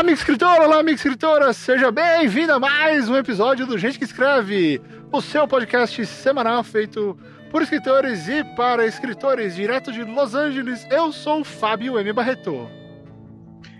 Olá, amigo escritor, olá, amiga escritora, seja bem-vindo a mais um episódio do Gente que Escreve, o seu podcast semanal feito por escritores e para escritores, direto de Los Angeles. Eu sou o Fábio M. Barreto.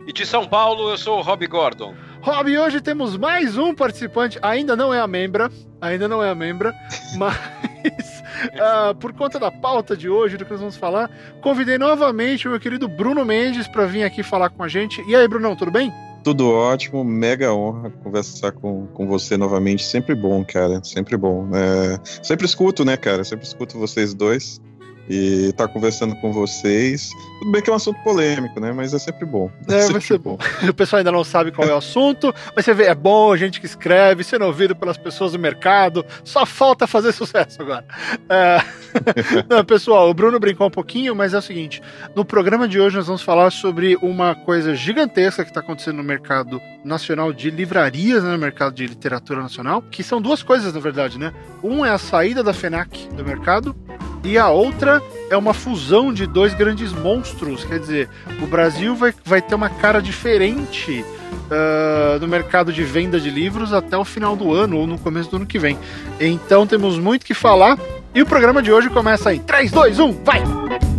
E de São Paulo, eu sou o Rob Gordon. Rob, hoje temos mais um participante, ainda não é a membra, ainda não é a membra, mas uh, por conta da pauta de hoje, do que nós vamos falar, convidei novamente o meu querido Bruno Mendes para vir aqui falar com a gente. E aí, Brunão, tudo bem? Tudo ótimo, mega honra conversar com, com você novamente. Sempre bom, cara, sempre bom. É, sempre escuto, né, cara? Sempre escuto vocês dois e estar tá conversando com vocês. Tudo bem que é um assunto polêmico, né? Mas é sempre bom. É, vai ser bom. O pessoal ainda não sabe qual é o assunto, mas você vê, é bom, gente que escreve, sendo ouvido pelas pessoas do mercado. Só falta fazer sucesso agora. É... não, pessoal, o Bruno brincou um pouquinho, mas é o seguinte: no programa de hoje nós vamos falar sobre uma coisa gigantesca que está acontecendo no mercado nacional de livrarias, né, no mercado de literatura nacional, que são duas coisas, na verdade, né? Um é a saída da FENAC do mercado e a outra é uma fusão de dois grandes monstros. Quer dizer, o Brasil vai, vai ter uma cara diferente uh, no mercado de venda de livros até o final do ano ou no começo do ano que vem. Então temos muito que falar. E o programa de hoje começa em 3, 2, 1, vai!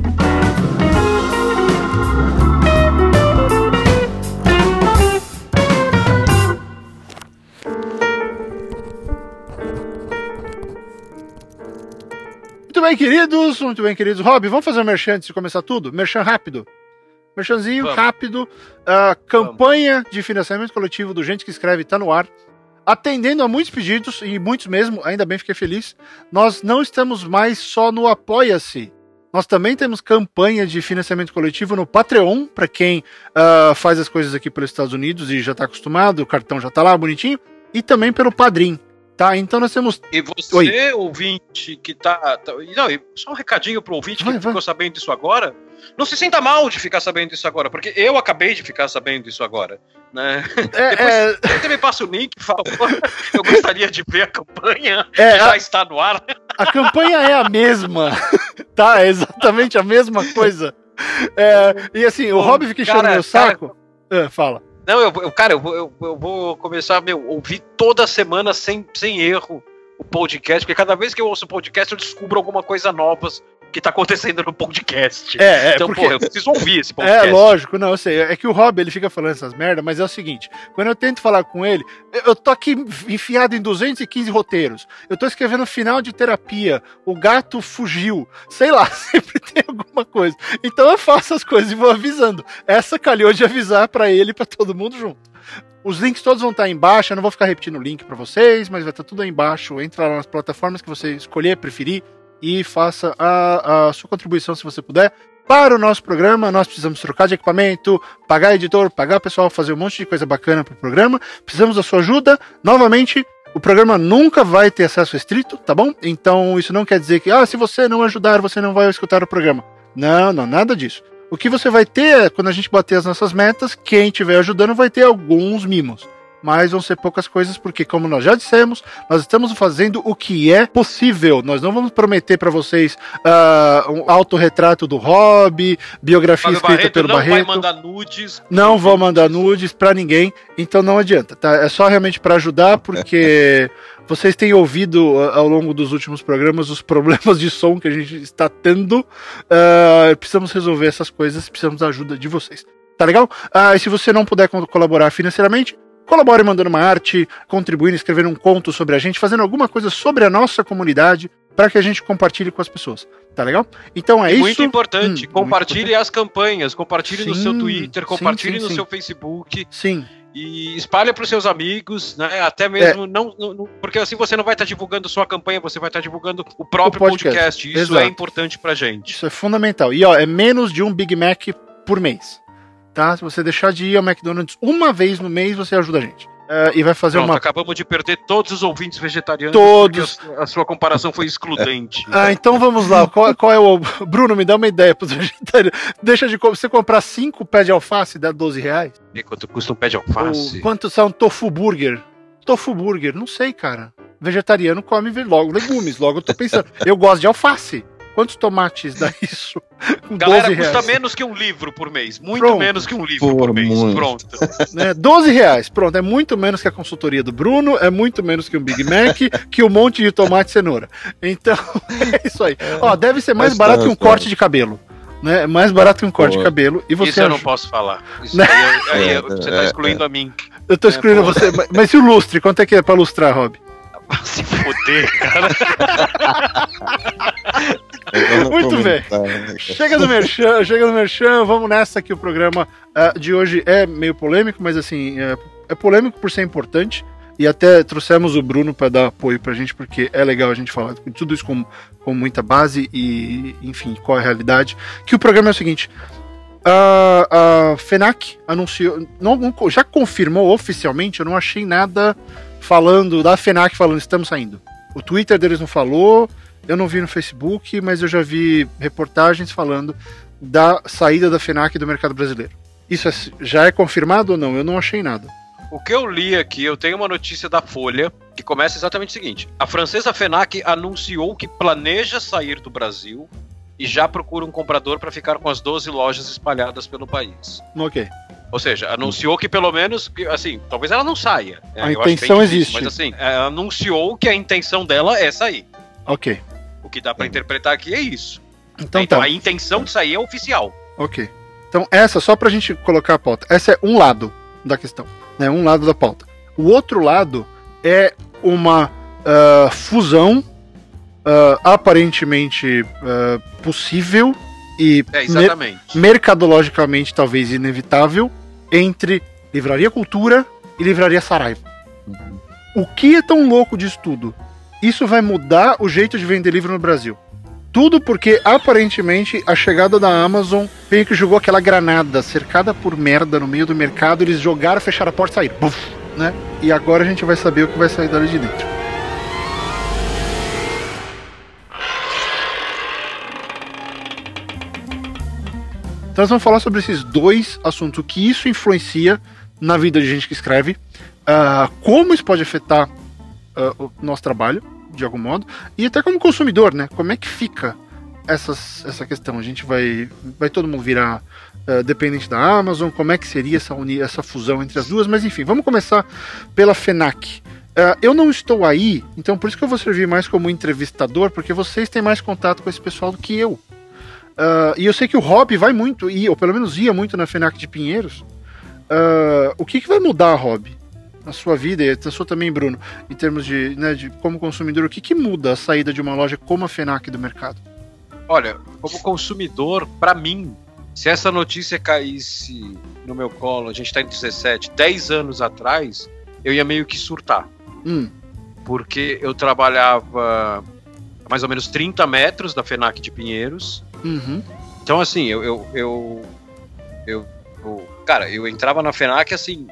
Muito bem, queridos. Muito bem, queridos. Rob, vamos fazer um merchan antes de começar tudo? Merchan rápido. Merchanzinho vamos. rápido. A campanha vamos. de financiamento coletivo do Gente que Escreve está no ar. Atendendo a muitos pedidos, e muitos mesmo, ainda bem fiquei feliz. Nós não estamos mais só no Apoia-se. Nós também temos campanha de financiamento coletivo no Patreon, para quem uh, faz as coisas aqui pelos Estados Unidos e já está acostumado, o cartão já está lá bonitinho. E também pelo Padrim. Tá, então nós temos. E você, Oi. ouvinte, que tá. tá não, só um recadinho pro ouvinte vai, que vai. ficou sabendo disso agora. Não se sinta mal de ficar sabendo disso agora, porque eu acabei de ficar sabendo disso agora. Né? É, Depois é... você me passa o link, por favor. Eu gostaria de ver a campanha. É, já a... está no ar. A campanha é a mesma. tá, é exatamente a mesma coisa. É, e assim, o Rob fica enchendo meu saco. Cara... É, fala. Não, eu, eu cara, eu, eu, eu vou começar a ouvir toda semana sem, sem erro o podcast, porque cada vez que eu ouço o podcast eu descubro alguma coisa nova que tá acontecendo no podcast. É, é então, porque... pô, eu preciso ouvir esse podcast. É, lógico, não, eu sei. É que o Rob, ele fica falando essas merdas, mas é o seguinte, quando eu tento falar com ele, eu tô aqui enfiado em 215 roteiros, eu tô escrevendo final de terapia, o gato fugiu, sei lá, sempre tem alguma coisa. Então eu faço as coisas e vou avisando. Essa calhou de avisar para ele e pra todo mundo junto. Os links todos vão estar embaixo, eu não vou ficar repetindo o link para vocês, mas vai estar tudo aí embaixo. Entra lá nas plataformas que você escolher, preferir e faça a, a sua contribuição se você puder. Para o nosso programa, nós precisamos trocar de equipamento, pagar editor, pagar pessoal, fazer um monte de coisa bacana para o programa. Precisamos da sua ajuda. Novamente, o programa nunca vai ter acesso restrito, tá bom? Então isso não quer dizer que, ah, se você não ajudar, você não vai escutar o programa. Não, não, nada disso. O que você vai ter é, quando a gente bater as nossas metas, quem estiver ajudando vai ter alguns mimos mas vão ser poucas coisas, porque, como nós já dissemos, nós estamos fazendo o que é possível. Nós não vamos prometer para vocês uh, um autorretrato do hobby, biografia Fábio escrita Barreto pelo não Barreto. Não vai mandar nudes. Não vou mandar nudes para ninguém, então não adianta, tá? É só realmente para ajudar, porque vocês têm ouvido uh, ao longo dos últimos programas os problemas de som que a gente está tendo. Uh, precisamos resolver essas coisas, precisamos da ajuda de vocês. Tá legal? Uh, e se você não puder colaborar financeiramente, Colabore mandando uma arte, contribuindo, escrevendo um conto sobre a gente, fazendo alguma coisa sobre a nossa comunidade para que a gente compartilhe com as pessoas. Tá legal? Então é e isso. Muito importante. Hum, compartilhe muito importante. as campanhas, compartilhe sim, no seu Twitter, compartilhe sim, sim, no seu Facebook. Sim. E espalhe para os seus amigos, né? Até mesmo é. não, não, porque assim você não vai estar tá divulgando sua campanha, você vai estar tá divulgando o próprio o podcast. podcast. Isso é Exato. é importante para gente. Isso é fundamental. E ó, é menos de um Big Mac por mês tá? Se você deixar de ir ao McDonald's uma vez no mês, você ajuda a gente. Uh, e vai fazer Pronto, uma. Acabamos de perder todos os ouvintes vegetarianos. Todos. A, a, sua comparação foi excludente. ah, então vamos lá. Qual, qual, é o. Bruno, me dá uma ideia para os vegetarianos. Deixa de você comprar cinco pés de alface dá 12 reais. E quanto custa um pé de alface? O, quanto são tofu burger? Tofu burger, não sei, cara. Vegetariano come logo legumes, logo eu tô pensando. eu gosto de alface. Quantos tomates dá isso? Galera, custa menos que um livro por mês. Muito Pronto. menos que um livro por, por mês. Muito. Pronto. Né? 12 reais. Pronto, é muito menos que a consultoria do Bruno, é muito menos que um Big Mac, que um monte de tomate e cenoura. Então, é isso aí. É, Ó, deve ser mais barato que um corte de cabelo né? É mais barato que um corte Pô. de cabelo. E você Isso eu não posso falar. Isso né? aí, aí, você tá excluindo a mim. Eu tô excluindo você. Mas, mas e o lustre? Quanto é que é pra lustrar, Rob? Se foder, cara. Muito bem. Chega do Merchan, chega do Merchan, vamos nessa que o programa uh, de hoje é meio polêmico, mas assim, é, é polêmico por ser importante. E até trouxemos o Bruno para dar apoio pra gente, porque é legal a gente falar tudo isso com, com muita base e, enfim, qual é a realidade. Que o programa é o seguinte: a, a FENAC anunciou, não, já confirmou oficialmente, eu não achei nada falando, da FENAC falando, estamos saindo. O Twitter deles não falou, eu não vi no Facebook, mas eu já vi reportagens falando da saída da FENAC do mercado brasileiro. Isso é, já é confirmado ou não? Eu não achei nada. O que eu li aqui, eu tenho uma notícia da Folha que começa exatamente o seguinte: a francesa FENAC anunciou que planeja sair do Brasil e já procura um comprador para ficar com as 12 lojas espalhadas pelo país. Ok. Ou seja, anunciou que pelo menos, assim, talvez ela não saia. Né? A intenção existe. Mas assim, é, anunciou que a intenção dela é sair. Ok. O que dá para interpretar aqui é isso. Então, então tá. a intenção de sair é oficial. Ok. Então essa, só pra gente colocar a pauta, essa é um lado da questão, né? Um lado da pauta. O outro lado é uma uh, fusão uh, aparentemente uh, possível e é, mer mercadologicamente talvez inevitável entre Livraria Cultura e Livraria Saraiva. Uhum. O que é tão louco disso tudo? Isso vai mudar o jeito de vender livro no Brasil. Tudo porque, aparentemente, a chegada da Amazon meio que jogou aquela granada cercada por merda no meio do mercado. Eles jogaram, fecharam a porta e saíram. Buf, né? E agora a gente vai saber o que vai sair dali de dentro. Então nós vamos falar sobre esses dois assuntos, o que isso influencia na vida de gente que escreve, uh, como isso pode afetar uh, o nosso trabalho, de algum modo, e até como consumidor, né? Como é que fica essas, essa questão? A gente vai, vai todo mundo virar uh, dependente da Amazon? Como é que seria essa, uni, essa fusão entre as duas? Mas enfim, vamos começar pela FENAC. Uh, eu não estou aí, então por isso que eu vou servir mais como entrevistador, porque vocês têm mais contato com esse pessoal do que eu. Uh, e eu sei que o Rob vai muito, e, ou pelo menos ia muito na FENAC de Pinheiros. Uh, o que, que vai mudar, Rob, na sua vida, e a sua também, Bruno, em termos de, né, de como consumidor, o que, que muda a saída de uma loja como a FENAC do mercado? Olha, como consumidor, para mim, se essa notícia caísse no meu colo, a gente está em 17, 10 anos atrás, eu ia meio que surtar. Hum. Porque eu trabalhava a mais ou menos 30 metros da FENAC de Pinheiros, Uhum. Então, assim, eu, eu, eu, eu, eu, Cara, eu entrava na FENAC assim.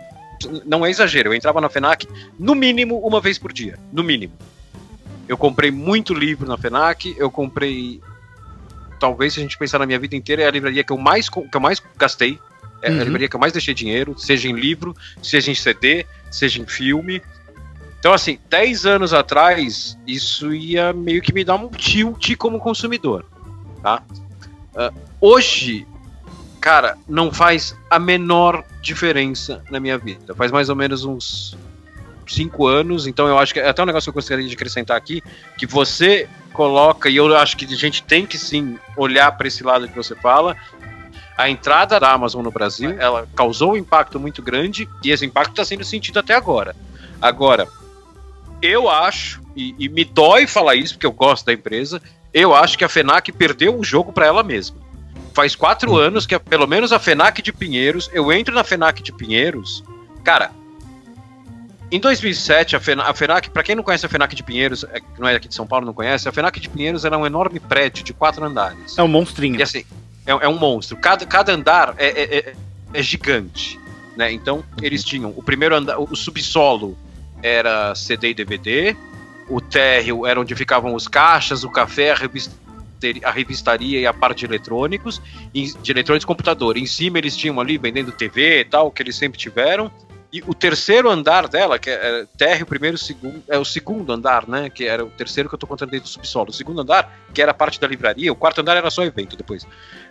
Não é exagero, eu entrava na FENAC no mínimo uma vez por dia. No mínimo. Eu comprei muito livro na FENAC, eu comprei. Talvez, se a gente pensar na minha vida inteira, é a livraria que eu mais, que eu mais gastei. É uhum. a livraria que eu mais deixei dinheiro, seja em livro, seja em CD, seja em filme. Então, assim, 10 anos atrás, isso ia meio que me dar um tilt como consumidor tá? Uh, hoje, cara, não faz a menor diferença na minha vida. Faz mais ou menos uns cinco anos, então eu acho que é até um negócio que eu gostaria de acrescentar aqui, que você coloca, e eu acho que a gente tem que sim olhar para esse lado que você fala, a entrada da Amazon no Brasil, ela causou um impacto muito grande e esse impacto está sendo sentido até agora. Agora, eu acho, e, e, me dói falar isso, porque eu gosto da empresa, eu acho que a FENAC perdeu o jogo para ela mesma. Faz quatro uhum. anos que, pelo menos a FENAC de Pinheiros, eu entro na FENAC de Pinheiros, cara. Em 2007, a FENAC, a FENAC para quem não conhece a FENAC de Pinheiros, é, que não é aqui de São Paulo, não conhece, a FENAC de Pinheiros era um enorme prédio de quatro andares. É um monstrinho. E assim, é, é um monstro. Cada, cada andar é, é, é, é gigante. Né? Então, eles tinham o primeiro andar, o subsolo era CD e DVD, o térreo era onde ficavam os caixas, o café, a, a revistaria e a parte de eletrônicos, de eletrônicos e computador. Em cima eles tinham ali vendendo TV e tal, que eles sempre tiveram. E o terceiro andar dela, que é, é terra, o primeiro segundo. É o segundo andar, né? Que era o terceiro que eu tô contando dentro do subsolo. O segundo andar, que era a parte da livraria, o quarto andar era só evento depois.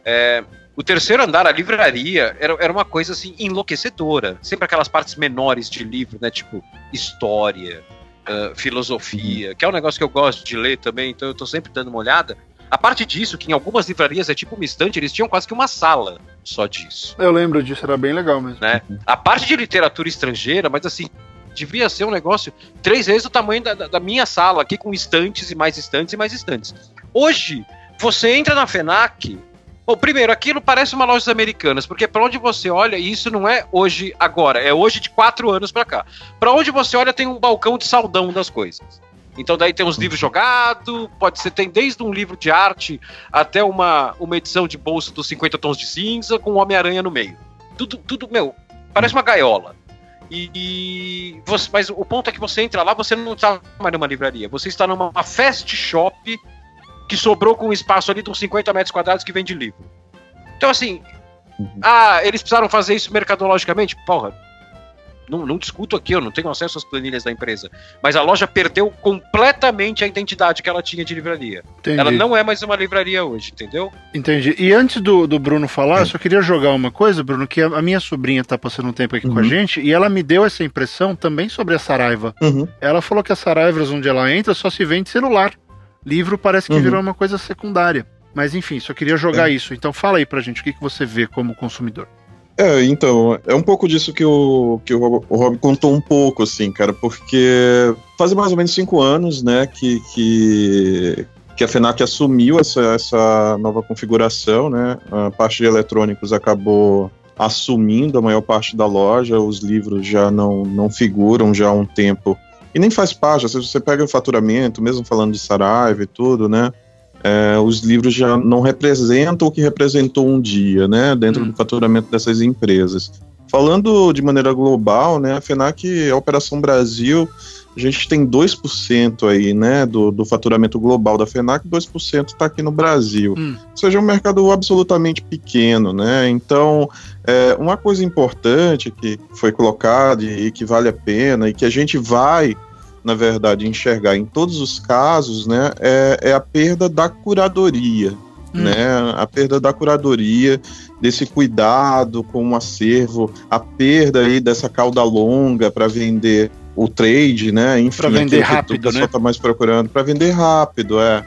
É, o terceiro andar, a livraria, era, era uma coisa assim enlouquecedora. Sempre aquelas partes menores de livro, né? Tipo, história, uh, filosofia, que é um negócio que eu gosto de ler também, então eu tô sempre dando uma olhada. A parte disso, que em algumas livrarias é tipo uma estante, eles tinham quase que uma sala só disso. Eu lembro disso, era bem legal mesmo. Né? A parte de literatura estrangeira, mas assim, devia ser um negócio três vezes o tamanho da, da minha sala aqui, com estantes e mais estantes e mais estantes. Hoje, você entra na FENAC. Bom, primeiro, aquilo parece uma loja americanas, porque para onde você olha, e isso não é hoje, agora, é hoje de quatro anos para cá. Para onde você olha, tem um balcão de saldão das coisas. Então daí tem uns livros jogados, pode ser, tem desde um livro de arte até uma, uma edição de bolsa dos 50 tons de cinza com o Homem-Aranha no meio. Tudo, tudo, meu, parece uma gaiola. E, e você, mas o ponto é que você entra lá, você não está mais numa livraria, você está numa fast shop que sobrou com um espaço ali de uns 50 metros quadrados que vende livro. Então, assim, uhum. ah, eles precisaram fazer isso mercadologicamente? Porra, não, não, discuto aqui, eu não tenho acesso às planilhas da empresa. Mas a loja perdeu completamente a identidade que ela tinha de livraria. Entendi. Ela não é mais uma livraria hoje, entendeu? Entendi. E antes do, do Bruno falar, é. eu só queria jogar uma coisa, Bruno, que a, minha sobrinha tá passando um tempo aqui uhum. com a uhum. gente e ela me deu essa impressão também sobre a Saraiva. Uhum. Ela falou que a Saraiva, onde ela entra, só se vende celular. Livro parece que uhum. virou uma coisa secundária. Mas enfim, só queria jogar é. isso. Então fala aí pra gente o que, que você vê como consumidor. É, então, é um pouco disso que o, que o, o Rob contou um pouco, assim, cara, porque faz mais ou menos cinco anos, né, que, que, que a FENAC assumiu essa, essa nova configuração, né, a parte de eletrônicos acabou assumindo a maior parte da loja, os livros já não, não figuram já há um tempo, e nem faz parte, se você pega o faturamento, mesmo falando de Saraiva e tudo, né, é, os livros já não representam o que representou um dia, né, dentro hum. do faturamento dessas empresas. Falando de maneira global, né, a FENAC, a Operação Brasil, a gente tem 2% aí, né, do, do faturamento global da FENAC, 2% está aqui no Brasil. Hum. Ou seja, é um mercado absolutamente pequeno, né, então, é, uma coisa importante que foi colocada e que vale a pena e que a gente vai na verdade, enxergar em todos os casos, né, é, é a perda da curadoria, hum. né, a perda da curadoria, desse cuidado com o acervo, a perda aí dessa cauda longa para vender o trade, né, enfim, para vender rápido, que o pessoal né? tá mais procurando para vender rápido, é.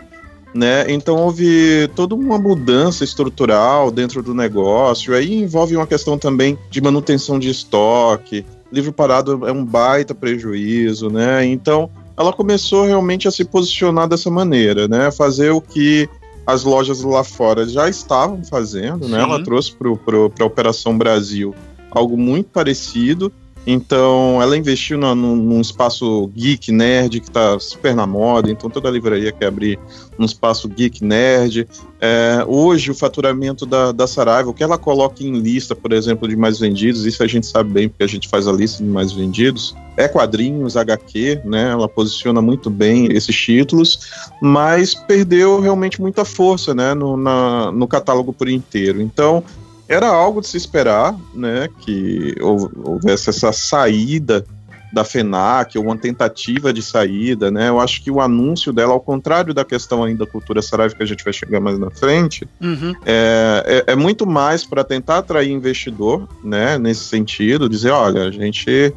Né? Então houve toda uma mudança estrutural dentro do negócio. Aí envolve uma questão também de manutenção de estoque, livro parado é um baita prejuízo, né? Então, ela começou realmente a se posicionar dessa maneira, né? Fazer o que as lojas lá fora já estavam fazendo, Sim. né? Ela trouxe para a Operação Brasil algo muito parecido então, ela investiu no, no, num espaço geek nerd que está super na moda. Então, toda livraria quer abrir um espaço geek nerd. É, hoje, o faturamento da, da Saraiva, o que ela coloca em lista, por exemplo, de mais vendidos, isso a gente sabe bem porque a gente faz a lista de mais vendidos, é quadrinhos, HQ, né? Ela posiciona muito bem esses títulos, mas perdeu realmente muita força, né? No, na, no catálogo por inteiro. Então, era algo de se esperar, né, que houvesse essa saída da FENAC, ou uma tentativa de saída, né? Eu acho que o anúncio dela, ao contrário da questão ainda da cultura Saraiva, que a gente vai chegar mais na frente, uhum. é, é, é, muito mais para tentar atrair investidor, né? Nesse sentido, dizer, olha, a gente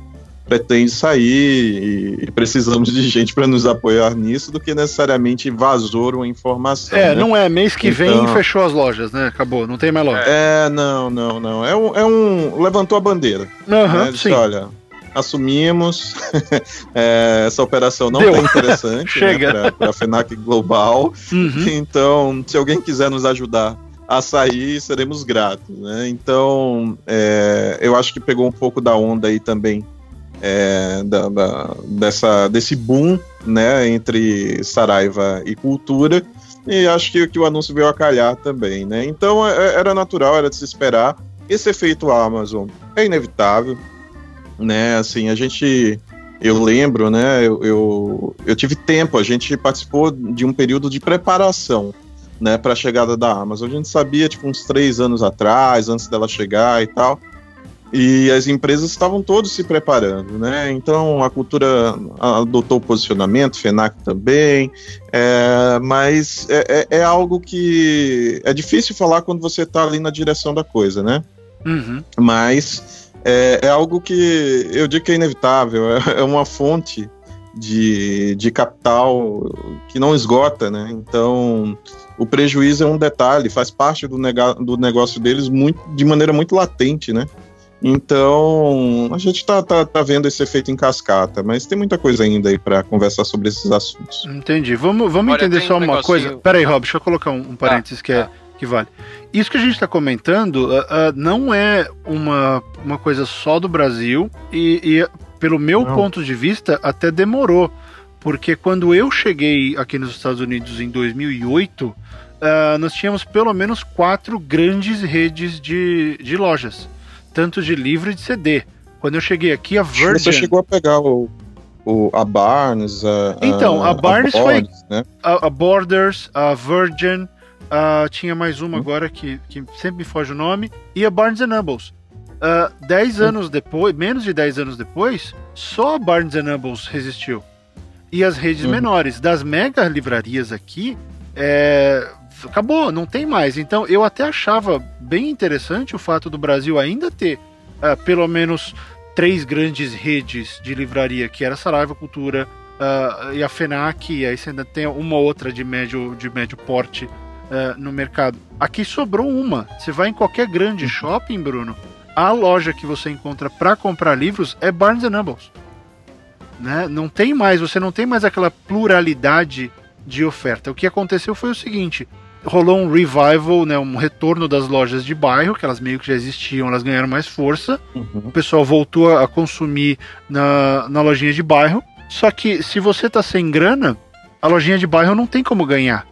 pretende sair e precisamos de gente para nos apoiar nisso do que necessariamente vazou uma informação. É, né? não é mês que então, vem fechou as lojas, né? Acabou, não tem mais loja. É, não, não, não. É um, é um levantou a bandeira. Uhum, né? Disse, olha, assumimos é, essa operação não Deu. é interessante Chega. Né, para a FENAC Global. Uhum. Então, se alguém quiser nos ajudar a sair, seremos gratos. Né? Então, é, eu acho que pegou um pouco da onda aí também é, da, da, dessa, desse boom né, entre Saraiva e Cultura. E acho que, que o anúncio veio a calhar também, né? Então é, é, era natural, era de se esperar. Esse efeito Amazon é inevitável, né? Assim, a gente eu lembro, né? Eu, eu, eu, tive tempo, a gente participou de um período de preparação, né, para a chegada da Amazon. A gente sabia, tipo, uns três anos atrás, antes dela chegar e tal. E as empresas estavam todos se preparando, né? Então a cultura adotou posicionamento, FENAC também, é, mas é, é, é, algo que é difícil falar quando você está ali na direção da coisa, né? Uhum. Mas é, é, algo que eu digo que é inevitável, é, é uma fonte de, de capital que não esgota, né? Então o prejuízo é um detalhe, faz parte do, nega, do negócio deles muito, de maneira muito latente, né? Então, a gente está tá, tá vendo esse efeito em cascata, mas tem muita coisa ainda aí para conversar sobre esses assuntos. Entendi. Vamos, vamos Olha, entender só um uma coisa. Pera aí, Rob, deixa eu colocar um, um parênteses que, é, que vale. Isso que a gente está comentando uh, uh, não é uma, uma coisa só do Brasil e, e pelo meu não. ponto de vista, até demorou. Porque quando eu cheguei aqui nos Estados Unidos em 2008, uh, nós tínhamos pelo menos quatro grandes redes de, de lojas tanto de livro e de CD. Quando eu cheguei aqui, a Virgin. Você chegou a pegar o, o a Barnes, a, Então, a, a Barnes a Borders, foi. Né? A, a, Borders, a Virgin, a, tinha mais uma hum. agora que, que sempre me foge o nome, e a Barnes Nobles. Uh, dez hum. anos depois, menos de 10 anos depois, só a Barnes Nobles resistiu. E as redes hum. menores das mega livrarias aqui, é, acabou, não tem mais. Então eu até achava bem interessante o fato do Brasil ainda ter uh, pelo menos três grandes redes de livraria, que era a Saraiva Cultura uh, e a FENAC, e aí você ainda tem uma outra de médio, de médio porte uh, no mercado. Aqui sobrou uma. Você vai em qualquer grande shopping, Bruno, a loja que você encontra para comprar livros é Barnes Nobles. Né? Não tem mais, você não tem mais aquela pluralidade de oferta. O que aconteceu foi o seguinte: rolou um revival, né, um retorno das lojas de bairro, que elas meio que já existiam, elas ganharam mais força. Uhum. O pessoal voltou a consumir na, na lojinha de bairro. Só que se você tá sem grana, a lojinha de bairro não tem como ganhar.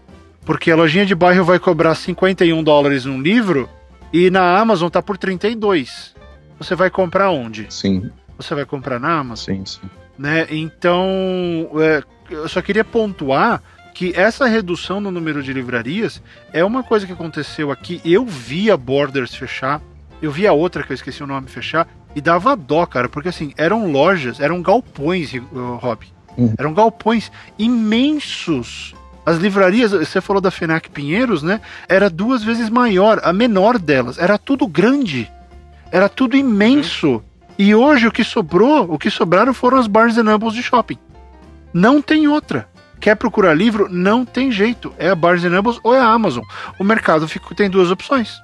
Porque a lojinha de bairro vai cobrar 51 dólares num livro e na Amazon tá por 32. Você vai comprar onde? Sim. Você vai comprar na Amazon? Sim, sim. Né? Então, é, eu só queria pontuar que essa redução no número de livrarias é uma coisa que aconteceu aqui. Eu vi a Borders fechar, eu vi a outra que eu esqueci o nome fechar, e dava dó, cara, porque assim, eram lojas, eram galpões, Rob. Hum. Eram galpões imensos. As livrarias, você falou da FENAC Pinheiros, né? Era duas vezes maior, a menor delas. Era tudo grande. Era tudo imenso. Uhum. E hoje o que sobrou, o que sobraram foram as Barnes Nobles de shopping. Não tem outra. Quer procurar livro? Não tem jeito. É a Barnes Nobles ou é a Amazon. O mercado fica, tem duas opções.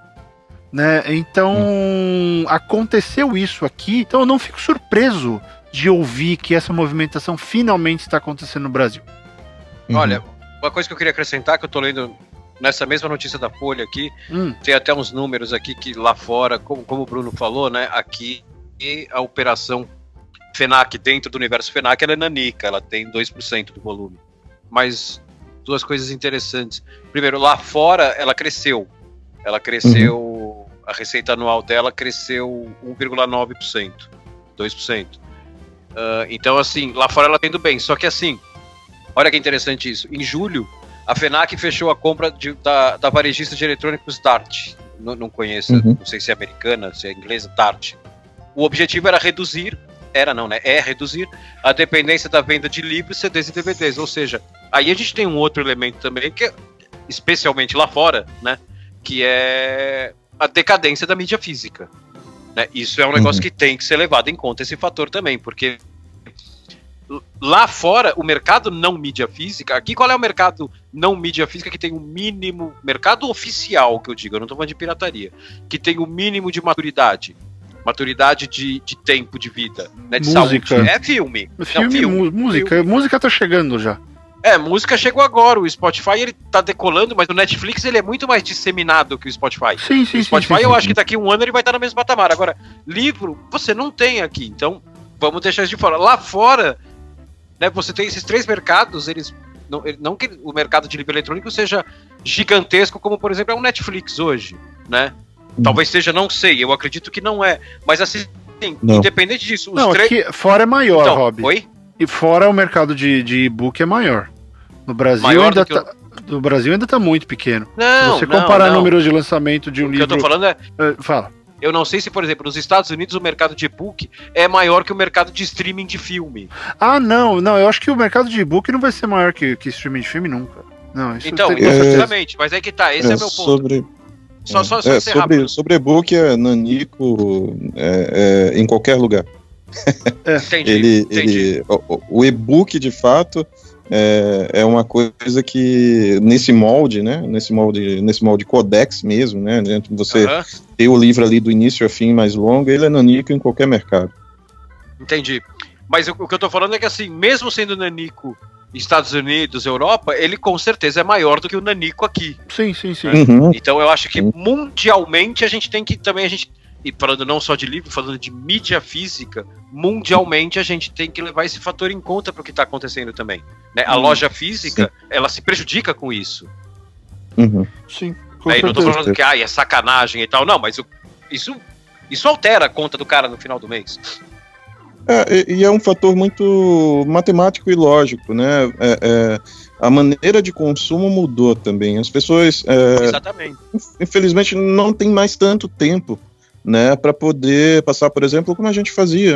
Né? Então, hum. aconteceu isso aqui. Então, eu não fico surpreso de ouvir que essa movimentação finalmente está acontecendo no Brasil. Uhum. Olha, uma coisa que eu queria acrescentar, que eu estou lendo nessa mesma notícia da Folha aqui, hum. tem até uns números aqui que lá fora, como, como o Bruno falou, né? Aqui a operação FENAC dentro do universo FENAC ela é nanica, ela tem 2% do volume mas duas coisas interessantes. Primeiro, lá fora ela cresceu. Ela cresceu, uhum. a receita anual dela cresceu 1,9%, 2%. Uh, então, assim, lá fora ela tá indo bem. Só que, assim, olha que interessante isso. Em julho, a FENAC fechou a compra de, da, da varejista de eletrônicos Dart. Não, não conheço, uhum. não sei se é americana, se é inglesa, Dart. O objetivo era reduzir era não, né? É reduzir a dependência da venda de livros, CDs e DVDs. Ou seja, aí a gente tem um outro elemento também, que é, especialmente lá fora, né? Que é a decadência da mídia física. Né? Isso é um negócio uhum. que tem que ser levado em conta, esse fator também, porque lá fora, o mercado não mídia física, aqui qual é o mercado não mídia física que tem o mínimo, mercado oficial que eu digo, eu não estou falando de pirataria, que tem o mínimo de maturidade? Maturidade de, de tempo de vida, né? De música. saúde. É filme. Filme, é filme música. Filme. Música tá chegando já. É, música chegou agora. O Spotify ele tá decolando, mas o Netflix ele é muito mais disseminado que o Spotify. Sim, sim, o Spotify sim, eu acho que daqui a um ano ele vai estar no mesmo patamar. Agora, livro, você não tem aqui. Então, vamos deixar isso de fora. Lá fora, né, você tem esses três mercados, eles. Não, não que o mercado de livro eletrônico seja gigantesco, como por exemplo é o Netflix hoje, né? Talvez seja, não sei, eu acredito que não é. Mas assim, independente disso, os não, três. Aqui fora é maior, então, Rob. Oi? E fora o mercado de, de e-book é maior. No Brasil maior ainda tá. O... No Brasil ainda tá muito pequeno. Não, Se você comparar não, números de lançamento de um o livro. O que eu tô falando é. Uh, fala. Eu não sei se, por exemplo, nos Estados Unidos o mercado de e-book é maior que o mercado de streaming de filme. Ah, não, não, eu acho que o mercado de e-book não vai ser maior que, que streaming de filme nunca. Não, isso então, teria... exatamente, mas é que tá, esse é, é meu ponto. Sobre... Só, só, só é, sobre, sobre e-book é nanico é, é, em qualquer lugar. É. Entendi, ele, entendi. Ele, o, o e-book, de fato, é, é uma coisa que nesse molde, né? Nesse molde, nesse molde codex mesmo, né? Você uhum. ter o livro ali do início ao fim mais longo, ele é nanico em qualquer mercado. Entendi. Mas o, o que eu tô falando é que assim, mesmo sendo nanico Estados Unidos, Europa, ele com certeza é maior do que o nanico aqui. Sim, sim, sim. Né? Uhum. Então eu acho que mundialmente a gente tem que também a gente e falando não só de livro, falando de mídia física, mundialmente a gente tem que levar esse fator em conta para o que está acontecendo também. Né? A hum, loja física, sim. ela se prejudica com isso. Uhum. Sim. Aí não estou falando que ah, é sacanagem e tal, não, mas isso, isso altera a conta do cara no final do mês. É, e é um fator muito matemático e lógico, né? É, é, a maneira de consumo mudou também. As pessoas, é, Exatamente. infelizmente, não tem mais tanto tempo né, para poder passar, por exemplo, como a gente fazia.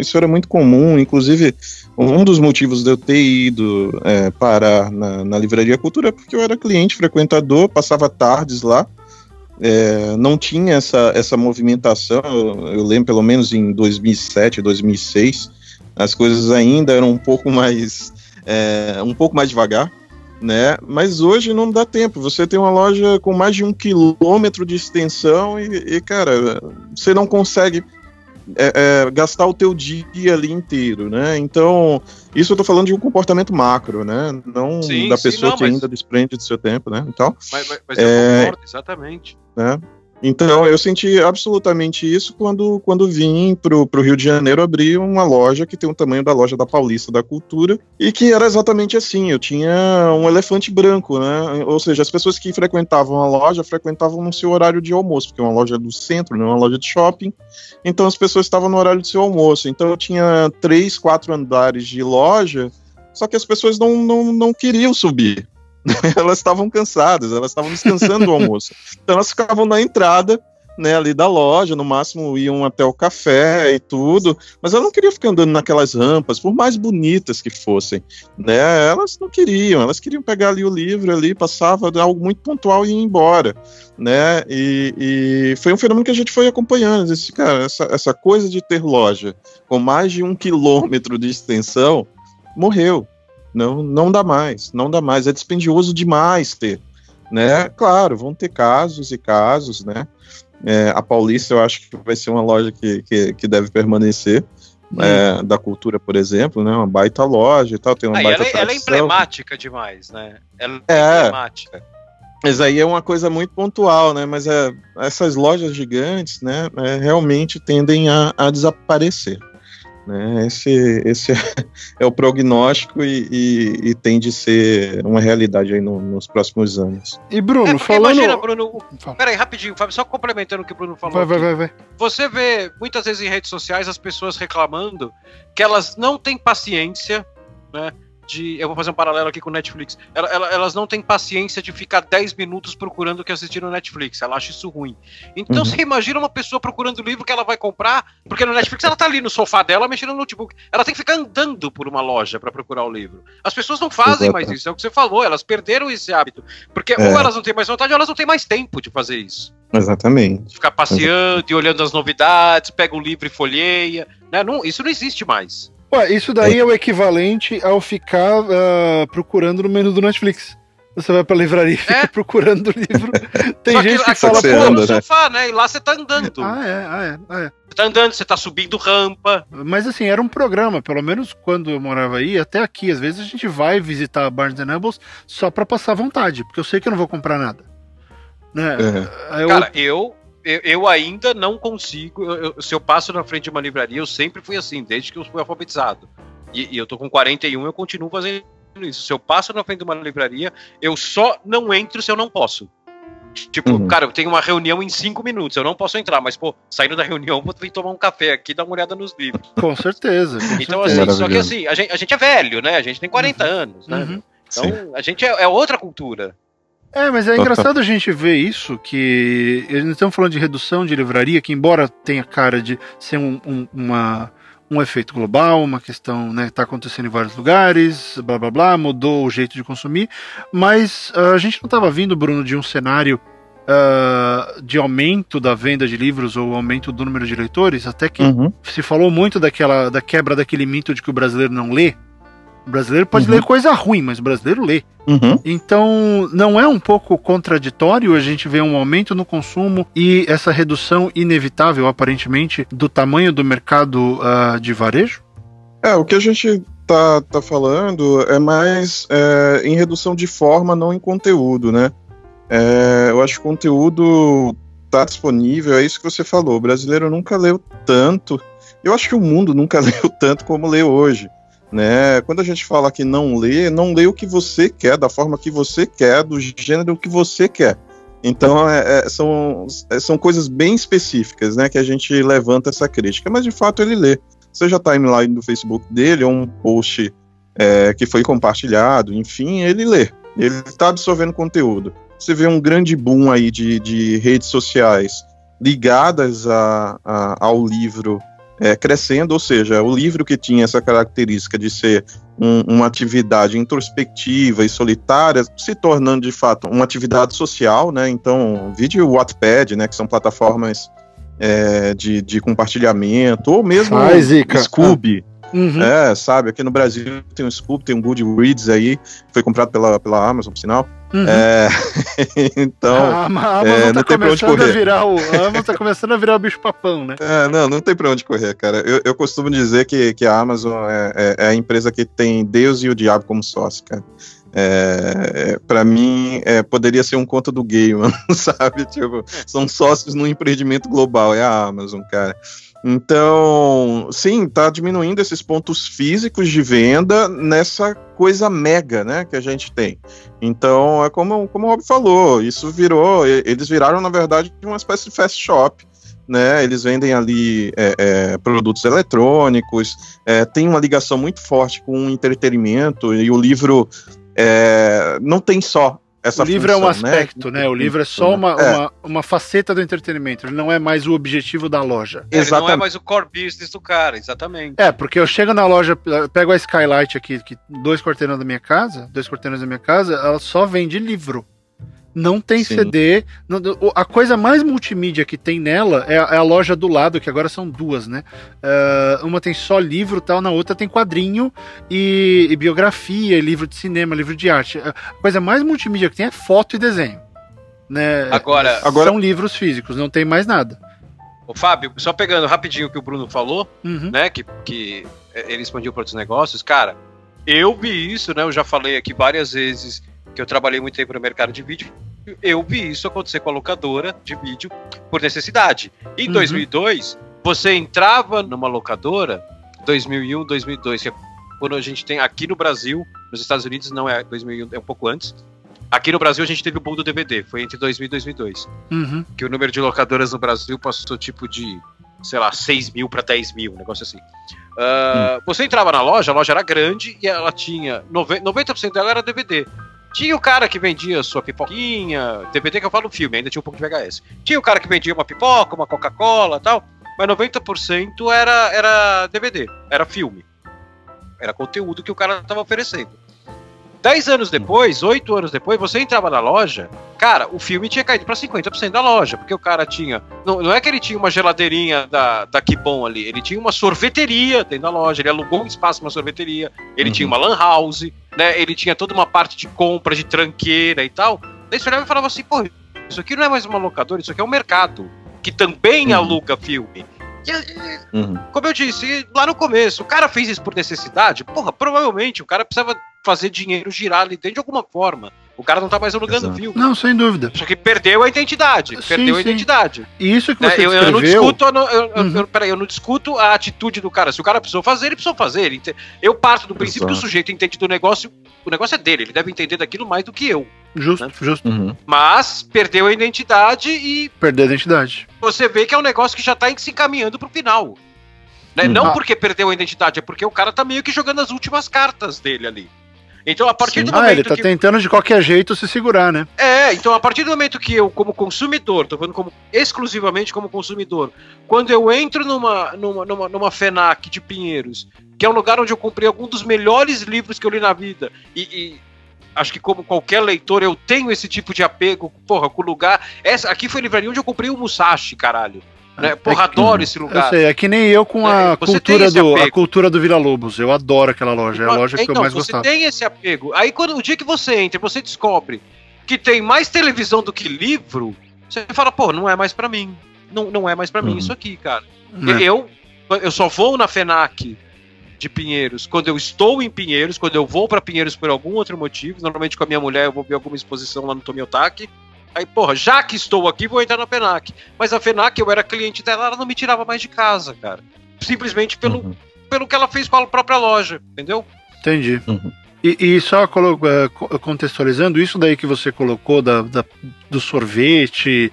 Isso era muito comum, inclusive um dos motivos de eu ter ido é, parar na, na, Livraria Cultura é porque eu era cliente, frequentador, passava tardes lá, é, não tinha essa, essa movimentação, eu, eu lembro pelo menos em 2007, 2006, as coisas ainda eram um pouco mais, é, um pouco mais devagar, né? Mas hoje não dá tempo. Você tem uma loja com mais de um quilômetro de extensão e, e cara, você não consegue é, é, gastar o teu dia ali inteiro, né? Então, isso eu tô falando de um comportamento macro, né? Não sim, da pessoa sim, não, que mas... ainda desprende do seu tempo, né? Então, mas, mas, mas eu é, concordo, exatamente. Né? Então, eu senti absolutamente isso quando, quando vim para o Rio de Janeiro abrir uma loja que tem o tamanho da loja da Paulista da Cultura e que era exatamente assim. Eu tinha um elefante branco, né? Ou seja, as pessoas que frequentavam a loja frequentavam no seu horário de almoço, porque é uma loja do centro, não é uma loja de shopping. Então, as pessoas estavam no horário do seu almoço. Então, eu tinha três, quatro andares de loja, só que as pessoas não, não, não queriam subir. elas estavam cansadas, elas estavam descansando do almoço. Então elas ficavam na entrada, né, ali da loja, no máximo iam até o café e tudo, mas elas não queriam ficar andando naquelas rampas, por mais bonitas que fossem, né, elas não queriam, elas queriam pegar ali o livro ali, passava algo muito pontual e ir embora, né, e, e foi um fenômeno que a gente foi acompanhando, esse, cara, essa, essa coisa de ter loja com mais de um quilômetro de extensão, morreu, não, não dá mais, não dá mais. É dispendioso demais ter. Né? Claro, vão ter casos e casos, né? É, a Paulista eu acho que vai ser uma loja que, que, que deve permanecer. É, da cultura, por exemplo, né? Uma baita loja e tal, tem uma ah, baita ela, ela, é emblemática demais, né? Ela é, é emblemática. Mas aí é uma coisa muito pontual, né? Mas é, essas lojas gigantes, né? É, realmente tendem a, a desaparecer. Né? Esse, esse é o prognóstico e, e, e, tem de ser uma realidade aí no, nos próximos anos. E Bruno, é falando... Imagina, Bruno... Peraí, rapidinho, Fábio, só complementando o que o Bruno falou. Vai, vai, vai, vai. Você vê muitas vezes em redes sociais as pessoas reclamando que elas não têm paciência, né? De. Eu vou fazer um paralelo aqui com o Netflix. Ela, ela, elas não têm paciência de ficar 10 minutos procurando o que assistir no Netflix. Ela acha isso ruim. Então uhum. você imagina uma pessoa procurando o livro que ela vai comprar, porque no Netflix ela tá ali no sofá dela mexendo no notebook. Ela tem que ficar andando por uma loja para procurar o livro. As pessoas não fazem Exato. mais isso, é o que você falou, elas perderam esse hábito. Porque é. ou elas não têm mais vontade, ou elas não têm mais tempo de fazer isso. Exatamente. Ficar passeando Exatamente. e olhando as novidades, pega o livro e folheia. Né? Não, isso não existe mais. Ué, isso daí é o equivalente ao ficar uh, procurando no menu do Netflix. Você vai pra livraria e fica é? procurando o livro. Tem Só gente que, que fala, pô, anda, no né? sofá, né? E lá você tá andando. Ah, é, ah, é, ah, é. Você tá andando, você tá subindo rampa. Mas assim, era um programa, pelo menos quando eu morava aí, até aqui, às vezes a gente vai visitar Barnes Nobles só pra passar vontade, porque eu sei que eu não vou comprar nada. Né? É. Eu... Cara, eu eu, eu, ainda não consigo. Eu, se eu passo na frente de uma livraria, eu sempre fui assim, desde que eu fui alfabetizado. E, e eu tô com 41, eu continuo fazendo isso. Se eu passo na frente de uma livraria, eu só não entro se eu não posso. Tipo, uhum. cara, eu tenho uma reunião em cinco minutos, eu não posso entrar, mas, pô, saindo da reunião, vou vir tomar um café aqui e dar uma olhada nos livros. Com certeza. Com então, certeza. assim, só que assim, a gente, a gente, é velho, né? A gente tem 40 uhum. anos, né? Uhum. Então, Sim. a gente é, é outra cultura. É, mas é engraçado a gente ver isso, que eles estamos falando de redução de livraria, que embora tenha cara de ser um, um, uma, um efeito global, uma questão, né, está acontecendo em vários lugares, blá blá blá, mudou o jeito de consumir, mas uh, a gente não estava vindo, Bruno, de um cenário uh, de aumento da venda de livros ou aumento do número de leitores, até que uhum. se falou muito daquela da quebra daquele mito de que o brasileiro não lê, o brasileiro pode uhum. ler coisa ruim, mas o brasileiro lê. Uhum. Então, não é um pouco contraditório a gente ver um aumento no consumo e essa redução inevitável, aparentemente, do tamanho do mercado uh, de varejo? É, o que a gente tá, tá falando é mais é, em redução de forma, não em conteúdo, né? É, eu acho que o conteúdo tá disponível, é isso que você falou. O brasileiro nunca leu tanto. Eu acho que o mundo nunca leu tanto como lê hoje. Né? Quando a gente fala que não lê, não lê o que você quer, da forma que você quer, do gênero que você quer. Então é, é, são, é, são coisas bem específicas né, que a gente levanta essa crítica, mas de fato ele lê. Seja a timeline do Facebook dele ou um post é, que foi compartilhado, enfim, ele lê. Ele está absorvendo conteúdo. Você vê um grande boom aí de, de redes sociais ligadas a, a, ao livro é, crescendo, ou seja, o livro que tinha essa característica de ser um, uma atividade introspectiva e solitária, se tornando de fato uma atividade social, né? Então, vídeo Wattpad, né, que são plataformas é, de, de compartilhamento, ou mesmo Faz, Scooby. Uhum. É, sabe, aqui no Brasil tem um Scooby, tem um Goodreads aí, foi comprado pela, pela Amazon, por sinal. Uhum. É, então, a Amazon é, tá não tem pra onde correr. A, virar o, a Amazon tá começando a virar o bicho papão, né? É, não, não tem pra onde correr, cara. Eu, eu costumo dizer que, que a Amazon é, é, é a empresa que tem Deus e o diabo como sócio, cara. É, para mim, é, poderia ser um conto do gay, mano, sabe? Tipo, são sócios no empreendimento global, é a Amazon, cara. Então, sim, está diminuindo esses pontos físicos de venda nessa coisa mega, né, que a gente tem. Então, é como, como o Rob falou, isso virou, eles viraram, na verdade, uma espécie de fast shop, né, eles vendem ali é, é, produtos eletrônicos, é, tem uma ligação muito forte com o entretenimento, e o livro é, não tem só essa o livro função, é um né? aspecto, né? né? O livro é só uma, é. uma, uma, faceta do entretenimento. Ele não é mais o objetivo da loja. É, ele não é mais o core business do cara, exatamente. É, porque eu chego na loja, pego a Skylight aqui, que dois quarteirões da minha casa, dois quarteirões da minha casa, ela só vende livro não tem Sim. CD. A coisa mais multimídia que tem nela é a, é a, loja do lado, que agora são duas, né? Uh, uma tem só livro tal, na outra tem quadrinho e, e, biografia, livro de cinema, livro de arte. A coisa mais multimídia que tem é foto e desenho. Né? Agora, agora são livros físicos, não tem mais nada. Ô, Fábio, só pegando rapidinho o que o Bruno falou, uhum. né? Que, que ele expandiu para outros negócios, cara. Eu vi isso, né? Eu já falei aqui várias vezes que eu trabalhei muito tempo no mercado de vídeo, eu vi isso acontecer com a locadora de vídeo por necessidade. Em uhum. 2002, você entrava numa locadora, 2001, 2002, que é quando a gente tem aqui no Brasil, nos Estados Unidos não é 2001, é um pouco antes. Aqui no Brasil a gente teve o boom do DVD, foi entre 2000 e 2002. Uhum. Que o número de locadoras no Brasil passou tipo de, sei lá, 6 mil para 10 mil, um negócio assim. Uh, hum. Você entrava na loja, a loja era grande e ela tinha. 90% dela era DVD. Tinha o cara que vendia sua pipoquinha, DVD que eu falo filme, ainda tinha um pouco de VHS. Tinha o cara que vendia uma pipoca, uma Coca-Cola tal, mas 90% era, era DVD, era filme. Era conteúdo que o cara estava oferecendo. Dez anos depois, oito anos depois, você entrava na loja, cara, o filme tinha caído para 50% da loja, porque o cara tinha. Não, não é que ele tinha uma geladeirinha da, da Kibon ali, ele tinha uma sorveteria dentro da loja, ele alugou um espaço uma sorveteria, ele uhum. tinha uma lan house, né? Ele tinha toda uma parte de compra, de tranqueira e tal. Daí você olhava e falava assim, pô, isso aqui não é mais uma locadora, isso aqui é um mercado, que também uhum. aluga filme. E, uhum. Como eu disse lá no começo, o cara fez isso por necessidade? Porra, provavelmente o cara precisava fazer dinheiro girar ali dentro de alguma forma. O cara não tá mais alugando Exato. filme. Não, sem dúvida. Só que perdeu a identidade. Sim, perdeu sim. a identidade. E isso que né, você né? eu, eu, não discuto, eu, eu, uhum. eu, peraí, eu não discuto a atitude do cara. Se o cara precisou fazer, ele precisou fazer. Eu parto do princípio Exato. que o sujeito entende do negócio, o negócio é dele, ele deve entender daquilo mais do que eu. Justo, né? justo. Uhum. Mas perdeu a identidade e. Perdeu a identidade. Você vê que é um negócio que já tá se encaminhando pro final. Né? Uhum. Não porque perdeu a identidade, é porque o cara tá meio que jogando as últimas cartas dele ali. Então, a partir Sim. do momento. Ah, ele tá que... tentando de qualquer jeito se segurar, né? É, É, então a partir do momento que eu, como consumidor, tô falando como, exclusivamente como consumidor, quando eu entro numa, numa, numa, numa FENAC de Pinheiros, que é um lugar onde eu comprei algum dos melhores livros que eu li na vida, e, e acho que como qualquer leitor, eu tenho esse tipo de apego, porra, com o lugar. Essa, aqui foi a livraria onde eu comprei o Musashi, caralho. Né? Porra, é adoro esse lugar. Eu sei, é que nem eu com a, é, cultura, do, a cultura do Vila Lobos. Eu adoro aquela loja. É a loja que então, eu mais você gostava. Você tem esse apego. Aí quando o dia que você entra, você descobre que tem mais televisão do que livro, você fala, pô, não é mais para mim. Não, não é mais para uhum. mim isso aqui, cara. É. Eu, eu só vou na FENAC de Pinheiros quando eu estou em Pinheiros, quando eu vou para Pinheiros por algum outro motivo. Normalmente com a minha mulher eu vou ver alguma exposição lá no Tomiotaki. Aí, porra, já que estou aqui, vou entrar na FENAC. Mas a FENAC, eu era cliente dela, ela não me tirava mais de casa, cara. Simplesmente pelo, uhum. pelo que ela fez com a própria loja, entendeu? Entendi. Uhum. E, e, só é, contextualizando, isso daí que você colocou da, da, do sorvete,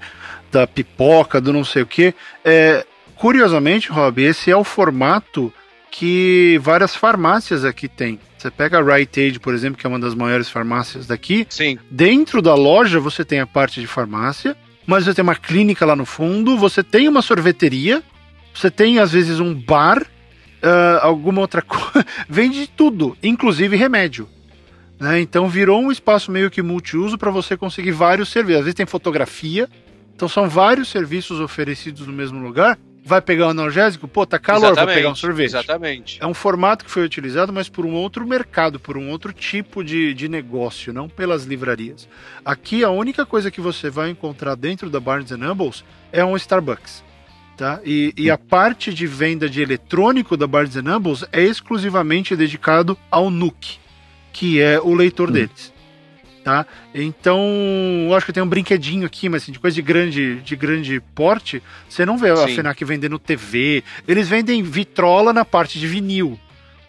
da pipoca, do não sei o que, é, curiosamente, Rob, esse é o formato que várias farmácias aqui têm. Você pega a Rite Aid, por exemplo, que é uma das maiores farmácias daqui. Sim. Dentro da loja você tem a parte de farmácia, mas você tem uma clínica lá no fundo, você tem uma sorveteria, você tem às vezes um bar, uh, alguma outra coisa. Vende tudo, inclusive remédio. Né? Então virou um espaço meio que multiuso para você conseguir vários serviços. Às vezes tem fotografia, então são vários serviços oferecidos no mesmo lugar vai pegar um analgésico, pô, tá calor, exatamente, vou pegar um sorvete. Exatamente. É um formato que foi utilizado, mas por um outro mercado, por um outro tipo de, de negócio, não pelas livrarias. Aqui a única coisa que você vai encontrar dentro da Barnes Nobles é um Starbucks. Tá? E, e a parte de venda de eletrônico da Barnes Nobles é exclusivamente dedicado ao Nuke, que é o leitor hum. deles tá? Então, eu acho que tem um brinquedinho aqui, mas assim, de coisa de grande, de grande porte, você não vê Sim. a FENAC vendendo TV. Eles vendem vitrola na parte de vinil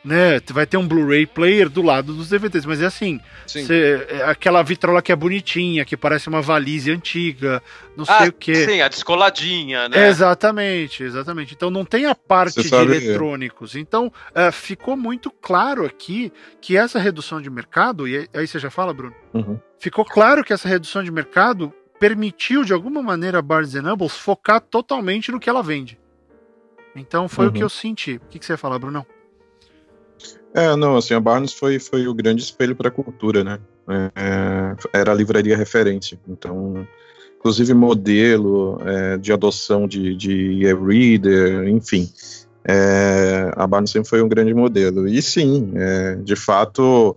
né? Vai ter um Blu-ray player do lado dos DVDs, mas é assim, cê, é aquela vitrola que é bonitinha, que parece uma valise antiga, não ah, sei o que. Sim, a descoladinha, né? Exatamente, exatamente. Então não tem a parte de eletrônicos. Então uh, ficou muito claro aqui que essa redução de mercado, e aí você já fala, Bruno? Uhum. Ficou claro que essa redução de mercado permitiu de alguma maneira a Barnes Nobles focar totalmente no que ela vende. Então foi uhum. o que eu senti. O que, que você ia falar, Brunão? É, não, assim, a Barnes foi, foi o grande espelho para a cultura, né? É, é, era a livraria referente. Então, inclusive modelo é, de adoção de, de e-reader, enfim. É, a Barnes sempre foi um grande modelo. E sim, é, de fato,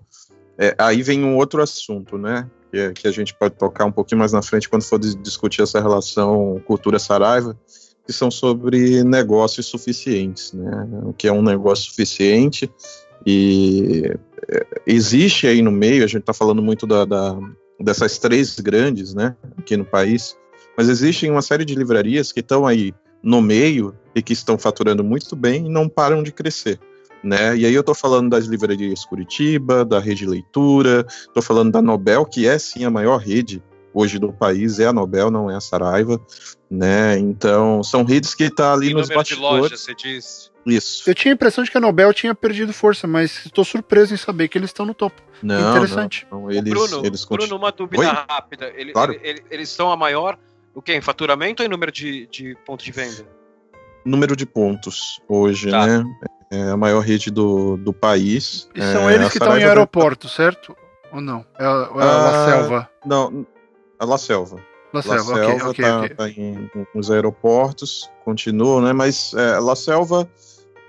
é, aí vem um outro assunto, né? Que, que, a gente pode tocar um pouquinho mais na frente quando for discutir essa relação cultura-saraiva, que são sobre negócios suficientes, né? O que é um negócio suficiente e é, existe aí no meio, a gente está falando muito da, da, dessas três grandes, né, aqui no país, mas existem uma série de livrarias que estão aí no meio e que estão faturando muito bem e não param de crescer. Né? E aí eu estou falando das livrarias Curitiba, da Rede Leitura, estou falando da Nobel, que é sim a maior rede hoje do país, é a Nobel, não é a Saraiva, né? Então, são redes que estão tá ali e nos bastidores. De loja, você disse. Isso. Eu tinha a impressão de que a Nobel tinha perdido força, mas estou surpreso em saber que eles estão no topo. Não, Interessante. Não, não. Eles, Bruno, eles Bruno, uma dúvida Oi? rápida. Ele, claro. ele, ele, eles são a maior, o quê? Em faturamento ou em número de, de pontos de venda? Número de pontos hoje, tá. né? É a maior rede do, do país. E são é, eles que estão em aeroporto, certo? Ou não? É, a, é a ah, Selva? Não, a La Selva. La Selva, La Selva okay, tá, okay, tá em, nos aeroportos, continua, né? Mas é, La Selva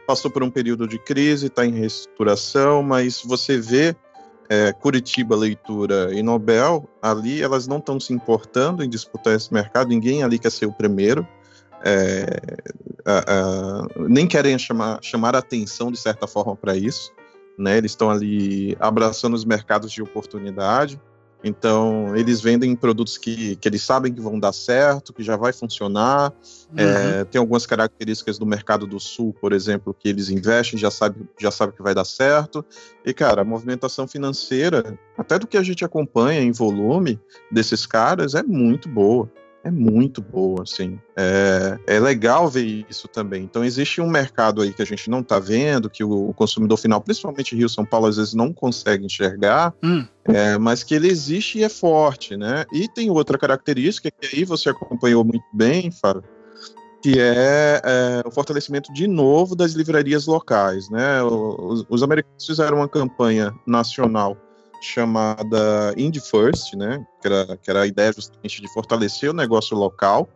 passou por um período de crise, está em reestruturação, mas você vê é, Curitiba Leitura e Nobel, ali elas não estão se importando em disputar esse mercado, ninguém ali quer ser o primeiro, é, a, a, nem querem chamar, chamar atenção de certa forma para isso, né? eles estão ali abraçando os mercados de oportunidade, então, eles vendem produtos que, que eles sabem que vão dar certo, que já vai funcionar. Uhum. É, tem algumas características do mercado do sul, por exemplo, que eles investem, já sabe, já sabe que vai dar certo. E, cara, a movimentação financeira, até do que a gente acompanha em volume desses caras, é muito boa. É muito boa, assim. É, é legal ver isso também. Então, existe um mercado aí que a gente não está vendo, que o, o, consumidor final, principalmente Rio São Paulo, às vezes não consegue enxergar, hum. é, mas que ele existe e é forte, né? E tem outra característica que aí você acompanhou muito bem, Fábio, que é, é, o fortalecimento de novo das livrarias locais, né? Os, os americanos fizeram uma campanha nacional chamada Indie First, né? Que era, que era a ideia justamente de fortalecer o negócio local,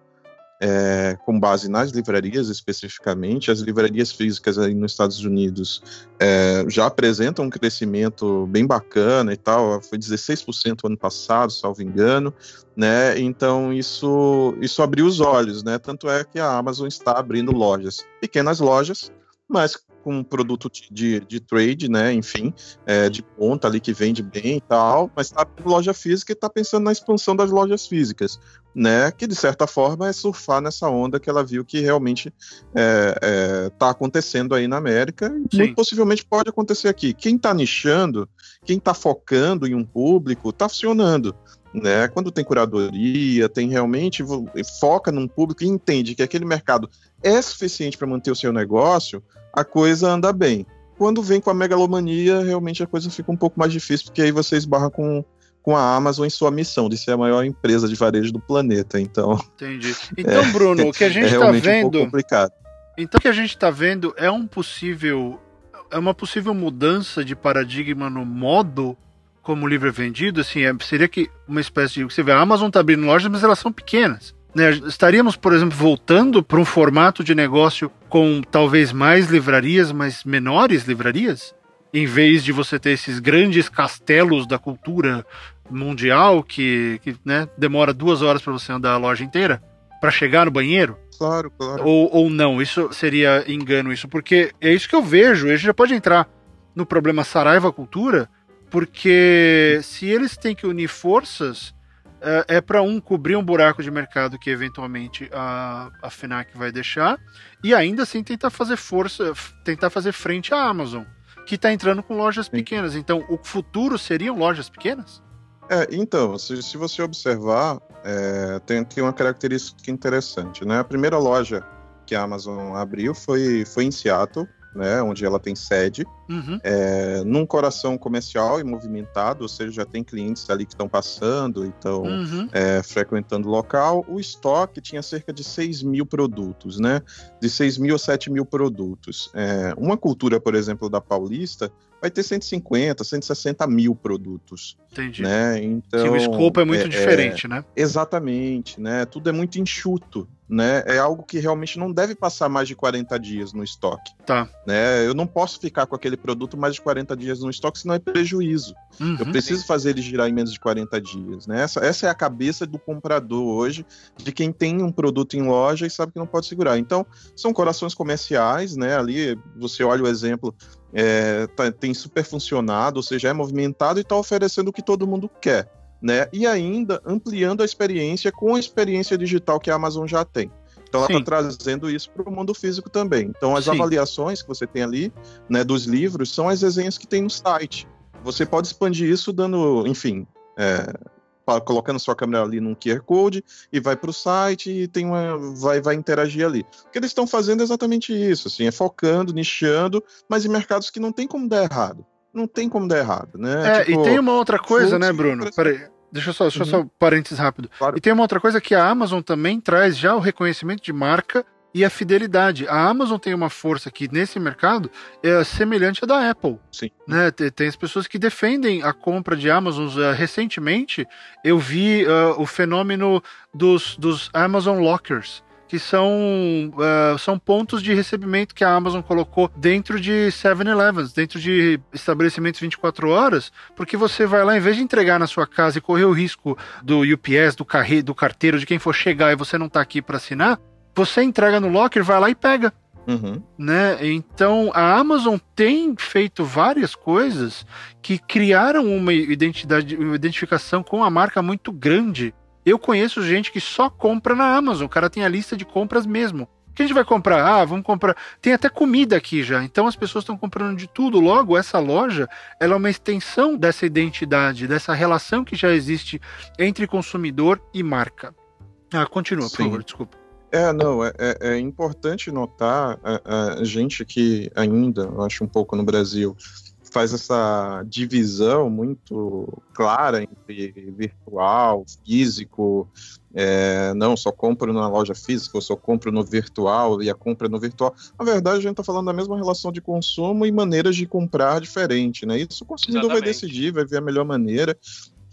é, com base nas livrarias especificamente. As livrarias físicas aí nos Estados Unidos é, já apresentam um crescimento bem bacana e tal, foi 16% ano passado, salvo engano, né? Então isso, isso abriu os olhos, né? Tanto é que a Amazon está abrindo lojas, pequenas lojas, mas com um produto de, de trade, né? Enfim, é, de ponta ali que vende bem e tal, mas está em loja física e está pensando na expansão das lojas físicas, né? Que de certa forma é surfar nessa onda que ela viu que realmente está é, é, tá acontecendo aí na América e muito possivelmente pode acontecer aqui. Quem está nichando, quem está focando em um público, está funcionando. Né? Quando tem curadoria, tem realmente foca num público e entende que aquele mercado é suficiente para manter o seu negócio, a coisa anda bem. Quando vem com a megalomania, realmente a coisa fica um pouco mais difícil, porque aí você esbarra com, com a Amazon em sua missão de ser a maior empresa de varejo do planeta. Então. Entendi. Então, é, Bruno, o que a gente está é vendo. Um complicado. Então, o que a gente está vendo é um possível. É uma possível mudança de paradigma no modo como livro vendido. Assim, é, seria que uma espécie de. Você vê, a Amazon está abrindo lojas, mas elas são pequenas. Né? Estaríamos, por exemplo, voltando para um formato de negócio com talvez mais livrarias, mas menores livrarias? Em vez de você ter esses grandes castelos da cultura mundial que, que né, demora duas horas para você andar a loja inteira para chegar no banheiro? Claro, claro. Ou, ou não, isso seria engano, isso, porque é isso que eu vejo. A gente já pode entrar no problema Saraiva Cultura, porque se eles têm que unir forças, é, é para um cobrir um buraco de mercado que eventualmente a, a FNAC vai deixar e ainda assim tentar fazer força, tentar fazer frente à Amazon, que está entrando com lojas Sim. pequenas. Então, o futuro seriam lojas pequenas? É, então, se, se você observar, é, tem, tem uma característica interessante, né? A primeira loja que a Amazon abriu foi, foi em Seattle, né, onde ela tem sede, uhum. é, num coração comercial e movimentado, ou seja, já tem clientes ali que estão passando e estão uhum. é, frequentando o local. O estoque tinha cerca de 6 mil produtos, né? De 6 mil a 7 mil produtos. É, uma cultura, por exemplo, da Paulista, vai ter 150, 160 mil produtos. Entendi. Né? Então, Sim, o escopo é muito é, diferente, é, né? Exatamente, né? Tudo é muito enxuto, né? É algo que realmente não deve passar mais de 40 dias no estoque. Tá. Né? Eu não posso ficar com aquele produto mais de 40 dias no estoque, senão é prejuízo. Uhum. Eu preciso fazer ele girar em menos de 40 dias, né? Essa, essa é a cabeça do comprador hoje, de quem tem um produto em loja e sabe que não pode segurar. Então, são corações comerciais, né? Ali você olha o exemplo é, tá, tem super funcionado, ou seja, é movimentado e está oferecendo o que todo mundo quer. Né? E ainda ampliando a experiência com a experiência digital que a Amazon já tem. Então ela está trazendo isso para o mundo físico também. Então as Sim. avaliações que você tem ali, né, dos livros, são as resenhas que tem no site. Você pode expandir isso dando, enfim, é, colocando sua câmera ali num QR Code e vai para o site e tem uma, vai, vai interagir ali. O que eles estão fazendo é exatamente isso, assim, é focando, nichando, mas em mercados que não tem como dar errado. Não tem como dar errado, né? É, tipo, e tem uma outra coisa, né, Bruno? Peraí. Deixa eu só, deixa uhum. só parênteses rápido. Claro. E tem uma outra coisa que a Amazon também traz já o reconhecimento de marca e a fidelidade. A Amazon tem uma força que nesse mercado é semelhante à da Apple. Sim. Né? Tem as pessoas que defendem a compra de Amazon. Uh, recentemente eu vi uh, o fenômeno dos, dos Amazon Lockers. Que são, uh, são pontos de recebimento que a Amazon colocou dentro de 7-Elevens, dentro de estabelecimentos 24 horas, porque você vai lá, em vez de entregar na sua casa e correr o risco do UPS, do, carre, do carteiro, de quem for chegar e você não está aqui para assinar, você entrega no locker, vai lá e pega. Uhum. Né? Então a Amazon tem feito várias coisas que criaram uma identidade, uma identificação com a marca muito grande. Eu conheço gente que só compra na Amazon, o cara tem a lista de compras mesmo. O que a gente vai comprar? Ah, vamos comprar. Tem até comida aqui já. Então as pessoas estão comprando de tudo. Logo, essa loja ela é uma extensão dessa identidade, dessa relação que já existe entre consumidor e marca. Ah, continua, por favor, desculpa. É, não, é, é, é importante notar a, a, gente que ainda, eu acho um pouco no Brasil, faz essa divisão muito clara entre virtual, físico, é, não, só compro na loja física, eu só compro no virtual e a compra no virtual. Na verdade, a gente está falando da mesma relação de consumo e maneiras de comprar diferente, né? Isso o consumidor Exatamente. vai decidir, vai ver a melhor maneira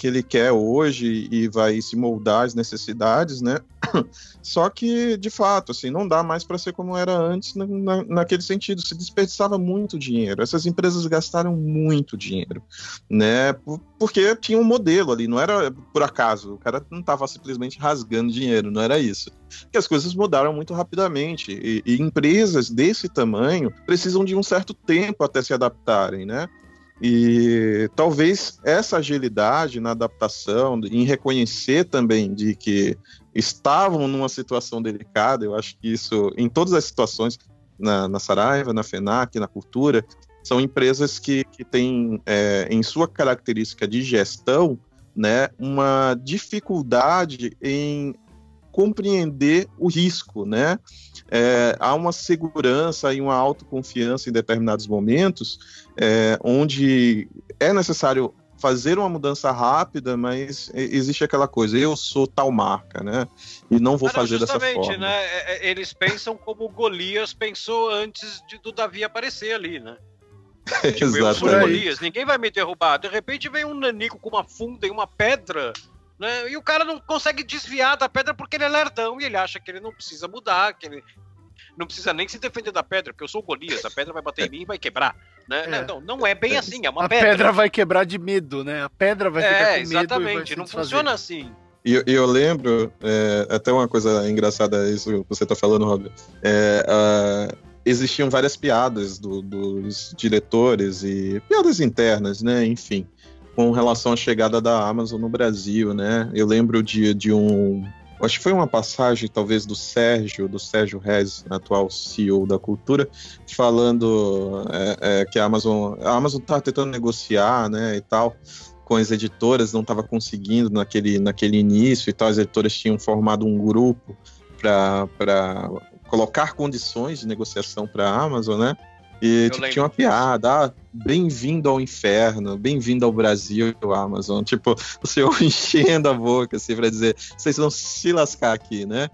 que ele quer hoje e vai se moldar às necessidades, né? Só que, de fato, assim, não dá mais para ser como era antes na, na, naquele sentido. Se desperdiçava muito dinheiro. Essas empresas gastaram muito dinheiro, né? Porque tinha um modelo ali, não era por acaso. O cara não estava simplesmente rasgando dinheiro, não era isso. Que as coisas mudaram muito rapidamente e, e empresas desse tamanho precisam de um certo tempo até se adaptarem, né? E talvez essa agilidade na adaptação, em reconhecer também de que estavam numa situação delicada, eu acho que isso, em todas as situações, na, na Saraiva, na FENAC, na Cultura, são empresas que, que têm é, em sua característica de gestão né, uma dificuldade em compreender o risco, né? É, há uma segurança e uma autoconfiança em determinados momentos, é, onde é necessário fazer uma mudança rápida, mas existe aquela coisa, eu sou tal marca, né? E não vou ah, fazer dessa forma. né? É, é, eles pensam como Golias pensou antes de, do Davi aparecer ali, né? tipo, eu sou Golias, ninguém vai me derrubar. De repente vem um nanico com uma funda e uma pedra né? E o cara não consegue desviar da pedra porque ele é lerdão e ele acha que ele não precisa mudar, que ele não precisa nem se defender da pedra, porque eu sou o Golias, a pedra vai bater em mim e vai quebrar. Né? É. Não, não é bem assim, é uma a pedra. A pedra vai quebrar de medo, né? A pedra vai é, ficar com medo. Exatamente, não funciona assim. E eu, eu, lembro, é, até uma coisa engraçada, isso que você está falando, Rob. É, uh, existiam várias piadas do, dos diretores e piadas internas, né? Enfim com relação à chegada da Amazon no Brasil, né? Eu lembro de, de um. Acho que foi uma passagem, talvez, do Sérgio, do Sérgio Rez, atual CEO da cultura, falando é, é, que a Amazon. A Amazon estava tentando negociar, né? E tal com as editoras, não estava conseguindo naquele, naquele início e tal. As editoras tinham formado um grupo para colocar condições de negociação para a Amazon, né? E tipo, tinha uma piada, ah, bem-vindo ao inferno, bem-vindo ao Brasil, Amazon. Tipo, o senhor enchendo a boca, assim, pra dizer, vocês vão se lascar aqui, né?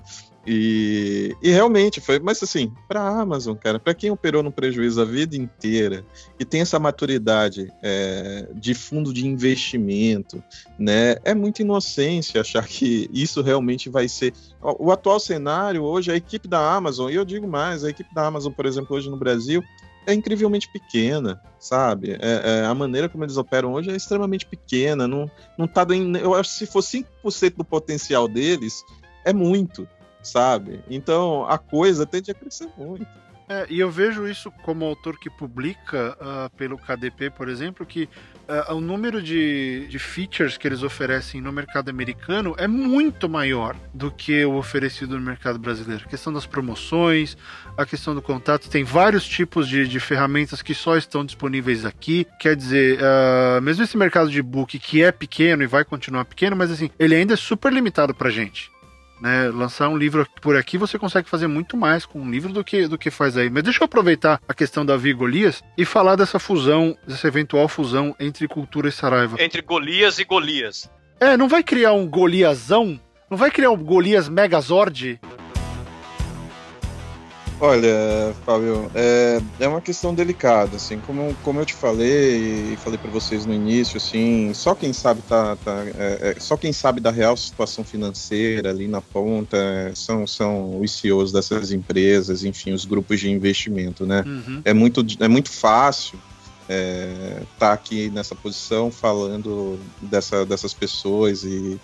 E, e realmente foi, mas assim, para a Amazon, cara, para quem operou no prejuízo a vida inteira e tem essa maturidade é, de fundo de investimento, né, é muita inocência achar que isso realmente vai ser. O, o atual cenário hoje, a equipe da Amazon, e eu digo mais, a equipe da Amazon, por exemplo, hoje no Brasil, é incrivelmente pequena, sabe? É, é, a maneira como eles operam hoje é extremamente pequena. Não, não tá bem. Eu acho que se for 5% do potencial deles, é muito, sabe? Então a coisa tende a crescer muito. É, e eu vejo isso como autor que publica uh, pelo KDP, por exemplo, que uh, o número de, de features que eles oferecem no mercado americano é muito maior do que o oferecido no mercado brasileiro. A questão das promoções, a questão do contato, tem vários tipos de, de ferramentas que só estão disponíveis aqui. Quer dizer, uh, mesmo esse mercado de book que é pequeno e vai continuar pequeno, mas assim, ele ainda é super limitado pra gente. Né, lançar um livro por aqui, você consegue fazer muito mais com um livro do que, do que faz aí. Mas deixa eu aproveitar a questão da Vi Golias e falar dessa fusão, dessa eventual fusão entre cultura e Saraiva. Entre Golias e Golias. É, não vai criar um Goliasão? Não vai criar um Golias Megazord? Olha, Fábio, é, é uma questão delicada, assim, como, como eu te falei e falei para vocês no início, assim, só quem sabe tá, tá é, é, só quem sabe da real situação financeira ali na ponta são, são os CEOs dessas empresas, enfim, os grupos de investimento, né? Uhum. É muito é muito fácil estar é, tá aqui nessa posição falando dessa, dessas pessoas e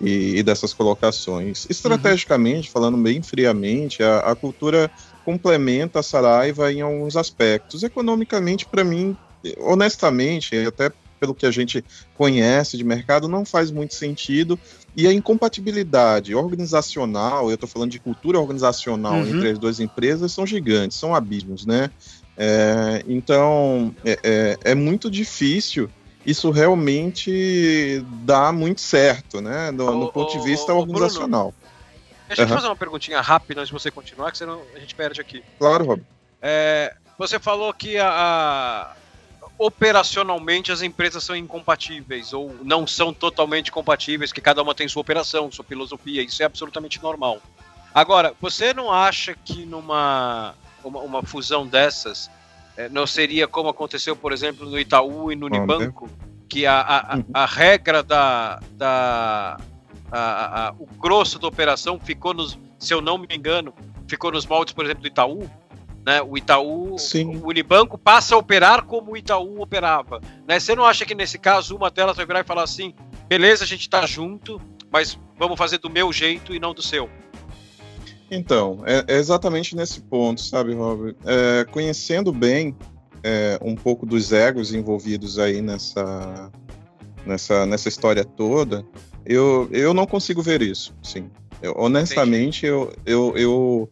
e, e, dessas colocações. Estrategicamente, uhum. falando bem friamente, a, a, cultura complementa a Saraiva em alguns aspectos. Economicamente, para mim, honestamente, até pelo que a gente conhece de mercado, não faz muito sentido. E a incompatibilidade organizacional, eu estou falando de cultura organizacional uhum. entre as duas empresas, são gigantes, são abismos, né? É, então, é, é, é, muito difícil isso realmente dar muito certo, né? No, no ponto de vista organizacional. Deixa uhum. eu te fazer uma perguntinha rápida antes de você continuar, que senão a gente perde aqui. Claro, Rob. É, você falou que a, a, operacionalmente as empresas são incompatíveis ou não são totalmente compatíveis, que cada uma tem sua operação, sua filosofia, isso é absolutamente normal. Agora, você não acha que numa uma, uma fusão dessas é, não seria como aconteceu, por exemplo, no Itaú e no Unibanco, que a, a, a, regra da, da a, a, o grosso da operação ficou nos, se eu não me engano, ficou nos moldes, por exemplo, do Itaú, né? O Itaú, Sim. o Unibanco passa a operar como o Itaú operava. Né? Você não acha que nesse caso uma delas vai virar e falar assim: beleza, a gente tá junto, mas vamos fazer do meu jeito e não do seu? Então, é, é exatamente nesse ponto, sabe, Robert? É, conhecendo bem é, um pouco dos egos envolvidos aí nessa, nessa, nessa história toda, eu, eu não consigo ver isso, sim. Eu, honestamente, eu, eu, eu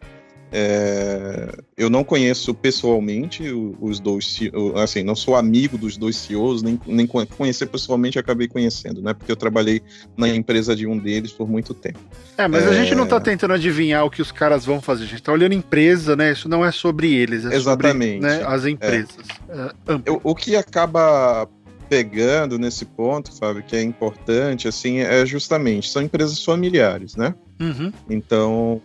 é, eu não conheço pessoalmente os dois, assim, não sou amigo dos dois CEOs, nem, nem conhecer pessoalmente acabei conhecendo, né? Porque eu trabalhei na empresa de um deles por muito tempo. É, mas é... a gente não está tentando adivinhar o que os caras vão fazer, a gente está olhando empresa, né? Isso não é sobre eles, é Exatamente. sobre né, as empresas. É. É, o que acaba pegando nesse ponto, Fábio, que é importante, assim, é justamente, são empresas familiares, né? Uhum. Então,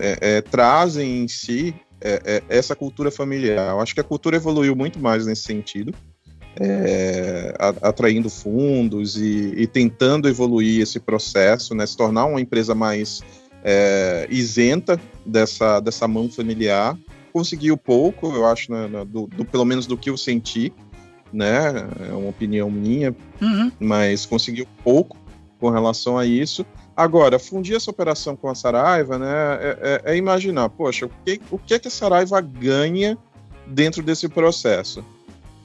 é, é, trazem em si é, é, essa cultura familiar. Eu acho que a cultura evoluiu muito mais nesse sentido, é, atraindo fundos e, e, tentando evoluir esse processo, né? Se tornar uma empresa mais é, isenta dessa, dessa mão familiar. Conseguiu pouco, eu acho, né, do, do, pelo menos do que eu senti, né? É uma opinião minha, uhum. mas conseguiu pouco com relação a isso. Agora, fundir essa operação com a Saraiva, né, é, é, é imaginar, poxa, o que, o que, é que a Saraiva ganha dentro desse processo?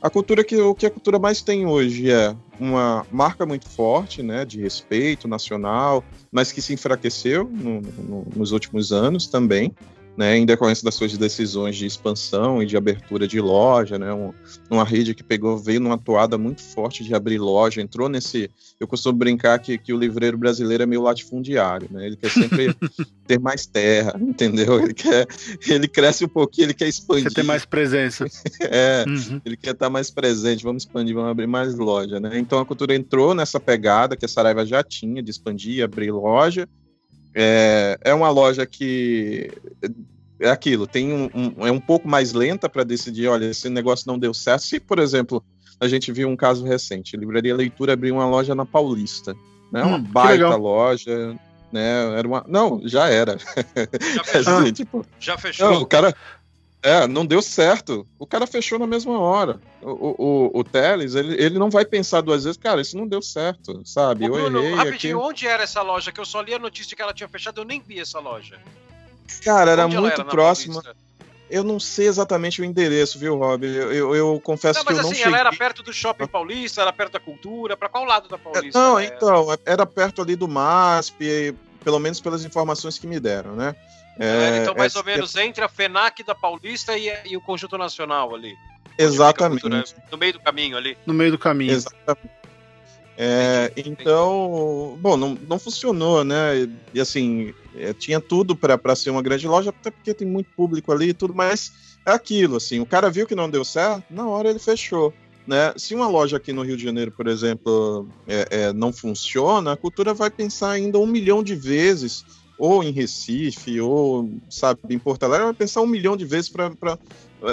A cultura que o que a cultura mais tem hoje é uma marca muito forte, né, de respeito nacional, mas que se enfraqueceu no, no, nos últimos anos também né, em decorrência das suas decisões de expansão e de abertura de loja, né, um, uma rede que pegou, veio numa toada muito forte de abrir loja, entrou nesse, eu costumo brincar que, que o livreiro brasileiro é meio latifundiário, né, ele quer sempre ter mais terra, entendeu, ele quer, ele cresce um pouquinho, ele quer expandir. Quer ter mais presença. é, uhum. ele quer estar mais presente, vamos expandir, vamos abrir mais loja, né, então a cultura entrou nessa pegada que a Saraiva já tinha de expandir, abrir loja, é, é uma loja que é aquilo, tem um, um é um pouco mais lenta para decidir, olha, esse negócio não deu certo. Se, por exemplo, a gente viu um caso recente, a Livraria Leitura abriu uma loja na Paulista, né? Uma hum, baita loja, né? Era uma, não, já era. Já fechou. assim, tipo, já fechou. Não, o cara é, não deu certo. O cara fechou na mesma hora. O, o, o Teles, ele, ele não vai pensar duas vezes, cara, isso não deu certo, sabe? Ô, Bruno, eu errei. Rapidinho, aqui... onde era essa loja? Que eu só li a notícia que ela tinha fechado, eu nem vi essa loja. Cara, era onde muito era, próxima. Eu não sei exatamente o endereço, viu, Rob? Eu, eu, eu confesso não, que eu assim, não cheguei... ela era perto do Shopping Paulista, era perto da Cultura, para qual lado da Paulista? Não, então, era perto ali do MASP, pelo menos pelas informações que me deram, né? É, então, mais é, ou menos entre a FENAC da Paulista e, e o Conjunto Nacional ali. Exatamente. no meio do caminho ali. No meio do caminho. Exatamente. É, então, bom, não, não funcionou, né? E assim, é, tinha tudo para ser uma grande loja, até porque tem muito público ali e tudo, mas é aquilo, assim, o cara viu que não deu certo, na hora ele fechou. Né? Se uma loja aqui no Rio de Janeiro, por exemplo, é, é, não funciona, a cultura vai pensar ainda um milhão de vezes ou em Recife, ou, sabe, em Porto Alegre, vai pensar um milhão de vezes para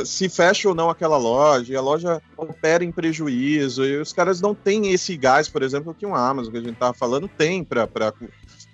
se fecha ou não aquela loja, e a loja opera em prejuízo, e os caras não têm esse gás, por exemplo, que um Amazon, que a gente estava falando, tem para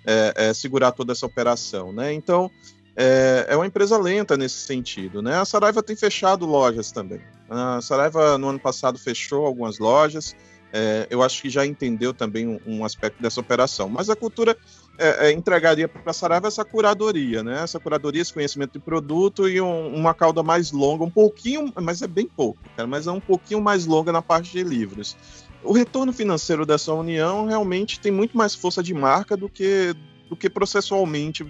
é, é, segurar toda essa operação, né? Então, é, é, uma empresa lenta nesse sentido, né? A Saraiva tem fechado lojas também. A Saraiva, no ano passado, fechou algumas lojas, é, eu acho que já entendeu também um, um, aspecto dessa operação. Mas a cultura é, é, entregaria para a Saraiva essa curadoria, né? Essa curadoria, esse conhecimento de produto e um, uma cauda mais longa, um pouquinho, mas é bem pouco, cara, mas é um pouquinho mais longa na parte de livros. O retorno financeiro dessa união realmente tem muito mais força de marca do que, do que processualmente,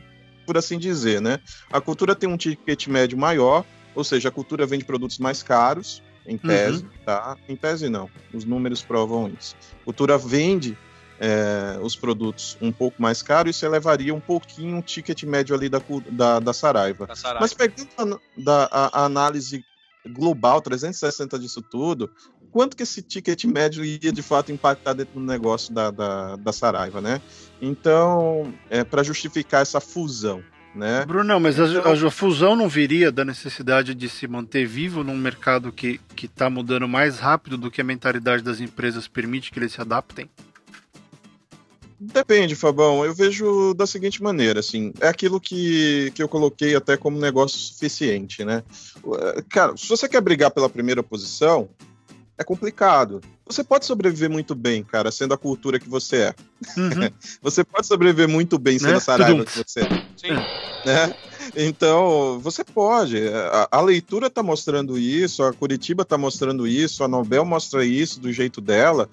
por assim dizer, né? A cultura tem um ticket médio maior, ou seja, a cultura vende produtos mais caros, em uhum. tese, uhum. tá? Em tese não, os números provam isso. Cultura vende é, os produtos um pouco mais caros, isso elevaria um pouquinho o ticket médio ali da, da, da Saraiva. Da Saraiva. Mas pegando a, da, a, a análise global, 360 disso tudo, quanto que esse ticket médio ia de fato impactar dentro do negócio da, da, da Saraiva, né? Então, é, para justificar essa fusão, né? Bruno, mas então, a, a, fusão não viria da necessidade de se manter vivo num mercado que está mudando mais rápido do que a mentalidade das empresas permite que eles se adaptem? Depende, Fabão. Eu vejo da seguinte maneira, assim, é aquilo que, que eu coloquei até como negócio suficiente, né? Cara, se você quer brigar pela primeira posição, é complicado. Você pode sobreviver muito bem, cara, sendo a cultura que você é. Uhum. você pode sobreviver muito bem sendo né? a Saraiva que você é. Sim. Né? Então, você pode. A, a leitura está mostrando isso, a Curitiba está mostrando isso, a Nobel mostra isso do jeito dela.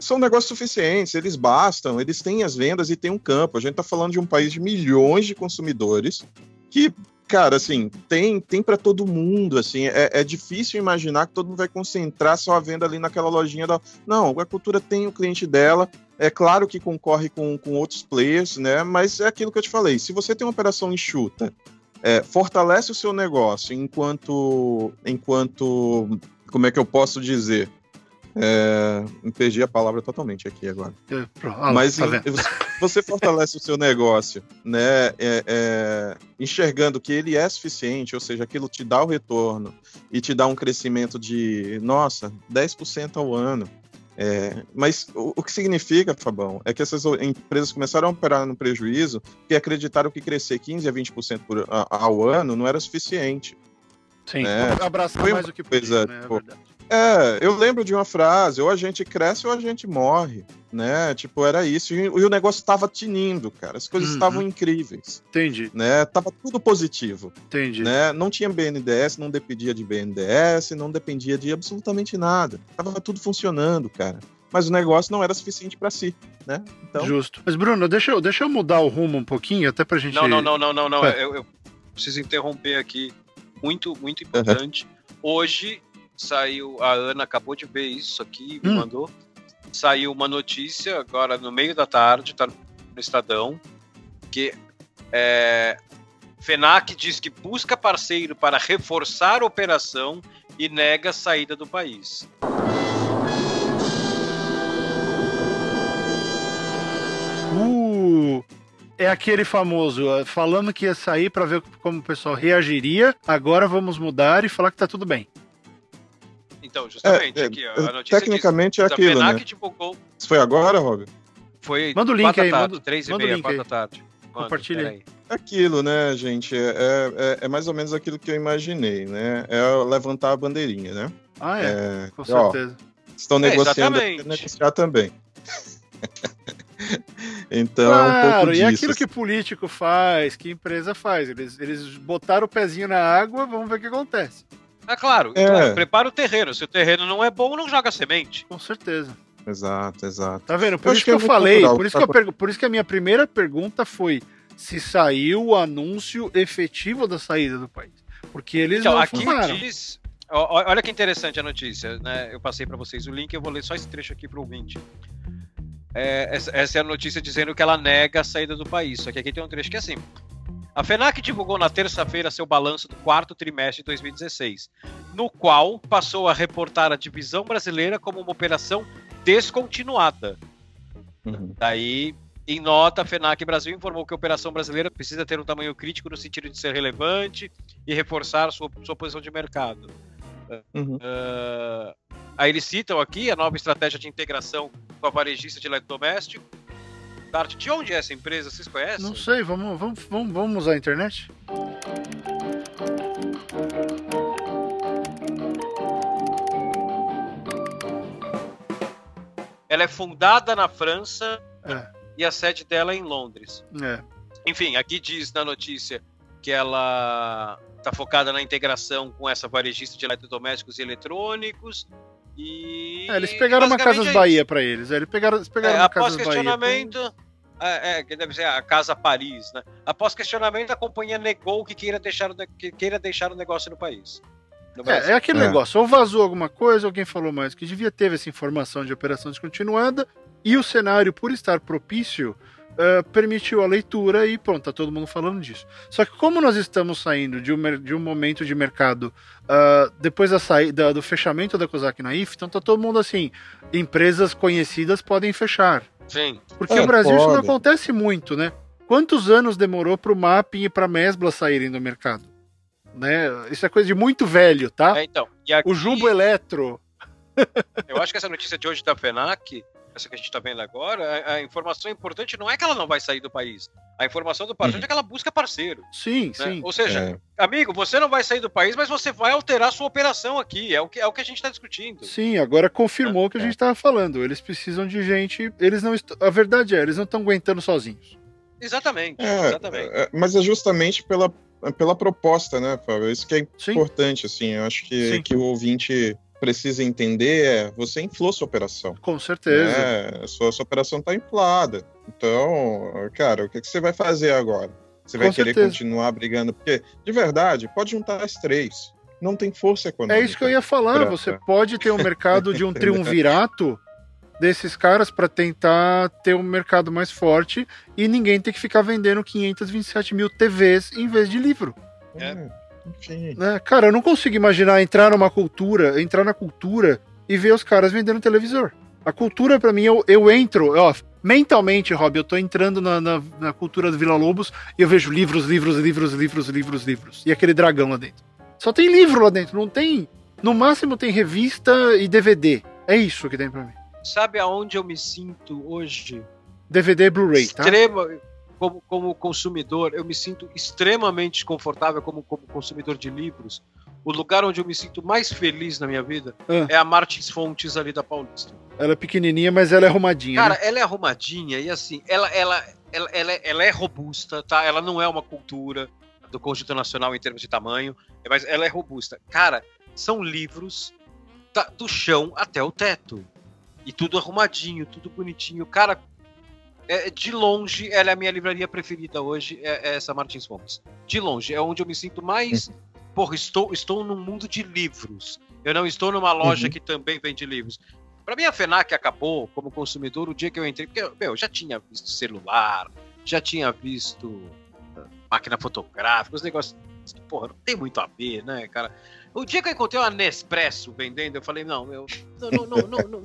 São negócios suficientes, eles bastam, eles têm as vendas e tem um campo. A gente está falando de um país de milhões de consumidores que cara, assim, tem, tem para todo mundo, assim, é, é, difícil imaginar que todo mundo vai concentrar sua venda ali naquela lojinha da... Não, a cultura tem o cliente dela, é claro que concorre com, com outros players, né, mas é aquilo que eu te falei, se você tem uma operação enxuta, é, fortalece o seu negócio enquanto, enquanto, como é que eu posso dizer, é, perdi a palavra totalmente aqui agora. É, ah, Mas tá você fortalece o seu negócio, né? É, é, enxergando que ele é suficiente, ou seja, aquilo te dá o retorno e te dá um crescimento de, nossa, 10% ao ano. É, mas o, o, que significa, Fabão, é que essas empresas começaram a operar no prejuízo e acreditaram que crescer 15% a 20% por, a, ao ano não era suficiente. Sim, né? abraçar mais do que podia, né? É verdade. É, eu lembro de uma frase, ou a gente cresce ou a gente morre, né? Tipo, era isso. E, o negócio estava tinindo, cara. As coisas uhum. estavam incríveis. Entendi. Né? Tava tudo positivo. Entendi. Né? Não tinha BNDES, não dependia de BNDES, não dependia de absolutamente nada. Tava tudo funcionando, cara. Mas o negócio não era suficiente para si, né? Então... Justo. Mas, Bruno, deixa eu, deixa eu mudar o rumo um pouquinho, até pra gente... Não, não, não, não, não, não. É. Eu, eu preciso interromper aqui. Muito, muito importante. Uhum. Hoje saiu, a Ana acabou de ver isso aqui, me hum. mandou. Saiu uma notícia agora no meio da tarde, tá no Estadão, que é, FENAC diz que busca parceiro para reforçar a operação e nega a saída do país. Uh, é aquele famoso, falando que ia sair para ver como o pessoal reagiria, agora vamos mudar e falar que tá tudo bem. Então, justamente, é, aqui, ó, a notícia Tecnicamente é aquilo, né? divulgou... Isso foi agora, Rob? Foi manda o link aí, tarde, manda, três e manda meia, quatro da tarde. Compartilha aí. É aquilo, né, gente? É, é, é, mais ou menos aquilo que eu imaginei, né? É levantar a bandeirinha, né? Ah, é. é com certeza. Ó, estão é, negociando, negociar também. então claro, é um pouco disso. E é aquilo que político faz, que empresa faz. Eles, eles botaram o pezinho na água, vamos ver o que acontece. É claro, é. claro, prepara o terreno. Se o terreno não é bom, não joga semente. Com certeza. Exato, exato. Tá vendo? Por eu isso que, eu é falei, por isso, que eu por isso que a minha primeira pergunta foi se saiu o anúncio efetivo da saída do país. Porque eles então, não aqui fumaram. diz. Olha que interessante a notícia, né? Eu passei para vocês o link, eu vou ler só esse trecho aqui pro ouvinte. É, essa, essa é a notícia dizendo que ela nega a saída do país. Só que aqui tem um trecho que é assim: a FENAC divulgou na terça-feira seu balanço do quarto trimestre de 2016, no qual passou a reportar a divisão brasileira como uma operação descontinuada. Uhum. Daí, em nota, a FENAC Brasil informou que a operação brasileira precisa ter um tamanho crítico no sentido de ser relevante e reforçar sua, sua posição de mercado. Uhum. Uh, aí eles citam aqui a nova estratégia de integração com a varejista de eletrodoméstico, Dart, de onde é essa empresa? Vocês conhecem? Não sei, vamos, vamos, vamos, vamos usar a internet? Ela é fundada na França é. e a sede dela é em Londres. É. Enfim, aqui diz na notícia que ela está focada na integração com essa varejista de eletrodomésticos e eletrônicos e. É, eles pegaram uma Casas é Bahia para eles. É, eles pegaram, eles pegaram é, uma Casas Bahia. questionamento. É, é, que deve ser a Casa Paris, né? Após questionamento, a companhia negou que queira deixar, que queira deixar o negócio no país. No é, é, aquele é. negócio, ou vazou alguma coisa, alguém falou mais que devia ter essa informação de operação descontinuada, E o cenário, por estar propício, uh, permitiu a leitura e pronto, tá todo mundo falando disso. Só que como nós estamos saindo de um, de um momento de mercado uh, depois da saída do fechamento da COSAC na IF, então tá todo mundo assim, empresas conhecidas podem fechar. Sim. Porque é, no Brasil pode. isso não acontece muito, né? Quantos anos demorou para o Mapping e para a Mesbla saírem do mercado? Né? Isso é coisa de muito velho, tá? É, então, aqui... O Jumbo Eletro. Eu acho que essa notícia de hoje da FENAC essa que a gente está vendo agora, a, a, informação importante não é que ela não vai sair do país. A informação do importante uhum. é que ela busca parceiro. Sim, né? sim. Ou seja, é. amigo, você não vai sair do país, mas você vai alterar sua operação aqui. É o que, é o que a gente está discutindo. Sim, agora confirmou o que a gente estava falando. Eles precisam de gente. Eles não A verdade é, eles não estão aguentando sozinhos. Exatamente, é, exatamente. É, mas é justamente pela, pela proposta, né, Fábio? Isso que é sim. importante, assim. Eu acho que, que o ouvinte precisa entender é você inflou sua operação. Com certeza. Né? Sua, sua operação está inflada. Então, cara, o que, que você vai fazer agora? Você vai Com querer certeza. continuar brigando? Porque, de verdade, pode juntar as três. Não tem força econômica. É isso que eu ia falar. Pra... Você pode ter um mercado de um triunvirato desses caras para tentar ter um mercado mais forte e ninguém ter que ficar vendendo 527 mil TVs em vez de livro. É. Enfim. Né? Cara, eu não consigo imaginar entrar numa cultura, entrar na cultura e ver os caras vendendo televisor. A cultura, para mim, eu, eu entro, ó, mentalmente, Rob, eu tô entrando na, na, na, cultura do Vila Lobos e eu vejo livros, livros, livros, livros, livros, livros. E aquele dragão lá dentro. Só tem livro lá dentro, não tem. No máximo tem revista e DVD. É isso que tem pra mim. Sabe aonde eu me sinto hoje? DVD e Blu-ray, tá? Extrema, como, como consumidor, eu me sinto extremamente confortável como, como consumidor de livros. O lugar onde eu me sinto mais feliz na minha vida ah. é a Martins Fontes ali da Paulista. Ela é pequenininha, mas ela é arrumadinha. Cara, né? ela é arrumadinha e assim, ela, ela, ela, ela, ela é robusta, tá? Ela não é uma cultura do conjunto nacional em termos de tamanho, mas ela é robusta. Cara, são livros tá, do chão até o teto. E tudo arrumadinho, tudo bonitinho. Cara, é, de longe, ela é a minha livraria preferida hoje, é, é essa Martins Fontes. De longe, é onde eu me sinto mais. Porra, estou, estou num mundo de livros. Eu não estou numa loja uhum. que também vende livros. Para mim, a FENAC acabou como consumidor o dia que eu entrei, porque meu, eu já tinha visto celular, já tinha visto ah, máquina fotográfica, os negócios. Porra, não tem muito a ver, né, cara? O dia que eu encontrei uma Nespresso vendendo, eu falei, não, meu, não, não, não, não, não,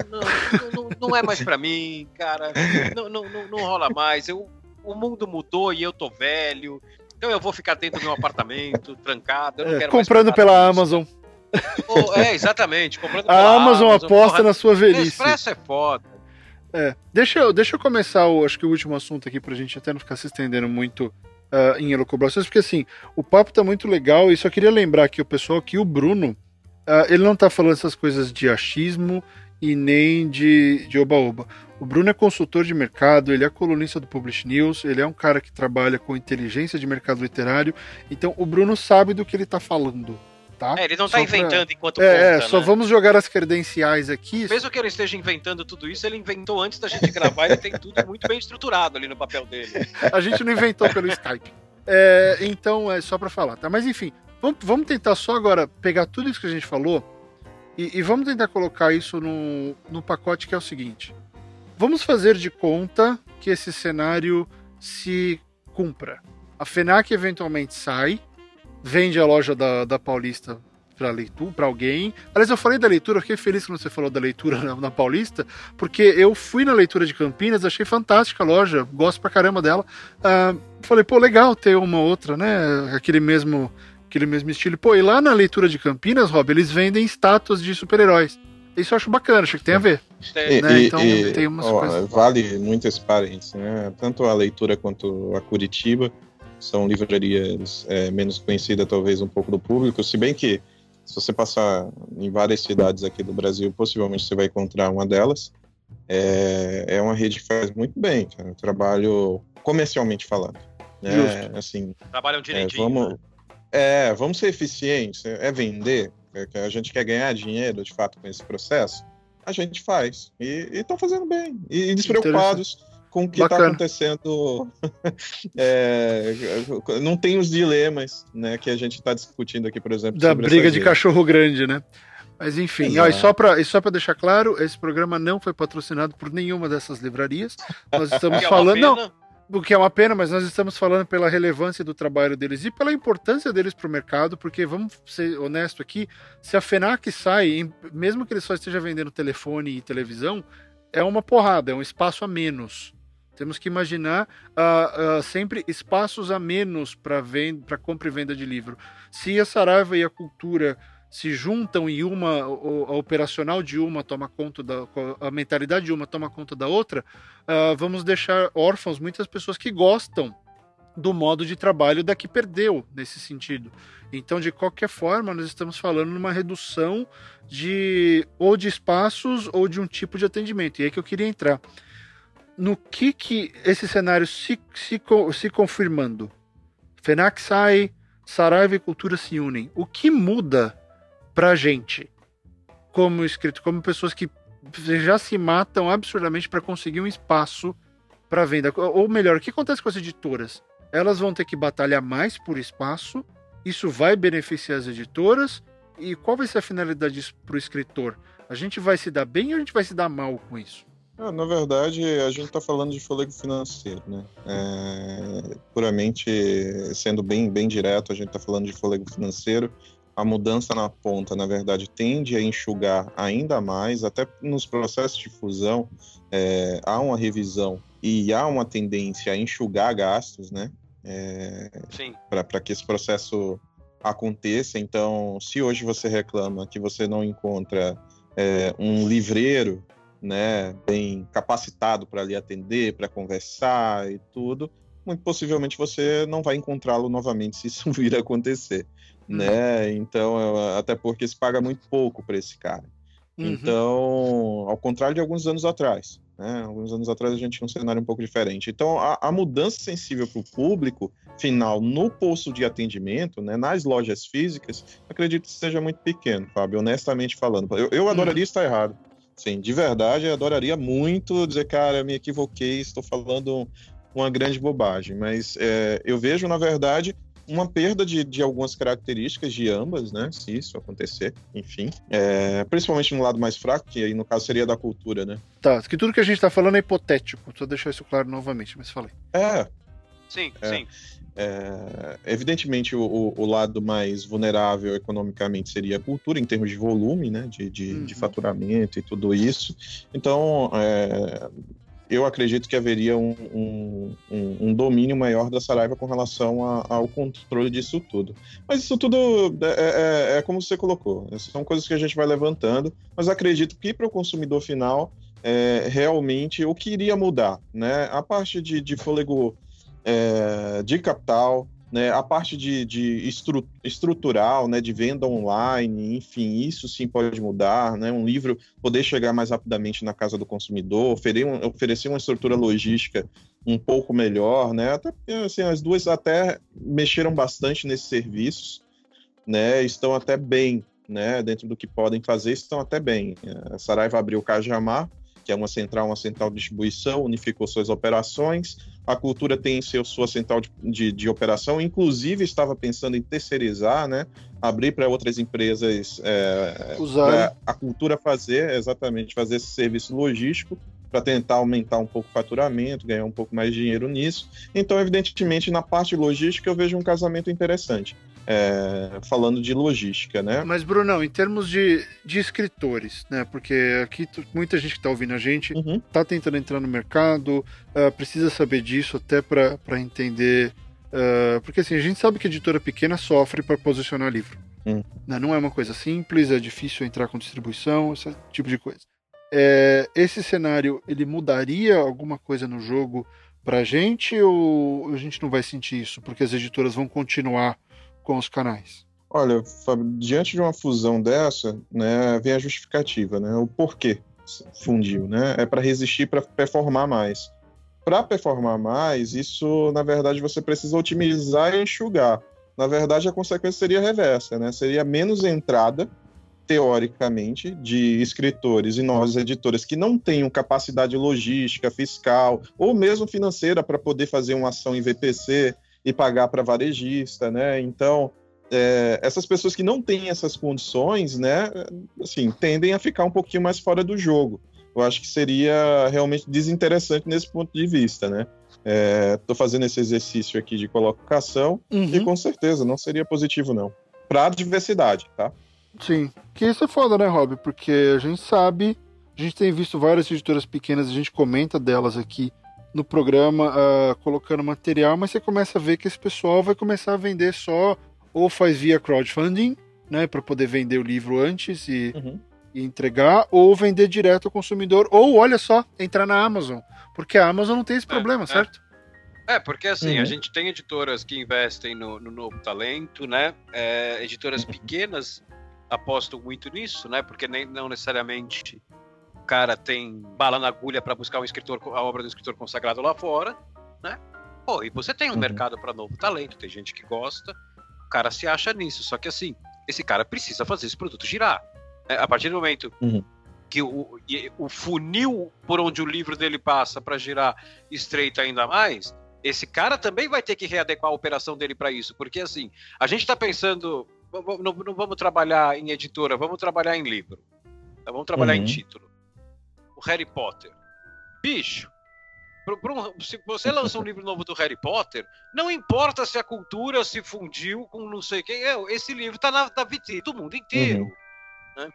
não, não, é mais para mim, cara. Não, não, não, não rola mais. Eu, o mundo mudou e eu tô velho. Então eu vou ficar dentro do meu apartamento, trancado. Eu não é, quero Comprando pela Amazon. Oh, é, exatamente. Comprando a Amazon, Amazon aposta porra, na sua velhice. Nespresso é foda. É. Deixa eu, deixa eu começar, o, acho que o último assunto aqui pra gente até não ficar se estendendo muito uh, em elucubrações, porque assim, o papo tá muito legal e só queria lembrar aqui o pessoal que o Bruno, uh, ele não tá falando essas coisas de achismo e nem de, oba-oba. O Bruno é consultor de mercado, ele é colunista do Publish News, ele é um cara que trabalha com inteligência de mercado literário, então o Bruno sabe do que ele tá falando. Tá? É, ele não está inventando enquanto é, conta, É, só né? vamos jogar as credenciais aqui. Mesmo que ele esteja inventando tudo isso, ele inventou antes da gente gravar, ele tem tudo muito bem estruturado ali no papel dele. A gente não inventou pelo Skype. É, então, é só para falar, tá? Mas enfim, vamos, vamos, tentar só agora pegar tudo isso que a gente falou e, e vamos tentar colocar isso no, no pacote que é o seguinte. Vamos fazer de conta que esse cenário se cumpra. A FENAC eventualmente sai, vende a loja da, da Paulista para leitura, para alguém. Aliás, eu falei da leitura, eu fiquei feliz quando você falou da leitura na, na, Paulista, porque eu fui na leitura de Campinas, achei fantástica a loja, gosto pra caramba dela. Uh, falei, pô, legal ter uma outra, né? Aquele mesmo, aquele mesmo estilo. Pô, e lá na leitura de Campinas, Rob, eles vendem estátuas de super-heróis. Isso eu acho bacana, acho que tem a ver. E, né? Então e, tem umas ó, coisas. Vale muito esse parênteses, né? Tanto a leitura quanto a Curitiba são livrarias é, menos conhecidas, talvez, um pouco do público, se bem que se você passar em várias cidades aqui do Brasil, possivelmente você vai encontrar uma delas. É, é uma rede que faz muito bem, cara, trabalho comercialmente falando. Né? Assim, Trabalham direitinho. É, vamos, é, vamos ser eficientes, é vender, é, a gente quer ganhar dinheiro, de fato, com esse processo, a gente faz. E estão fazendo bem. E, e despreocupados com o que está acontecendo. é, não tem os dilemas né, que a gente está discutindo aqui, por exemplo. Da briga de cachorro grande, né? Mas enfim, ó, e só para só deixar claro, esse programa não foi patrocinado por nenhuma dessas livrarias. Nós estamos é falando. Não, o que é uma pena, mas nós estamos falando pela relevância do trabalho deles e pela importância deles para o mercado, porque vamos ser honesto aqui, se a FENAC sai, mesmo que ele só esteja vendendo telefone e televisão, é uma porrada, é um espaço a menos. Temos que imaginar uh, uh, sempre espaços a menos para compra e venda de livro. Se a Saraiva e a Cultura se juntam e uma, a operacional de uma toma conta da, a mentalidade de uma toma conta da outra, uh, vamos deixar órfãos muitas pessoas que gostam do modo de trabalho da que perdeu nesse sentido. Então, de qualquer forma, nós estamos falando numa redução de ou de espaços ou de um tipo de atendimento. E é que eu queria entrar. No que que esse cenário se, se, se confirmando? FENAC sai, Saraiva e Cultura se unem. O que muda pra gente, como escrito, como pessoas que já se matam absurdamente para conseguir um espaço para venda. Ou melhor, o que acontece com as editoras? Elas vão ter que batalhar mais por espaço, isso vai beneficiar as editoras, e qual vai ser a finalidade disso para o escritor? A gente vai se dar bem ou a gente vai se dar mal com isso? Ah, na verdade, a gente está falando de fôlego financeiro, né? É, puramente sendo bem, bem direto, a gente está falando de fôlego financeiro a mudança na ponta, na verdade, tende a enxugar ainda mais, até nos processos de fusão, é, há uma revisão e há uma tendência a enxugar gastos, né? É, Para que esse processo aconteça. Então, se hoje você reclama que você não encontra é, um livreiro né, bem capacitado para lhe atender, para conversar e tudo, muito possivelmente você não vai encontrá-lo novamente se isso vir a acontecer né? Então, até porque se paga muito pouco para esse cara. Uhum. Então, ao contrário de alguns anos atrás, né? Alguns anos atrás a gente tinha um cenário um pouco diferente. Então, a, a mudança sensível para o público final no posto de atendimento, né? Nas lojas físicas, acredito que seja muito pequeno, Fábio, honestamente falando. Eu, eu adoraria uhum. estar errado. Sim, de verdade, eu adoraria muito dizer, cara, me equivoquei, estou falando uma grande bobagem. Mas é, eu vejo, na verdade, uma perda de, de algumas características de ambas, né? Se isso acontecer, enfim. É, principalmente no lado mais fraco, que aí no caso seria da cultura, né? Tá, que tudo que a gente tá falando é hipotético. Só deixar isso claro novamente, mas falei. É. Sim, é, sim. É, evidentemente, o, o, lado mais vulnerável economicamente seria a cultura, em termos de volume, né? De, de, uhum. de faturamento e tudo isso. Então, é, eu acredito que haveria um, um, um, domínio maior da Saraiva com relação a, ao controle disso tudo. Mas isso tudo é, é, é, como você colocou, são coisas que a gente vai levantando, mas acredito que para o consumidor final, é, realmente, o que iria mudar? Né? A parte de, de fôlego é, de capital, né, a parte de, de estru, estrutural, né, de venda online, enfim, isso sim pode mudar, né, um livro poder chegar mais rapidamente na casa do consumidor, oferecer, um, oferecer uma estrutura logística um pouco melhor, né, até assim, as duas até mexeram bastante nesses serviços, né, estão até bem, né, dentro do que podem fazer, estão até bem. A Saraiva abriu o Cajamar, que é uma central, uma central de distribuição, unificou suas operações. A cultura tem seu, sua central de, de, de operação, inclusive estava pensando em terceirizar, né? Abrir para outras empresas é, a cultura fazer, exatamente, fazer esse serviço logístico para tentar aumentar um pouco o faturamento, ganhar um pouco mais de dinheiro nisso. Então, evidentemente, na parte logística eu vejo um casamento interessante é, falando de logística, né? Mas, Brunão, em termos de, de escritores, né? Porque aqui muita gente que está ouvindo a gente uhum. tá tentando entrar no mercado, uh, precisa saber disso até para entender. Uh, porque assim, a gente sabe que a editora pequena sofre para posicionar livro. Hum. Né? Não é uma coisa simples, é difícil entrar com distribuição, esse tipo de coisa. É, esse cenário, ele mudaria alguma coisa no jogo pra gente ou a gente não vai sentir isso? Porque as editoras vão continuar com os canais? Olha, Fábio, diante de uma fusão dessa, né, vem a justificativa, né? O porquê fundiu, né? É para resistir, para performar mais. Para performar mais, isso, na verdade, você precisa otimizar e enxugar. Na verdade, a consequência seria reversa, né? Seria menos entrada, teoricamente, de escritores e nós editores que não tenham capacidade logística, fiscal ou mesmo financeira para poder fazer uma ação em VPC, e pagar para varejista, né? Então, é, essas pessoas que não têm essas condições, né, assim, tendem a ficar um pouquinho mais fora do jogo. Eu acho que seria realmente desinteressante nesse ponto de vista, né? Estou é, fazendo esse exercício aqui de colocação uhum. e com certeza não seria positivo, não. Para a diversidade, tá? Sim. Que isso é foda, né, Rob? Porque a gente sabe, a gente tem visto várias editoras pequenas, a gente comenta delas aqui no programa, uh, colocando material, mas você começa a ver que esse pessoal vai começar a vender só, ou faz via crowdfunding, né, para poder vender o livro antes e, uhum. e, entregar, ou vender direto ao consumidor, ou olha só, entrar na Amazon, porque a Amazon não tem esse é, problema, é. certo? É, porque assim, uhum. a gente tem editoras que investem no, no novo talento, né? É, editoras uhum. pequenas apostam muito nisso, né? Porque nem, não necessariamente cara tem bala na agulha para buscar um escritor, a obra do escritor consagrado lá fora, né? Pô, e você tem um uhum. mercado para novo talento, tem gente que gosta, o cara se acha nisso. Só que assim, esse cara precisa fazer esse produto girar. Né? A partir do momento uhum. que o, o funil por onde o livro dele passa para girar estreita ainda mais, esse cara também vai ter que readequar a operação dele para isso, porque assim, a gente está pensando, não, não, vamos trabalhar em editora, vamos trabalhar em livro, tá? vamos trabalhar uhum. em título. Harry Potter, bicho. se você lança um livro novo do Harry Potter, não importa se a cultura se fundiu com não sei quem, esse livro está na, na vitrine do mundo inteiro. Uhum. Né?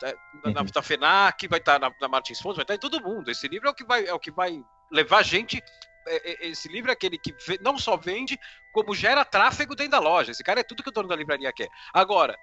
Tá, na, uhum. na FENAC, vai estar tá na, na Martins Fontes, vai estar tá em todo mundo. Esse livro é o que vai, é o que vai levar gente é, é, esse livro é aquele que não só vende, como gera tráfego dentro da loja. Esse cara é tudo que o dono da livraria quer. Agora,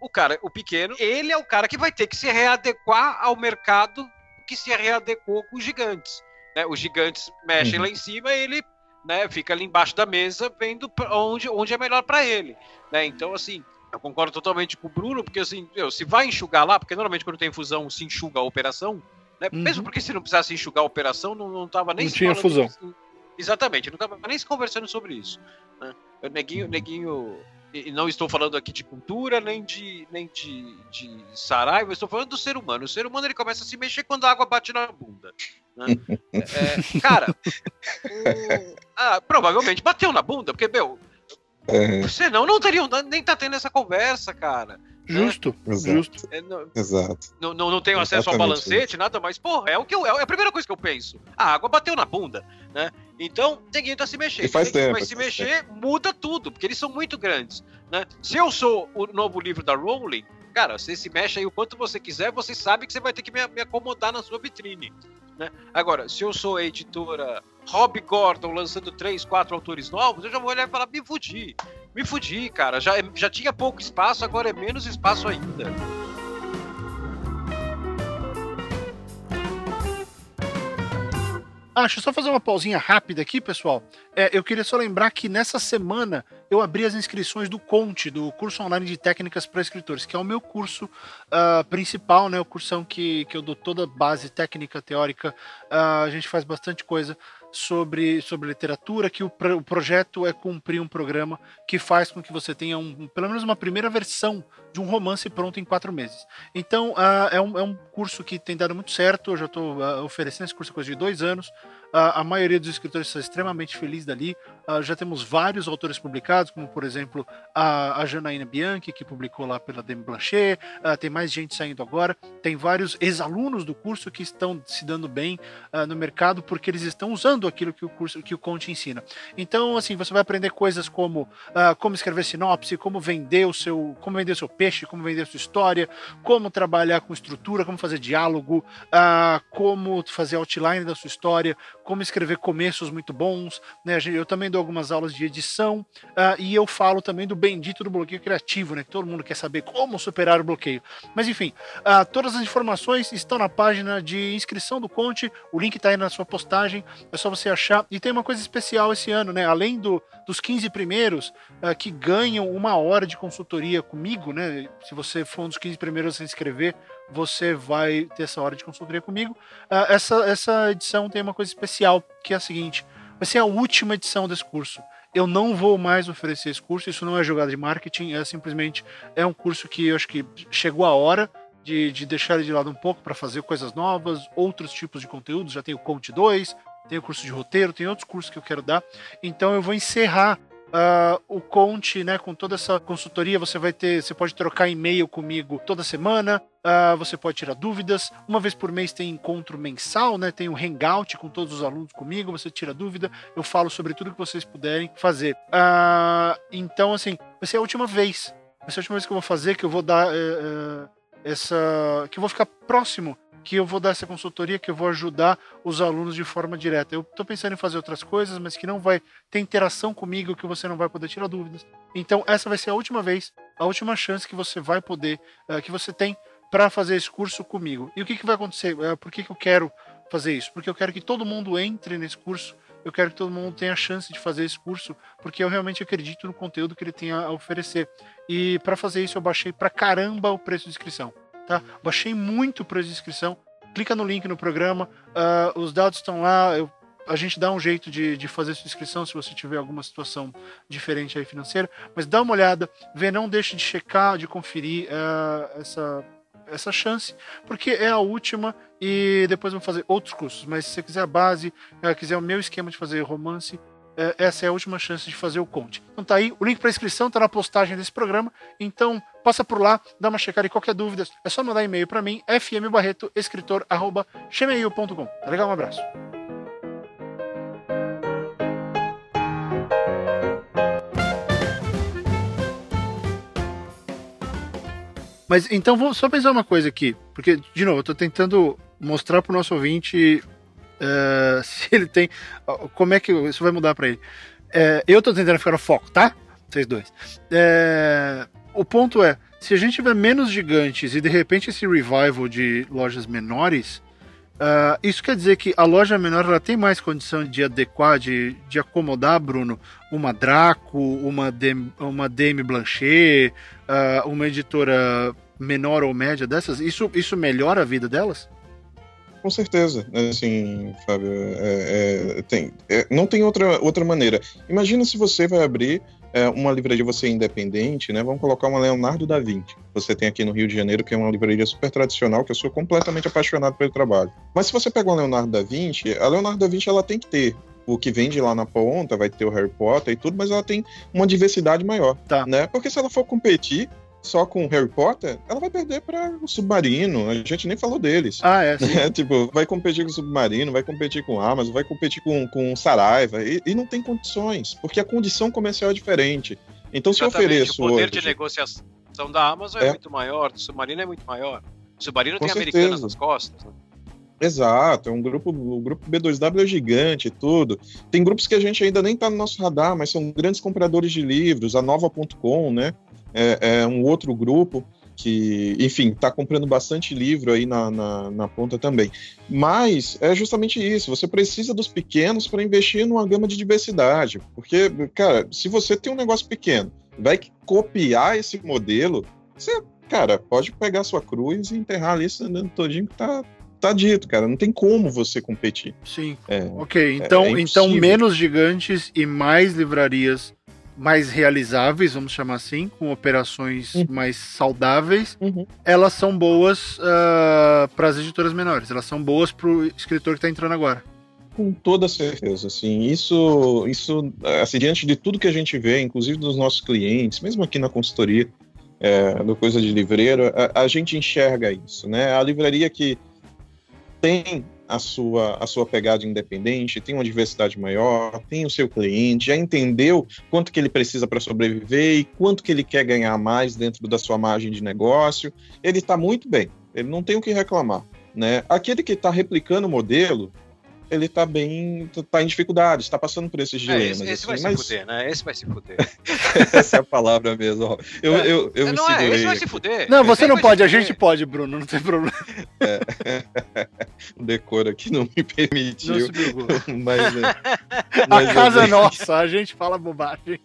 o cara, o pequeno, ele é o cara que vai ter que se readequar ao mercado que se readequou com os gigantes. Né? Os gigantes mexem uhum. lá em cima, ele né, fica ali embaixo da mesa vendo onde, onde é melhor para ele. Né? Então, assim, eu concordo totalmente com o Bruno, porque assim, meu, se vai enxugar lá, porque normalmente quando tem fusão se enxuga a operação, né? Uhum. Mesmo porque se não precisasse enxugar a operação, não, não tava nem não tinha fusão. Disso. Exatamente, não tava nem se conversando sobre isso. Né? O neguinho, neguinho. E não estou falando aqui de cultura, nem de, nem de, de saraiva, estou falando do ser humano. O ser humano ele começa a se mexer quando a água bate na bunda. Né? é, cara, o, ah, provavelmente bateu na bunda, porque, meu, é. senão não teriam nem tá tendo essa conversa, cara. Justo, é, justo. É, não, Exato. Não, não, não tenho acesso Exatamente ao balancete, isso. nada, mas, porra, é o que eu, é a primeira coisa que eu penso. A água bateu na bunda, né? Então, ninguém tá se mexer. E faz tempo, vai se mexer, tempo. muda tudo, porque eles são muito grandes, né? Se eu sou o novo livro da Rowling, cara, você se mexe aí o quanto você quiser, você sabe que você vai ter que me, me acomodar na sua vitrine. Né? Agora, se eu sou a editora Rob Gordon lançando três, quatro autores novos, eu já vou olhar e falar, me fudi. Me fudi, cara. Já, já tinha pouco espaço, agora é menos espaço ainda. Ah, deixa eu só fazer uma pausinha rápida aqui, pessoal. É, eu queria só lembrar que nessa semana eu abri as inscrições do Conte, do curso online de técnicas para escritores, que é o meu curso uh, principal, né? O cursão que, que eu dou toda a base técnica, teórica. Uh, a gente faz bastante coisa sobre, sobre literatura, que o, o, projeto é cumprir um programa que faz com que você tenha um, pelo menos uma primeira versão de um romance pronto em quatro meses. Então, uh, é, um, é um curso que tem dado muito certo, eu já estou uh, oferecendo esse curso há coisa de dois anos. Uh, a maioria dos escritores está extremamente feliz dali. Uh, já temos vários autores publicados, como por exemplo a, a Janaína Bianchi, que publicou lá pela Demi Blanchet. Uh, tem mais gente saindo agora. Tem vários ex-alunos do curso que estão se dando bem no mercado porque eles estão usando aquilo que o curso, que o Conte ensina. Então, assim, você vai aprender coisas como como escrever sinopse, como vender o seu, como vender seu peixe, como vender sua história, como trabalhar com estrutura, como fazer diálogo, como fazer outline da sua história como escrever começos muito bons. Né? Eu também dou algumas aulas de edição uh, e eu falo também do bendito do bloqueio criativo, né? Que todo mundo quer saber como superar o bloqueio. Mas enfim, uh, todas as informações estão na página de inscrição do Conte. O link está aí na sua postagem. É só você achar. E tem uma coisa especial esse ano, né? Além do, dos 15 primeiros uh, que ganham uma hora de consultoria comigo, né? Se você for um dos 15 primeiros a se inscrever, você vai ter essa hora de consultoria comigo. Essa, essa edição tem uma coisa especial, que é a seguinte: vai ser a última edição desse curso. Eu não vou mais oferecer esse curso, isso não é jogada de marketing, é simplesmente é um curso que eu acho que chegou a hora de, de deixar ele de lado um pouco para fazer coisas novas, outros tipos de conteúdos. Já tem o Conte 2, tem o curso de roteiro, tem outros cursos que eu quero dar. Então eu vou encerrar Uh, o Conte, né, com toda essa consultoria, você vai ter, você pode trocar e-mail comigo toda semana, uh, você pode tirar dúvidas. Uma vez por mês tem encontro mensal, né? Tem um hangout com todos os alunos comigo, você tira dúvida, eu falo sobre tudo que vocês puderem fazer. Uh, então, assim, vai ser a última vez. Vai ser a última vez que eu vou fazer, que eu vou dar uh, essa. que eu vou ficar próximo que eu vou dar essa consultoria, que eu vou ajudar os alunos de forma direta. Eu estou pensando em fazer outras coisas, mas que não vai ter interação comigo, que você não vai poder tirar dúvidas. Então, essa vai ser a última vez, a última chance que você vai poder, uh, que você tem para fazer esse curso comigo. E o que, que vai acontecer? Uh, por que, que eu quero fazer isso? Porque eu quero que todo mundo entre nesse curso. Eu quero que todo mundo tenha a chance de fazer esse curso, porque eu realmente acredito no conteúdo que ele tem a oferecer. E para fazer isso, eu baixei pra caramba o preço de inscrição tá? Baixei muito de inscrição. Clica no link no programa, uh, os dados estão lá. Eu, a gente dá um jeito de, de fazer sua inscrição se você tiver alguma situação diferente aí financeira. Mas dá uma olhada, vê, não deixe de checar, de conferir uh, essa, essa chance, porque é a última e depois vamos fazer outros cursos. Mas se você quiser a base, uh, quiser o meu esquema de fazer romance, essa é a última chance de fazer o conte. Então tá aí, o link para inscrição tá na postagem desse programa. Então passa por lá, dá uma checada e qualquer dúvida é só mandar e-mail para mim, fmbarretoescritor@gmail.com. Tá legal? Um abraço. Mas então vou só pensar uma coisa aqui, porque de novo eu tô tentando mostrar pro nosso ouvinte Uh, se ele tem. Como é que isso vai mudar para ele? Uh, eu tô tentando ficar no foco, tá? Vocês dois. Uh, o ponto é: se a gente tiver menos gigantes e de repente esse revival de lojas menores, isso quer dizer que a loja menor ela tem mais condição de adequar, de, de acomodar, Bruno, uma Draco, uma, Dem, uma Dame Blanchet, uma editora menor ou média dessas? Isso, isso melhora a vida delas? Com certeza, assim, Fábio, é, é, tem, é, não tem outra, outra maneira. Imagina se você vai abrir é, uma livraria, você é independente, né? Vamos colocar uma Leonardo da Vinci. Você tem aqui no Rio de Janeiro, que é uma livraria super tradicional, que eu sou completamente apaixonado pelo trabalho. Mas se você pega uma Leonardo da Vinci, a Leonardo da Vinci ela tem que ter o que vende lá na ponta, vai ter o Harry Potter e tudo, mas ela tem uma diversidade maior, tá. né? Porque se ela for competir, só com Harry Potter, ela vai perder para o Submarino. A gente nem falou deles. Ah, é. é tipo, vai competir com o Submarino, vai competir com a Amazon, vai competir com, com Saraiva. E, e não tem condições, porque a condição comercial é diferente. Então, se eu ofereço. O poder hoje, de negociação da Amazon é, é, muito maior, do Submarino é muito maior. O Submarino tem certeza. americanas nas costas. Né? Exato, é um grupo, o grupo B2W é gigante e tudo. Tem grupos que a gente ainda nem está no nosso radar, mas são grandes compradores de livros, a Nova.com, né? É, é um outro grupo que, enfim, está comprando bastante livro aí na, na, na, ponta também. Mas é justamente isso, você precisa dos pequenos para investir numa gama de diversidade. Porque, cara, se você tem um negócio pequeno, vai copiar esse modelo, você, cara, pode pegar sua cruz e enterrar ali andando todinho que tá, tá dito, cara. Não tem como você competir. Sim. É, ok, então, é, é então menos gigantes e mais livrarias mais realizáveis, vamos chamar assim, com operações uhum. mais saudáveis, uhum. elas são boas uh, ah, para as editoras menores. Elas são boas para o escritor que está entrando agora. Com toda certeza, assim, isso, isso, assim, diante de tudo que a gente vê, inclusive dos nossos clientes, mesmo aqui na consultoria é, do Coisa de Livreiro, a, a gente enxerga isso, né? A livraria que tem a sua, a sua pegada independente, tem uma diversidade maior, tem o seu cliente, já entendeu quanto que ele precisa para sobreviver e quanto que ele quer ganhar mais dentro da sua margem de negócio, ele está muito bem, ele não tem o que reclamar. Né? Aquele que está replicando o modelo, ele tá bem. tá em dificuldade, está passando por esses dilemas. É, esse, esse assim, vai mas... se fuder, né? Esse vai se fuder. Essa é a palavra mesmo. Ó. Eu, é. eu, eu não é, esse vai se fuder. Não, você não pode, a gente pode, Bruno, não tem problema. É. O decoro aqui não me permitiu. Não mas, é, mas a casa é nossa, a gente fala bobagem.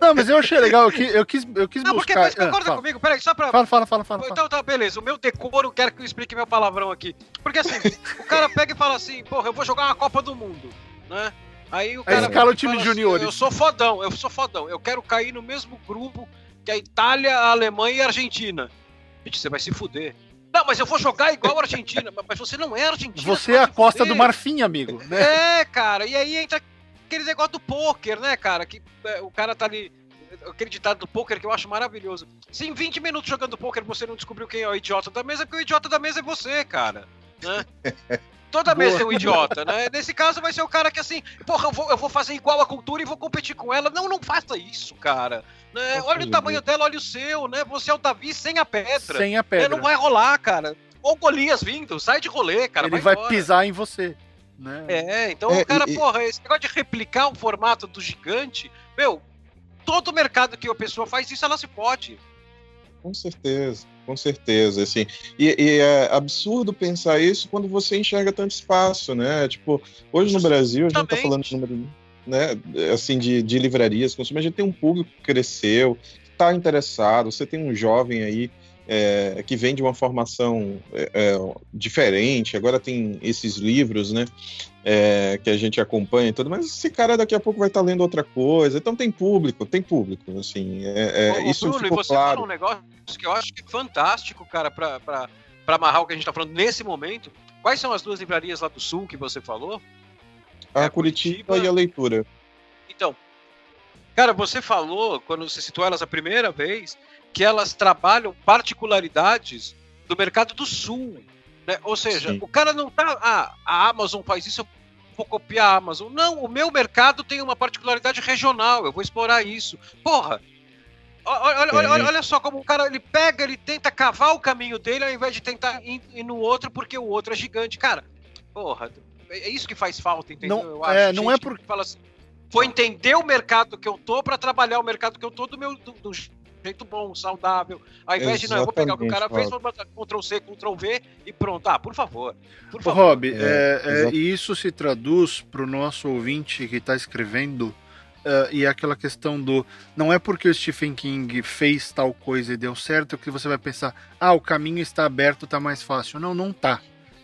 Não, mas eu achei legal, eu quis, eu quis, eu quis não, buscar... Não, porque concorda ah, comigo, peraí, só pra... Fala, fala, fala, fala. Então tá, beleza, o meu decoro quer que eu explique meu palavrão aqui. Porque assim, o cara pega e fala assim, porra, eu vou jogar uma Copa do Mundo, né? Aí o cara... Aí escala o time junior. Assim, eu sou fodão, eu sou fodão, eu quero cair no mesmo grupo que a Itália, a Alemanha e a Argentina. Gente, você vai se fuder. Não, mas eu vou jogar igual a Argentina. mas você não é Argentina. Você é a Costa do Marfim, amigo. Né? É, cara. E aí entra aquele negócio do poker, né, cara? Que é, o cara tá ali. Aquele ditado do poker que eu acho maravilhoso. Se em 20 minutos jogando poker você não descobriu quem é o idiota da mesa, porque o idiota da mesa é você, cara. Né? Toda Boa. mesa é um idiota, né? Nesse caso vai ser o cara que assim, porra, eu vou, eu vou fazer igual a cultura e vou competir com ela. Não, não faça isso, cara. Né? Olha o tamanho dela, olha o seu, né? Você é o Davi sem a pedra. Sem a pedra. Né? Não vai rolar, cara. Ou Golias vindo, sai de rolê, cara. Ele vai, vai pisar em você. Né? É, então é, o cara, e, porra, esse negócio de replicar o formato do gigante, meu, todo mercado que a pessoa faz isso, ela se pode. Com certeza, com certeza, assim. E, e, é absurdo pensar isso quando você enxerga tanto espaço, né? Tipo, hoje no Brasil, a gente tá falando de número, né, assim, de, de livrarias, a gente tem um público que cresceu, que tá interessado, você tem um jovem aí é, que vem de uma formação é, é, diferente, agora tem esses livros, né? É, que a gente acompanha e tudo, mas esse cara daqui a pouco vai estar tá lendo outra coisa, então tem público, tem público, assim, é, é Ô, isso Bruno, ficou e você claro. um negócio que eu acho que é fantástico, cara, para amarrar o que a gente está falando nesse momento. Quais são as duas livrarias lá do Sul que você falou? A, a Curitiba, Curitiba e a Leitura. Então, cara, você falou, quando você citou elas a primeira vez, que elas trabalham particularidades do mercado do sul. Né? Ou seja, Sim. o cara não tá. Ah, a Amazon faz isso, eu vou copiar a Amazon. Não, o meu mercado tem uma particularidade regional, eu vou explorar isso. Porra! Olha, olha, olha, olha, só como o cara ele pega, ele tenta cavar o caminho dele ao invés de tentar ir, ir no outro porque o outro é gigante. Cara, porra, é isso que faz falta, entendeu? Não, acho, é, não é porque. Fala assim, vou entender o mercado que eu tô para trabalhar o mercado que eu tô do meu do, do jeito bom, saudável. Ao invés Exatamente, de, não, eu vou pegar o que o cara fez, vou botar Ctrl C, Ctrl V e pronto. Ah, por favor. Por favor. Rob, é, é, é, e isso se traduz para o nosso ouvinte que está escrevendo. Uh, e é aquela questão do. Não é porque o Stephen King fez tal coisa e deu certo que você vai pensar, ah, o caminho está aberto, tá mais fácil. Não, não tá.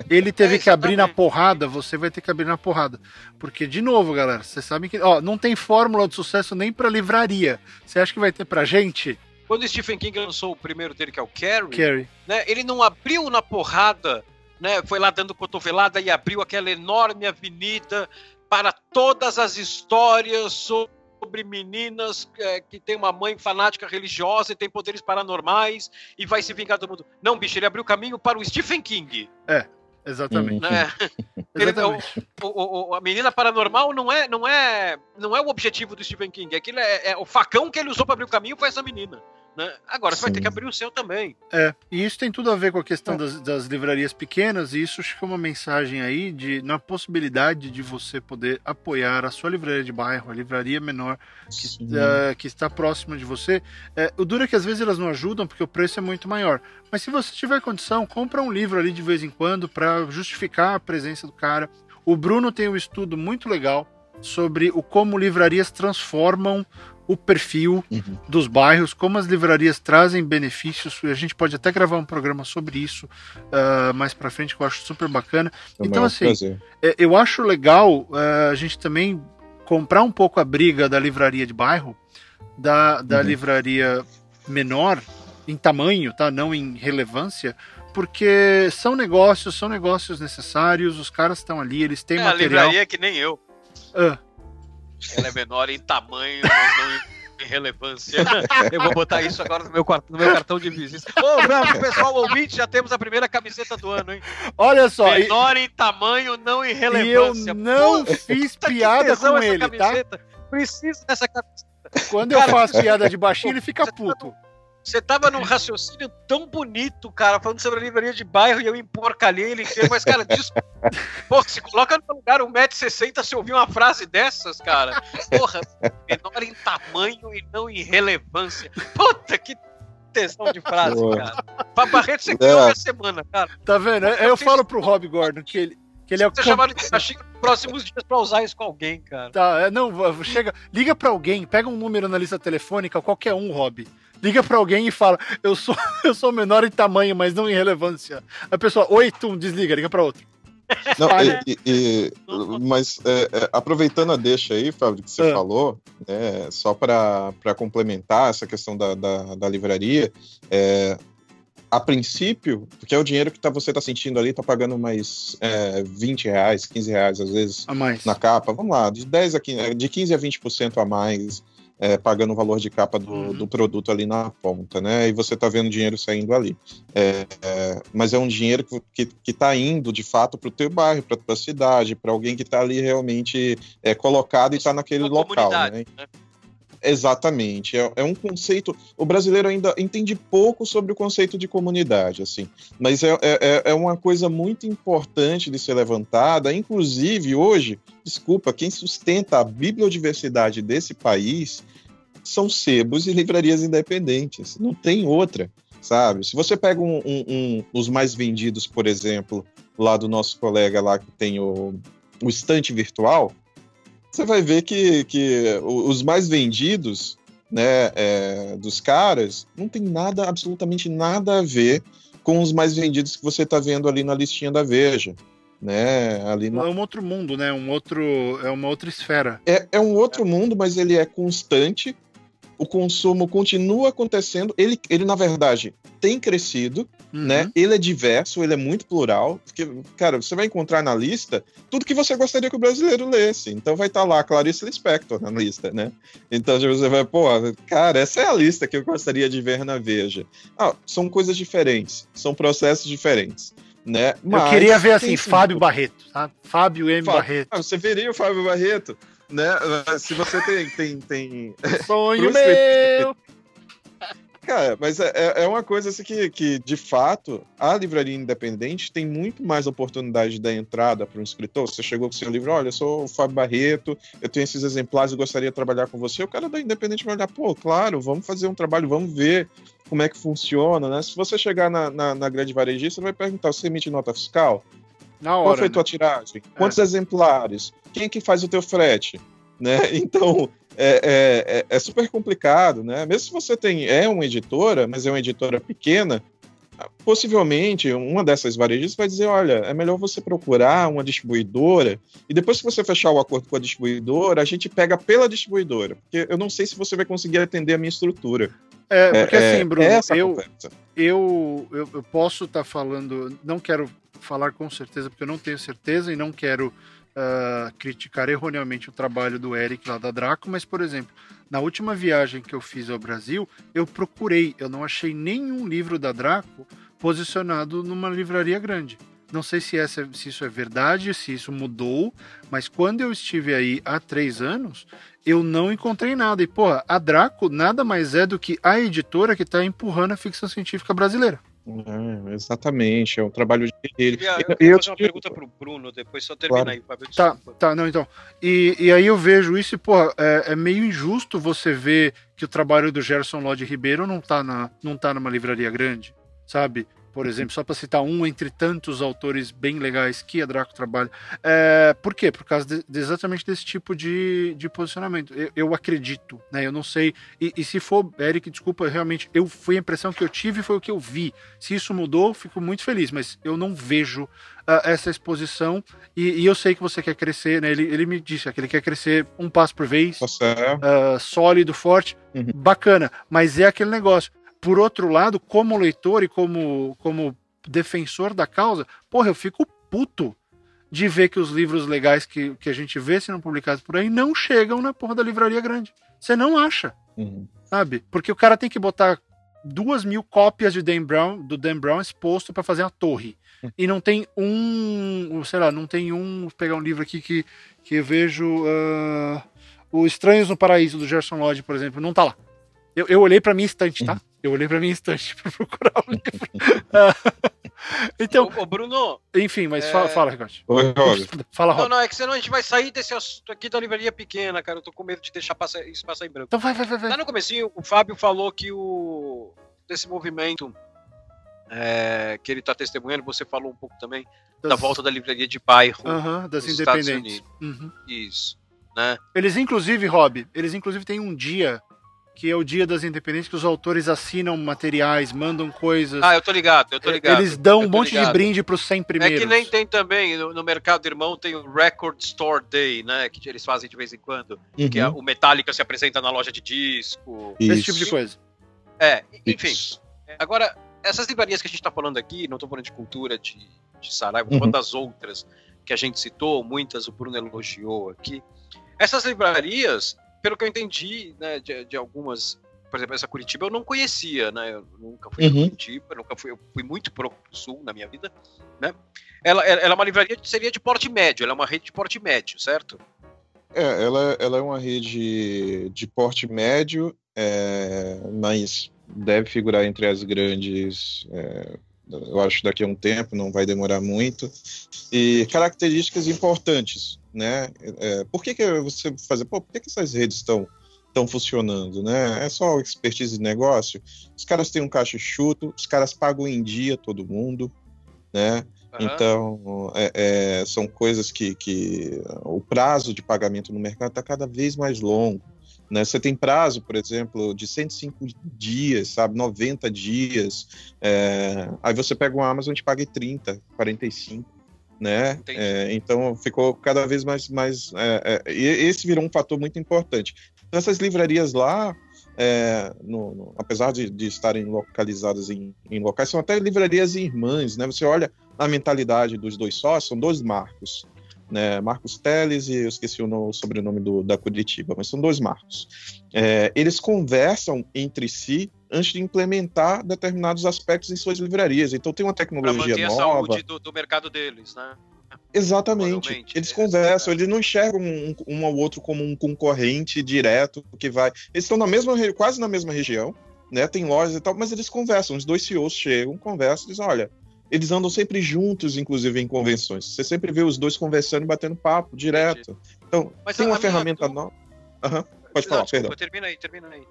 Ele teve é, que abrir na porrada, você vai ter que abrir na porrada. Porque, de novo, galera, vocês sabem que ó, não tem fórmula de sucesso nem para livraria. Você acha que vai ter pra gente? Quando Stephen King lançou o primeiro dele, que é o Carrie, Carrie. Né, ele não abriu na porrada, né, foi lá dando cotovelada e abriu aquela enorme avenida para todas as histórias sobre meninas é, que tem uma mãe fanática religiosa e tem poderes paranormais e vai se vingar do mundo. Não, bicho, ele abriu o caminho para o Stephen King. É. Exatamente. Né? Exatamente. Ele, o, o, a menina paranormal não é, não é, não é o objetivo do Stephen King. Aquilo é, é o facão que ele usou para abrir o caminho foi essa menina. Né? Agora Sim. você vai ter que abrir o seu também. É, e isso tem tudo a ver com a questão é. das, das, livrarias pequenas, e isso que é uma mensagem aí de, na possibilidade de você poder apoiar a sua livraria de bairro, a livraria menor que, uh, que está próxima de você. É, o duro é que às vezes elas não ajudam porque o preço é muito maior. Mas se você tiver condição, compra um livro ali de vez em quando para justificar a presença do cara. O Bruno tem um estudo muito legal sobre o como livrarias transformam o perfil uhum. dos bairros, como as livrarias trazem benefícios. A gente pode até gravar um programa sobre isso uh, mais para frente, que eu acho super bacana. Também então, assim, é, eu acho legal uh, a gente também comprar um pouco a briga da livraria de bairro, da, da uhum. livraria menor em tamanho, tá? Não em relevância, porque são negócios, são negócios necessários, os caras estão ali, eles têm é, material. A livraria é que nem eu. Uh, ela é menor em tamanho, mas não em relevância. Eu vou botar isso agora no meu, no meu cartão de visita. Ô, bravo, pessoal ouvinte, já temos a primeira camiseta do ano, hein? Olha só. Menor e... em tamanho, não em relevância. E eu não Pô, fiz piada com ele, tá? camiseta. tá? Preciso dessa camiseta. Quando Cara, eu faço piada de baixinho, ele fica puto. Você tava num raciocínio tão bonito, cara, falando sobre a livraria de bairro e eu emporcalhei ele inteiro, mas, cara, disso. Pô, se coloca no lugar 1,60m se ouvir uma frase dessas, cara. Porra, menor em tamanho e não em relevância. Puta, que tesão de frase, Pô. cara. Pra Barreto você ganhou é. a semana, cara. Tá vendo? Eu, eu falo pro Rob Gordon que ele. Que ele é Você chamado de nos próximos dias pra usar isso com alguém, cara. Tá, é, não, chega, liga pra alguém, pega um número na lista telefônica, qualquer um, Rob liga para alguém e fala: eu sou, eu sou menor em tamanho, mas não em relevância. A pessoa, oi, tu, desliga, liga para outro. Não, e, e, mas é, é, aproveitando a deixa aí, Fábio, que você é. falou, né, só para complementar essa questão da, da, da livraria, é, a princípio, porque é o dinheiro que tá, você está sentindo ali, está pagando mais é, 20 reais, 15 reais, às vezes, a mais. na capa. Vamos lá, de 10 a 15, de 15 a 20% a mais, é, pagando o valor de capa do, uhum. do, produto ali na ponta, né? E você está vendo dinheiro saindo ali. É, é, mas é um dinheiro que está indo, de fato, para o teu bairro, para a tua cidade, para alguém que está ali realmente é, colocado e está naquele local, né? né? Exatamente. É, é, um conceito. O brasileiro ainda entende pouco sobre o conceito de comunidade, assim. Mas é, é, é uma coisa muito importante de ser levantada. Inclusive, hoje, desculpa, quem sustenta a bibliodiversidade desse país são sebos e livrarias independentes. Não tem outra, sabe? Se você pega um, um, um, os mais vendidos, por exemplo, lá do nosso colega lá que tem o, o estante virtual, você vai ver que, que os mais vendidos né, é, dos caras não tem nada, absolutamente nada a ver com os mais vendidos que você está vendo ali na listinha da Veja. Né, ali. É um outro mundo, né? Um outro, é uma outra esfera. É, é um outro mundo, mas ele é constante. O consumo continua acontecendo. Ele, ele na verdade, tem crescido uhum. né? Ele é diverso, ele é muito plural, porque, cara, você vai encontrar na lista tudo que você gostaria que o brasileiro lesse. Então vai estar tá lá Clarice Lispector na lista, né? Então você vai, pô, cara, essa é a lista que eu gostaria de ver na Veja. Ah, são coisas diferentes, são processos diferentes. Né? Mas, eu queria ver assim, Fábio Barreto, tá? Fábio M. Fábio, Barreto. Ah, você veria o Fábio Barreto, né? Se você tem. tem, tem... Sonho meu! Cara, mas é, é, é uma coisa assim que, que, de fato, a livraria independente tem muito mais oportunidade da entrada para um escritor. Você chegou com seu livro, olha, eu sou o Fábio Barreto, eu tenho esses exemplares e gostaria de trabalhar com você. O cara da independente vai olhar, pô, claro, vamos fazer um trabalho, vamos ver como é que funciona, né? Se você chegar na, na, na grande varejista, vai perguntar, você emite nota fiscal? Na hora, Qual foi né? tua tiragem? Quantos é. exemplares? Quem é que faz o teu frete? Né? Então, é, é, é, é, super complicado, né? Mesmo se você tem é uma editora, mas é uma editora pequena, possivelmente uma dessas varejistas vai dizer, olha, é melhor você procurar uma distribuidora e depois que você fechar o acordo com a distribuidora, a gente pega pela distribuidora, porque eu não sei se você vai conseguir atender a minha estrutura. É, porque é, assim, Bruno, eu, eu, eu, eu, posso estar tá falando, não quero falar com certeza, porque eu não tenho certeza e não quero uh, criticar erroneamente o trabalho do Eric lá da Draco, mas, por exemplo, na última viagem que eu fiz ao Brasil, eu procurei, eu não achei nenhum livro da Draco posicionado numa livraria grande. Não sei se, essa, se isso é verdade, se isso mudou, mas quando eu estive aí há três anos, eu não encontrei nada. E, pô, a Draco nada mais é do que a editora que está empurrando a ficção científica brasileira. É, exatamente, é um trabalho dele. Eu, eu, eu, eu fazer uma pergunta pro Bruno, depois só termina claro. aí, Fábio. Tá, tá, não, então. E, e aí eu vejo isso e, pô, é, é, meio injusto você ver que o trabalho do Gerson Lodge Ribeiro não tá, na, não tá numa livraria grande, sabe? Por exemplo, só para citar um entre tantos autores bem legais que a Draco trabalha. É, por quê? Por causa de, de exatamente desse tipo de, de posicionamento. Eu, eu acredito, né? Eu não sei. E, e, se for, Eric, desculpa, realmente, eu foi a impressão que eu tive foi o que eu vi. Se isso mudou, fico muito feliz, mas eu não vejo uh, essa exposição. E, e, eu sei que você quer crescer, né? Ele, ele me disse que ele quer crescer um passo por vez, uh, sólido, forte, uhum. bacana. Mas é aquele negócio por outro lado, como leitor e como, como defensor da causa, porra, eu fico puto de ver que os livros legais que, que a gente vê sendo publicados por aí não chegam na porra da livraria grande. Você não acha, uhum. sabe? Porque o cara tem que botar duas mil cópias de Dan Brown, do Dan Brown exposto para fazer a torre. Uhum. E não tem um, sei lá, não tem um. Vou pegar um livro aqui que, que eu vejo. Uh, o Estranhos no Paraíso, do Gerson Lodge, por exemplo, não tá lá. Eu, eu olhei pra minha estante, tá? Uhum. Eu olhei pra minha estante pra procurar o livro. então. Ô, ô, Bruno. Enfim, mas é... fala, fala, Ricardo. Oi, Fala, Não, não, é que senão a gente vai sair desse assunto aqui da livraria pequena, cara. Eu tô com medo de deixar passar, isso passar em branco. Então vai, vai, vai. vai. Lá no comecinho, o Fábio falou que o. desse movimento. É, que ele está testemunhando, você falou um pouco também das... da volta da livraria de bairro uh -huh, das independentes. Uhum. Isso. Né? Eles, inclusive, Rob, eles, inclusive, têm um dia que é o Dia das Independentes, que os autores assinam materiais, mandam coisas. Ah, eu tô ligado, eu tô ligado. Eles dão um monte ligado. de brinde pros 100 primeiros. É que nem tem também, no, no, Mercado Irmão tem o Record Store Day, né, que eles fazem de vez em quando, uhum. que é, o Metallica se apresenta na loja de disco. Isso. Esse tipo de coisa. É, enfim. Isso. Agora, essas livrarias que a gente está falando aqui, não estou falando de cultura, de, de Saraiva, uhum. falando das outras que a gente citou, muitas o Bruno elogiou aqui. Essas livrarias, pelo que eu entendi, né, de, de algumas, por exemplo, essa Curitiba eu não conhecia, né? Eu nunca fui uhum. Curitiba, nunca fui, eu fui muito pro sul na minha vida, né? Ela, ela é uma livraria que seria de porte médio, ela é uma rede de porte médio, certo? É, ela, ela é uma rede de porte médio, é, mas deve figurar entre as grandes. É, eu acho daqui a um tempo, não vai demorar muito. E características importantes, né? É, por que, que você fazer? Pô, por que, que essas redes estão estão funcionando, né? É só expertise de negócio. Os caras têm um caixa chuto, os caras pagam em dia todo mundo, né? Uhum. Então, é, é, são coisas que, que o prazo de pagamento no mercado está cada vez mais longo. Né? Você tem prazo, por exemplo, de 105 dias, sabe, 90 dias. É, aí você pega uma Amazon e paga 30, 45. Né? É, então ficou cada vez mais. mais é, é, esse virou um fator muito importante. Então, essas livrarias lá, é, no, no, apesar de, de, estarem localizadas em, em, locais, são até livrarias irmãs, né? Você olha a mentalidade dos dois sócios, são dois marcos né, Marcos Teles e eu esqueci o, no, o sobrenome do, da Curitiba, mas são dois Marcos. É, eles conversam entre si antes de implementar determinados aspectos em suas livrarias. Então tem uma tecnologia nova. a saúde do, do mercado deles, né? Exatamente. Eles conversam, eles não enxergam um, um, ao outro como um concorrente direto que vai. Eles estão na mesma, quase na mesma região, né? Tem lojas e tal, mas eles conversam. Os dois CEOs chegam, conversam e dizem: olha, eles andam sempre juntos, inclusive, em convenções. Você sempre vê os dois conversando e batendo papo direto. Então, Mas tem uma ferramenta nova. Uhum. Pode falar, Não, desculpa, perdão. Termina aí, termina aí.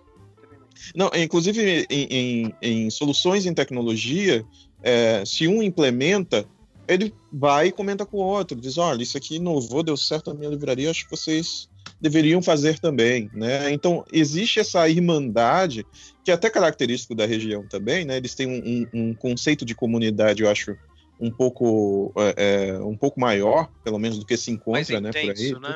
Não, inclusive em, em, em, soluções em tecnologia, é, se um implementa, ele vai e comenta com o outro, diz, olha, isso aqui inovou, deu certo na minha livraria, acho que vocês deveriam fazer também, né? Então existe essa irmandade que é até característico da região também, né? Eles têm um, um, um conceito de comunidade, eu acho, um pouco é, é, um pouco maior, pelo menos do que se encontra, né, por aí. Né?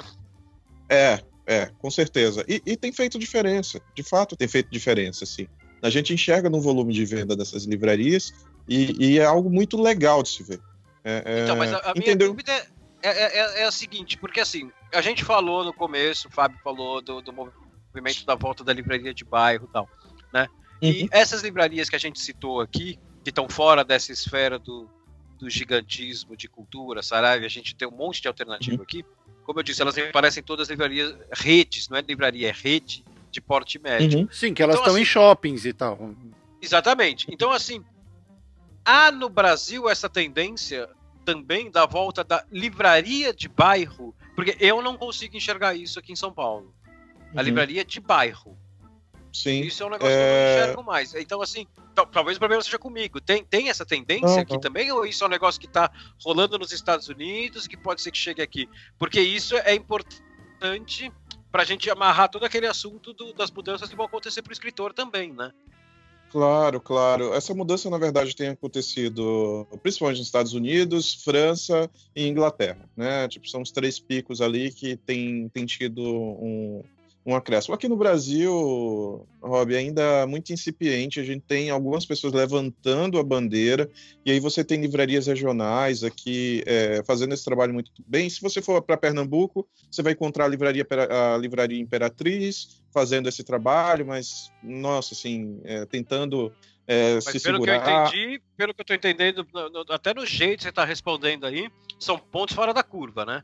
É, é, com certeza. E, e, tem feito diferença, de fato tem feito diferença, sim. A gente enxerga no volume de venda dessas livrarias e, e é algo muito legal de se ver. É, é então, mas a, a minha dúvida é, é, é, é, a seguinte, porque assim, a gente falou no começo, o Fábio falou do, do movimento da volta da livraria de bairro e tal né? Uhum. E essas livrarias que a gente citou aqui, que estão fora dessa esfera do, do gigantismo de cultura, Saraiva, a gente tem um monte de alternativa uhum. aqui. Como eu disse, elas me parecem todas livrarias, redes, não é livraria, é rede de porte médio. Uhum. Sim, que elas então, estão assim, em shoppings e tal. Exatamente. Então, assim, há no Brasil essa tendência também da volta da livraria de bairro, porque eu não consigo enxergar isso aqui em São Paulo. A uhum. livraria de bairro. Sim. Isso é um negócio é... que eu não é. enxergo mais. Então, assim, talvez o problema seja comigo. Tem, tem essa tendência não, aqui não. também, ou isso é um negócio que está rolando nos Estados Unidos e que pode ser que chegue aqui? Porque isso é importante para a gente amarrar todo aquele assunto do, das mudanças que vão acontecer para o escritor também, né? Claro, claro. Essa mudança, na verdade, tem acontecido principalmente nos Estados Unidos, França e Inglaterra, né? Tipo, são os três picos ali que tem, tem tido um, um acréscimo. Aqui no Brasil, Rob, ainda muito incipiente, a gente tem algumas pessoas levantando a bandeira, e aí você tem livrarias regionais aqui é, fazendo esse trabalho muito bem. Se você for para Pernambuco, você vai encontrar a livraria, a livraria Imperatriz fazendo esse trabalho, mas, nossa, assim, é, tentando é, Mas pelo segurar. que eu entendi, pelo que eu estou entendendo, até no jeito que você está respondendo aí, são pontos fora da curva, né?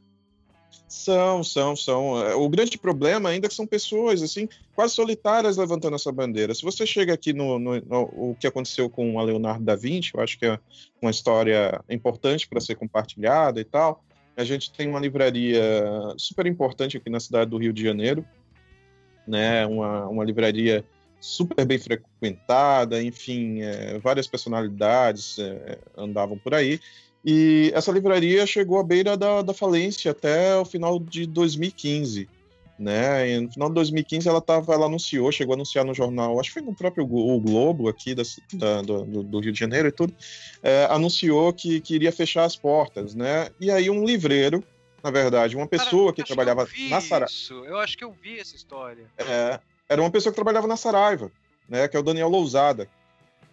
São, são, são. É, o grande problema ainda é que são pessoas, assim, quase solitárias levantando essa bandeira. Se você chega aqui no, no, no o que aconteceu com a Leonardo da Vinci, eu acho que é uma história importante para ser compartilhada e tal. A gente tem uma livraria super importante aqui na cidade do Rio de Janeiro, né? Uma, uma livraria super bem frequentada, enfim, é, várias personalidades é, andavam por aí. E essa livraria chegou à beira da, da falência até o final de 2015. Né? E no final de 2015 ela tava, ela anunciou, chegou a anunciar no jornal, acho que foi no próprio o Globo aqui da, da, do, do, Rio de Janeiro e tudo, é, anunciou que, que iria fechar as portas, né? E aí um livreiro, na verdade, uma pessoa Cara, que trabalhava que na Saraiva. Eu acho que eu vi essa história. É, era uma pessoa que trabalhava na Saraiva, né? Que é o Daniel Lousada.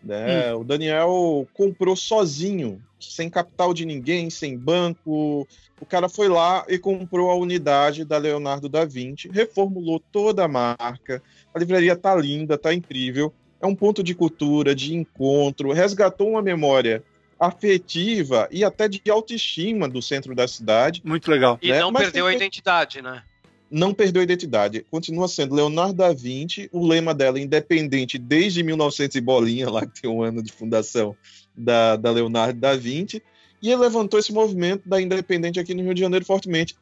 Né? Hum. O Daniel comprou sozinho, sem capital de ninguém, sem banco. O cara foi lá e comprou a unidade da Leonardo da Vinci, reformulou toda a marca. A livraria tá linda, tá incrível. É um ponto de cultura, de encontro, resgatou uma memória afetiva e até de autoestima do centro da cidade. Muito legal. E né? não Mas perdeu a identidade, né? Não perdeu a identidade. Continua sendo Leonardo da Vinci. O lema dela é independente desde 1900 e bolinha, lá que tem um ano de fundação da, da Leonardo da Vinci. E ele levantou esse movimento da independente aqui no Rio de Janeiro fortemente.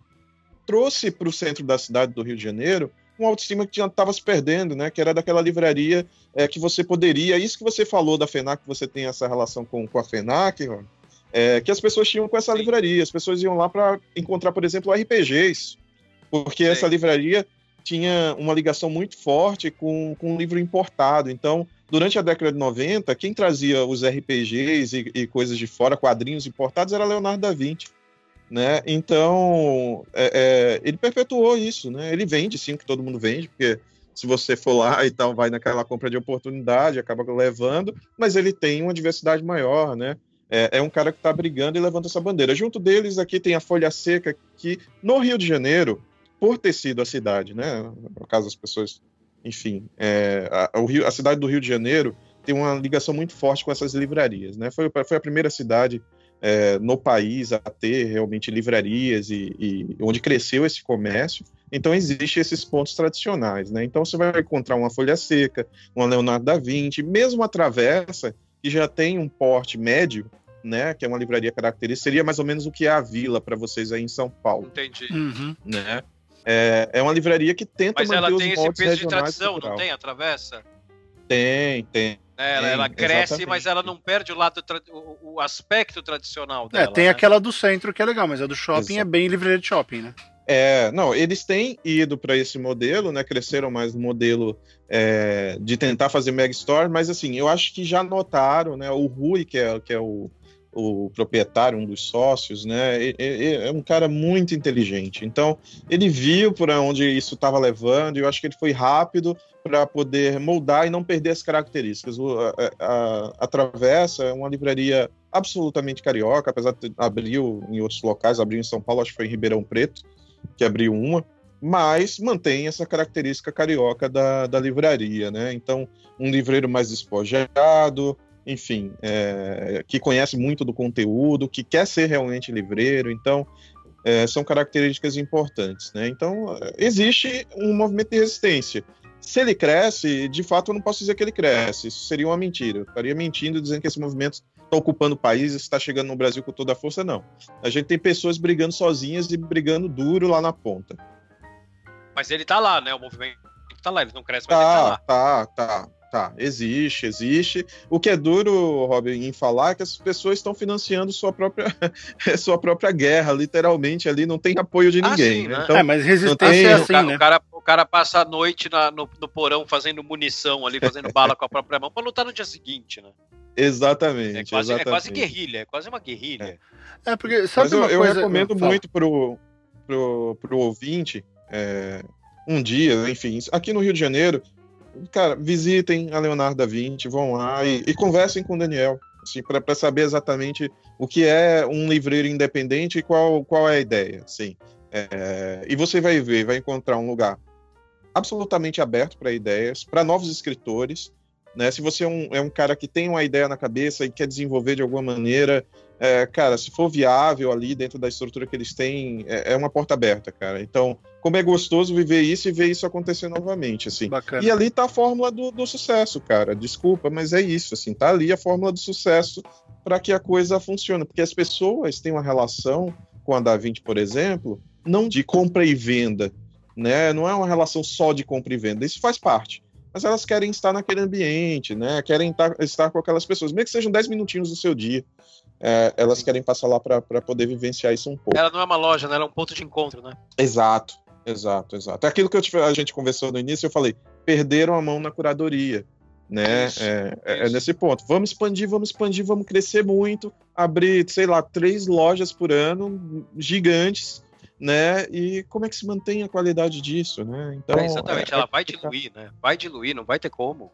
Trouxe para o centro da cidade do Rio de Janeiro uma autoestima que estava se perdendo, né? Que era daquela livraria é, que você poderia. Isso que você falou da FENAC, que você tem essa relação com, com a FENAC, é, que as pessoas tinham com essa livraria. As pessoas iam lá para encontrar, por exemplo, RPGs, porque Sim. essa livraria tinha uma ligação muito forte com, com um livro importado. Então, durante a década de 90, quem trazia os RPGs e, e coisas de fora, quadrinhos importados, era Leonardo da Vinci né? Então, é, é, ele perpetuou isso, né? Ele vende, sim, que todo mundo vende, porque se você for lá e tal, vai naquela compra de oportunidade, acaba levando, mas ele tem uma diversidade maior, né? É, é um cara que está brigando e levanta essa bandeira. Junto deles aqui tem a Folha Seca, que no Rio de Janeiro, por ter sido a cidade, né? No caso das pessoas, enfim, é, a, Rio, a cidade do Rio de Janeiro tem uma ligação muito forte com essas livrarias, né? Foi, foi a primeira cidade é, no país a ter realmente livrarias e, e, onde cresceu esse comércio. Então existem esses pontos tradicionais, né? Então você vai encontrar uma Folha Seca, uma Leonardo da Vinci, mesmo a Travessa, que já tem um porte médio, né? Que é uma livraria característica, seria mais ou menos o que é a Vila para vocês aí em São Paulo. Entendi. Uhum. Né? É, é uma livraria que tenta Mas manter ela tem esse peso de tradição, não tem a Travessa? Tem, tem. É, ela, ela cresce, exatamente. mas ela não perde o lado o, o, aspecto tradicional é, dela. É, tem né? aquela do centro que é legal, mas a do shopping Exato. é bem livraria de shopping, né? É, não, eles têm ido para esse modelo, né? Cresceram mais no modelo é, de tentar fazer mega store, mas assim, eu acho que já notaram, né? O Rui, que é, que é o, o proprietário, um dos sócios, né? É um cara muito inteligente. Então, ele viu por onde isso estava levando, e eu acho que ele foi rápido para poder moldar e não perder as características. O, a, a, a, Travessa é uma livraria absolutamente carioca, apesar de abriu em outros locais, abriu em São Paulo, acho que foi em Ribeirão Preto, que abriu uma, mas mantém essa característica carioca da, da livraria, né? Então, um livreiro mais despojado, enfim, é, que conhece muito do conteúdo, que quer ser realmente livreiro, então é, são características importantes, né? Então existe um movimento de resistência. Se ele cresce, de fato eu não posso dizer que ele cresce, isso seria uma mentira. Eu estaria mentindo dizendo que esse movimento está ocupando o país, está chegando no Brasil com toda a força, não. A gente tem pessoas brigando sozinhas e brigando duro lá na ponta. Mas ele está lá, né? O movimento está lá, ele não cresce, mas tá, ele está lá. Tá, tá. Tá, existe, existe. O que é duro, Robin, em falar é que as pessoas estão financiando sua própria, sua própria guerra, literalmente ali, não tem apoio de ah, ninguém. sim, né? Então, é, mas resistência tem... é assim, o cara, né? O cara, o cara passa a noite na, no, no, porão fazendo munição ali, fazendo bala com a própria mão para lutar no dia seguinte, né? Exatamente é quase, exatamente. é quase guerrilha, é quase uma guerrilha. É, é porque sabe Mas eu, eu coisa... recomendo muito pro, pro, pro ouvinte, é, um dia, enfim, aqui no Rio de Janeiro, cara, visitem a Leonardo da Vinci, vão lá e, e conversem com o Daniel, assim, para saber exatamente o que é um livreiro independente e qual, qual é a ideia, assim. É, e você vai ver, vai encontrar um lugar absolutamente aberto para ideias, para novos escritores, né? Se você é um, é um cara que tem uma ideia na cabeça e quer desenvolver de alguma maneira, é, cara, se for viável ali dentro da estrutura que eles têm, é, é, uma porta aberta, cara. Então, como é gostoso viver isso e ver isso acontecer novamente, assim. Bacana. E ali tá a fórmula do, do, sucesso, cara. Desculpa, mas é isso, assim. Tá ali a fórmula do sucesso para que a coisa funcione, porque as pessoas têm uma relação com a Da Vinci, por exemplo, não de compra e venda, né? Não é uma relação só de compra e venda. Isso faz parte mas elas querem estar naquele ambiente, né? Querem estar, estar com aquelas pessoas, mesmo que sejam 10 minutinhos do seu dia. É, elas querem passar lá para poder vivenciar isso um pouco. Ela não é uma loja, né? Ela é um ponto de encontro, né? Exato, exato, exato. É aquilo que eu, a gente conversou no início, eu falei, perderam a mão na curadoria. Né? Isso, é, é, é nesse ponto. Vamos expandir, vamos expandir, vamos crescer muito, abrir, sei lá, três lojas por ano, gigantes, né? E como é que se mantém a qualidade disso, né? Então, é, exatamente, é, ela vai diluir, né? Vai diluir, não vai ter como.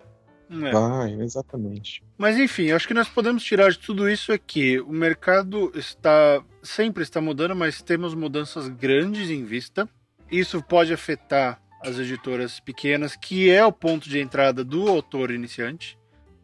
É. Vai, exatamente. Mas enfim, acho que nós podemos tirar de tudo isso é que o mercado está sempre está mudando, mas temos mudanças grandes em vista. Isso pode afetar as editoras pequenas, que é o ponto de entrada do autor iniciante.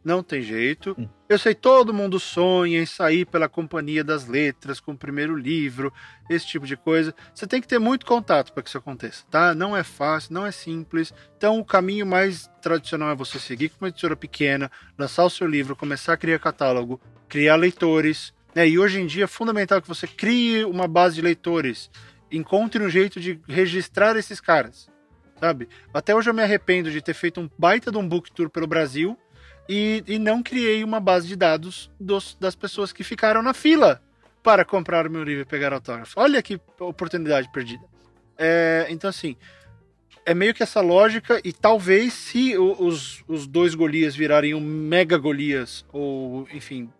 Não tem jeito. Hum. Eu sei, todo mundo sonha em sair pela Companhia das Letras com o primeiro livro, esse tipo de coisa. Você tem que ter muito contato para que isso aconteça, tá? Não é fácil, não é simples. Então, o caminho mais tradicional é você seguir com uma editora pequena, lançar o seu livro, começar a criar catálogo, criar leitores. Né? E hoje em dia é fundamental que você crie uma base de leitores. Encontre um jeito de registrar esses caras, sabe? Até hoje eu me arrependo de ter feito um baita de um book tour pelo Brasil e, e não criei uma base de dados dos, das pessoas que ficaram na fila para comprar o meu livro e pegar autógrafo. Olha que oportunidade perdida. É, então, assim, é meio que essa lógica, e talvez se os, os dois Golias virarem um Mega Golias, ou enfim,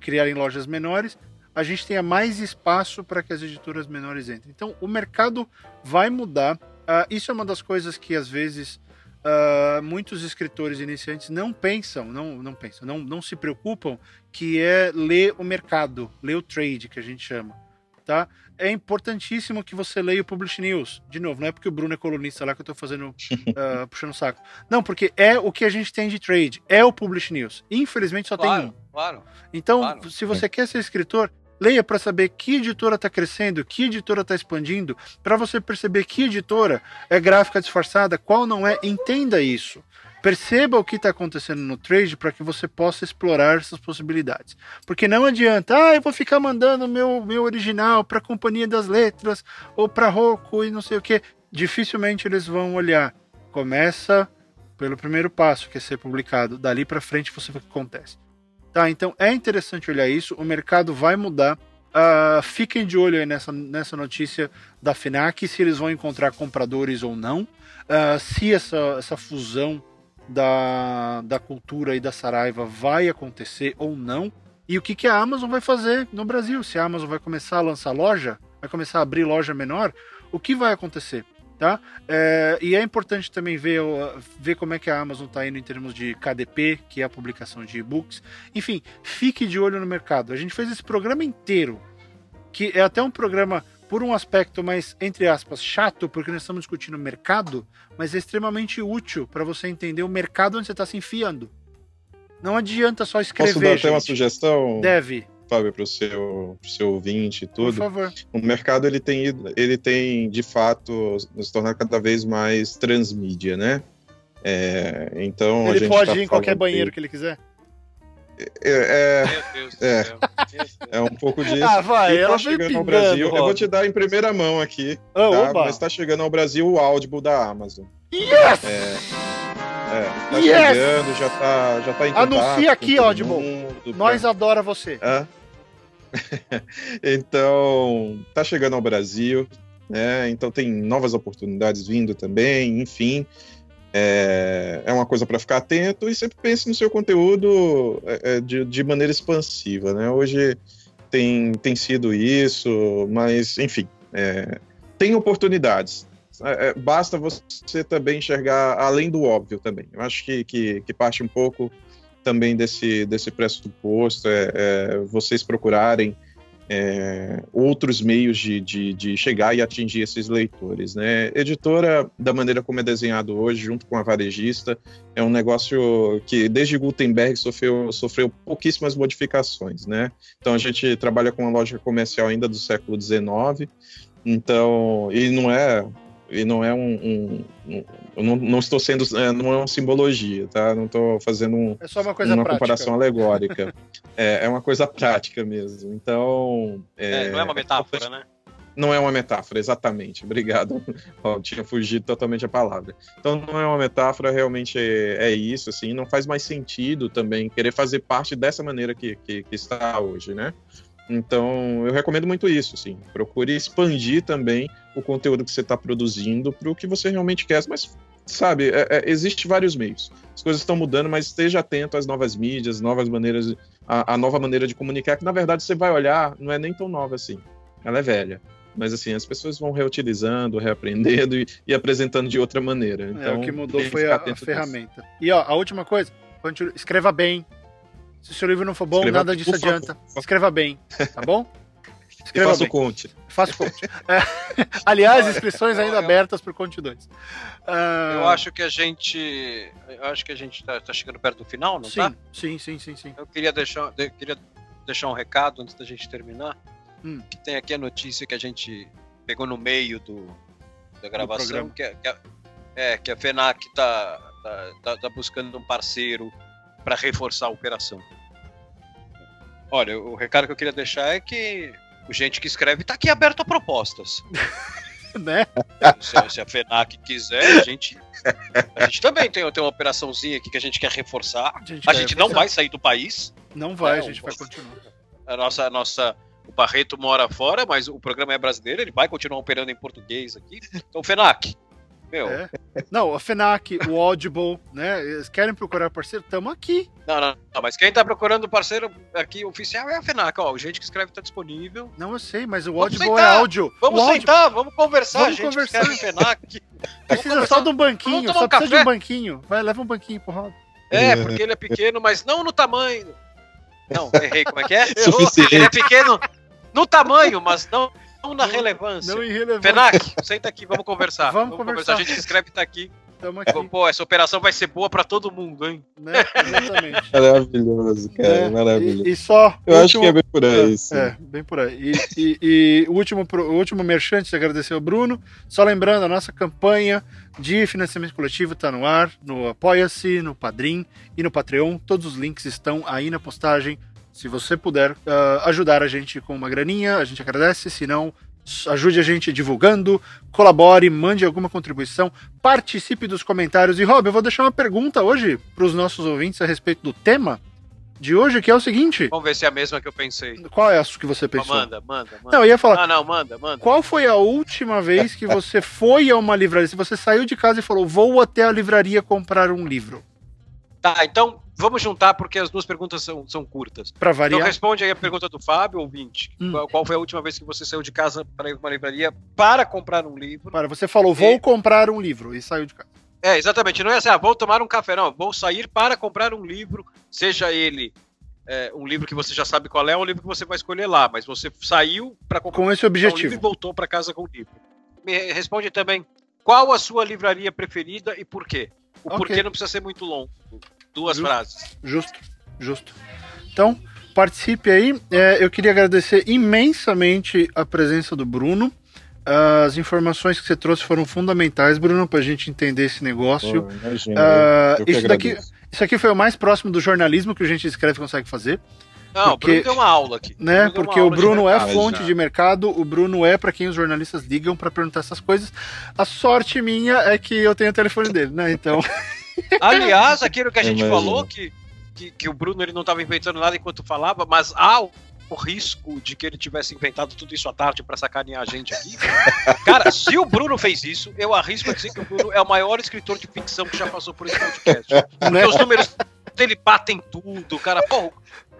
criarem lojas menores, a gente tenha mais espaço para que as editoras menores entrem. Então, o mercado vai mudar. Uh, isso é uma das coisas que às vezes uh, muitos escritores iniciantes não pensam, não, não pensam, não, não se preocupam, que é ler o mercado, ler o trade, que a gente chama. Tá? É importantíssimo que você leia o Publish News. De novo, não é porque o Bruno é colunista lá que eu estou fazendo, uh, puxando o saco. Não, porque é o que a gente tem de trade, é o Publish News. Infelizmente só claro, tem um. Claro. Então, claro. se você quer ser escritor, Leia para saber que editora está crescendo, que editora está expandindo, para você perceber que editora é gráfica disfarçada, qual não é. Entenda isso. Perceba o que está acontecendo no trade para que você possa explorar essas possibilidades. Porque não adianta, ah, eu vou ficar mandando meu, meu original para a Companhia das Letras ou para Roku e não sei o que. Dificilmente eles vão olhar. Começa pelo primeiro passo, que é ser publicado. Dali para frente você vê o que acontece. Tá, então é interessante olhar isso, o mercado vai mudar. Uh, fiquem de olho nessa, nessa notícia da FINAC, se eles vão encontrar compradores ou não, uh, se essa, essa fusão da, da cultura e da Saraiva vai acontecer ou não, e o que, que a Amazon vai fazer no Brasil. Se a Amazon vai começar a lançar loja, vai começar a abrir loja menor, o que vai acontecer? Tá? É, e é importante também ver, ver como é que a Amazon está indo em termos de KDP, que é a publicação de e-books. Enfim, fique de olho no mercado. A gente fez esse programa inteiro, que é até um programa, por um aspecto mais, entre aspas, chato, porque nós estamos discutindo mercado, mas é extremamente útil para você entender o mercado onde você está se enfiando. Não adianta só escrever. Posso dar até uma sugestão? Deve. Fábio, para o seu, pro seu ouvinte e tudo. Por favor. O mercado ele tem, ele tem de fato se tornar cada vez mais transmídia, né? É, então ele pode tá ir em qualquer banheiro que ele quiser. É, é, é, é, um pouco disso. Ah, vai, ela tá chegando ao Brasil. Eu vou te dar em primeira mão aqui. Oh, tá? Mas está chegando ao Brasil o Audible da Amazon. Yes! É, é, tá yes! chegando, já tá, já tá em Anuncia aqui, Audible. Nós pra... adora você. É? então, tá chegando ao Brasil, né? Então tem novas oportunidades vindo também, enfim. É, é uma coisa para ficar atento e sempre pense no seu conteúdo é, é, de, de maneira expansiva, né? Hoje tem, tem sido isso, mas enfim, é, tem oportunidades. É, é, basta você também enxergar além do óbvio também. Eu acho que, que, que parte um pouco também desse, desse pressuposto, é, é vocês procurarem é, outros meios de, de, de, chegar e atingir esses leitores. Né? Editora, da maneira como é desenhado hoje, junto com a varejista, é um negócio que desde Gutenberg sofreu, sofreu pouquíssimas modificações. Né? Então a gente trabalha com uma lógica comercial ainda do século XIX, então, e não é e não é um, um, um não, não, estou sendo é, não é uma simbologia tá não estou fazendo um, é só uma, coisa uma comparação alegórica é, é uma coisa prática mesmo então é, não é uma metáfora né não é uma metáfora, exatamente. Obrigado. Oh, tinha fugido totalmente a palavra. Então não é uma metáfora, realmente é, é, isso, assim. Não faz mais sentido também querer fazer parte dessa maneira que, que, que está hoje, né? Então, eu recomendo muito isso, assim. Procure expandir também o conteúdo que você está produzindo para o que você realmente quer. Mas, sabe, é, é, existe vários meios. As coisas estão mudando, mas esteja atento às novas mídias, novas maneiras, a, a, nova maneira de comunicar, que na verdade você vai olhar, não é nem tão nova assim. Ela é velha. mas assim, as pessoas vão reutilizando, reaprendendo e, e apresentando de outra maneira. Então, é, o que mudou foi a, a ferramenta. E ó, a última coisa, escreva bem. Se o seu livro não for bom, Escreva, nada disso adianta. Favor. Escreva bem, tá bom? Escreva faça o conte. Faça o conte. É, aliás, inscrições ainda abertas para o Conte 2. Uh... Eu acho que a gente. Eu acho que a gente está tá chegando perto do final, não sim, tá? Sim, sim, sim, sim. Eu queria deixar, queria deixar um recado antes da gente terminar. Hum. Que tem aqui a notícia que a gente pegou no meio do, da gravação, que, é, que, a, é, que a FENAC está tá, tá, tá buscando um parceiro para reforçar a operação. Olha, o recado que eu queria deixar é que o gente que escreve está aqui aberto a propostas. né? Se, se, a FENAC quiser, a gente, a gente também tem, tem uma operaçãozinha aqui que a gente quer reforçar. A gente, a gente não vai sair do país. Não vai, é, a gente vai continuar. A nossa, a nossa, o Barreto mora fora, mas o programa é brasileiro, ele vai continuar operando em português aqui. Então, FENAC, meu. É. Não, a FENAC, o Audible, né? Eles querem procurar parceiro, estamos aqui. Não, não, não, mas quem tá procurando parceiro aqui oficial é a FENAC, ó. O gente que escreve tá disponível. Não, eu sei, mas o Audible é áudio. Vamos o sentar, vamos conversar, vamos gente conversar. que escreve FENAC. Precisa só de um banquinho, só um precisa café. de um banquinho. Vai, leva um banquinho pro Rob. É, porque ele é pequeno, mas não no tamanho. Não, errei, como é que é? Suficiente. Ele é pequeno no tamanho, mas não não na relevância. Não irrelevante. Fenac, senta aqui, vamos conversar. Vamos, vamos conversar. conversar. A gente escreve tá aqui. Tamo aqui. Pô, essa operação vai ser boa pra todo mundo, hein? Né? Exatamente. Maravilhoso, cara. É, maravilhoso. E, e só. Eu último... acho que é bem por aí. É, é bem por aí. E, e, e, o último, o último merchante, agradecer ao Bruno. Só lembrando, a nossa campanha de financiamento coletivo está no ar, no Apoia-se, no Padrim e no Patreon. Todos os links estão aí na postagem. Se você puder uh, ajudar a gente com uma graninha, a gente agradece. Se não, ajude a gente divulgando, colabore, mande alguma contribuição, participe dos comentários. E Rob, eu vou deixar uma pergunta hoje para os nossos ouvintes a respeito do tema de hoje, que é o seguinte. Vamos ver se é a mesma que eu pensei. Qual é a que você pensou? Manda, manda, manda. Não, eu ia falar. Ah, não, manda, manda. Qual foi a última vez que você foi a uma livraria? Se você saiu de casa e falou, vou até a livraria comprar um livro. Tá, então vamos juntar porque as duas perguntas são, são curtas. Para variar. Então responde aí a pergunta do Fábio, ouvinte. Hum. Qual, qual, foi a última vez que você saiu de casa para ir para uma livraria para comprar um livro? Para, você falou, vou e... comprar um livro e saiu de casa. É, exatamente. Não é assim, ah, vou tomar um café, não. Vou sair para comprar um livro, seja ele é, um livro que você já sabe qual é, ou um livro que você vai escolher lá, mas você saiu para comprar com esse objetivo um e voltou para casa com o livro. Me responde também qual a sua livraria preferida e por quê? O okay. porquê não precisa ser muito longo. Duas justo, frases. Justo, justo. Então, participe aí. É, eu queria agradecer imensamente a presença do Bruno. As informações que você trouxe foram fundamentais, Bruno, para a gente entender esse negócio. Oh, imagina, uh, isso, daqui, isso aqui foi o mais próximo do jornalismo que a gente escreve consegue fazer. Não, porque, o Bruno deu uma aula aqui. Né, porque o Bruno é fonte já. de mercado, o Bruno é para quem os jornalistas ligam para perguntar essas coisas. A sorte minha é que eu tenho o telefone dele, né? Então. Aliás, aquilo que a gente falou, que, que, que, o Bruno ele não estava inventando nada enquanto falava, mas há o, o risco de que ele tivesse inventado tudo isso à tarde para sacanear a gente aqui. Cara, se o Bruno fez isso, eu arrisco a dizer que o Bruno é o maior escritor de ficção que já passou por esse podcast. Porque né? os números dele batem tudo, cara. Pô,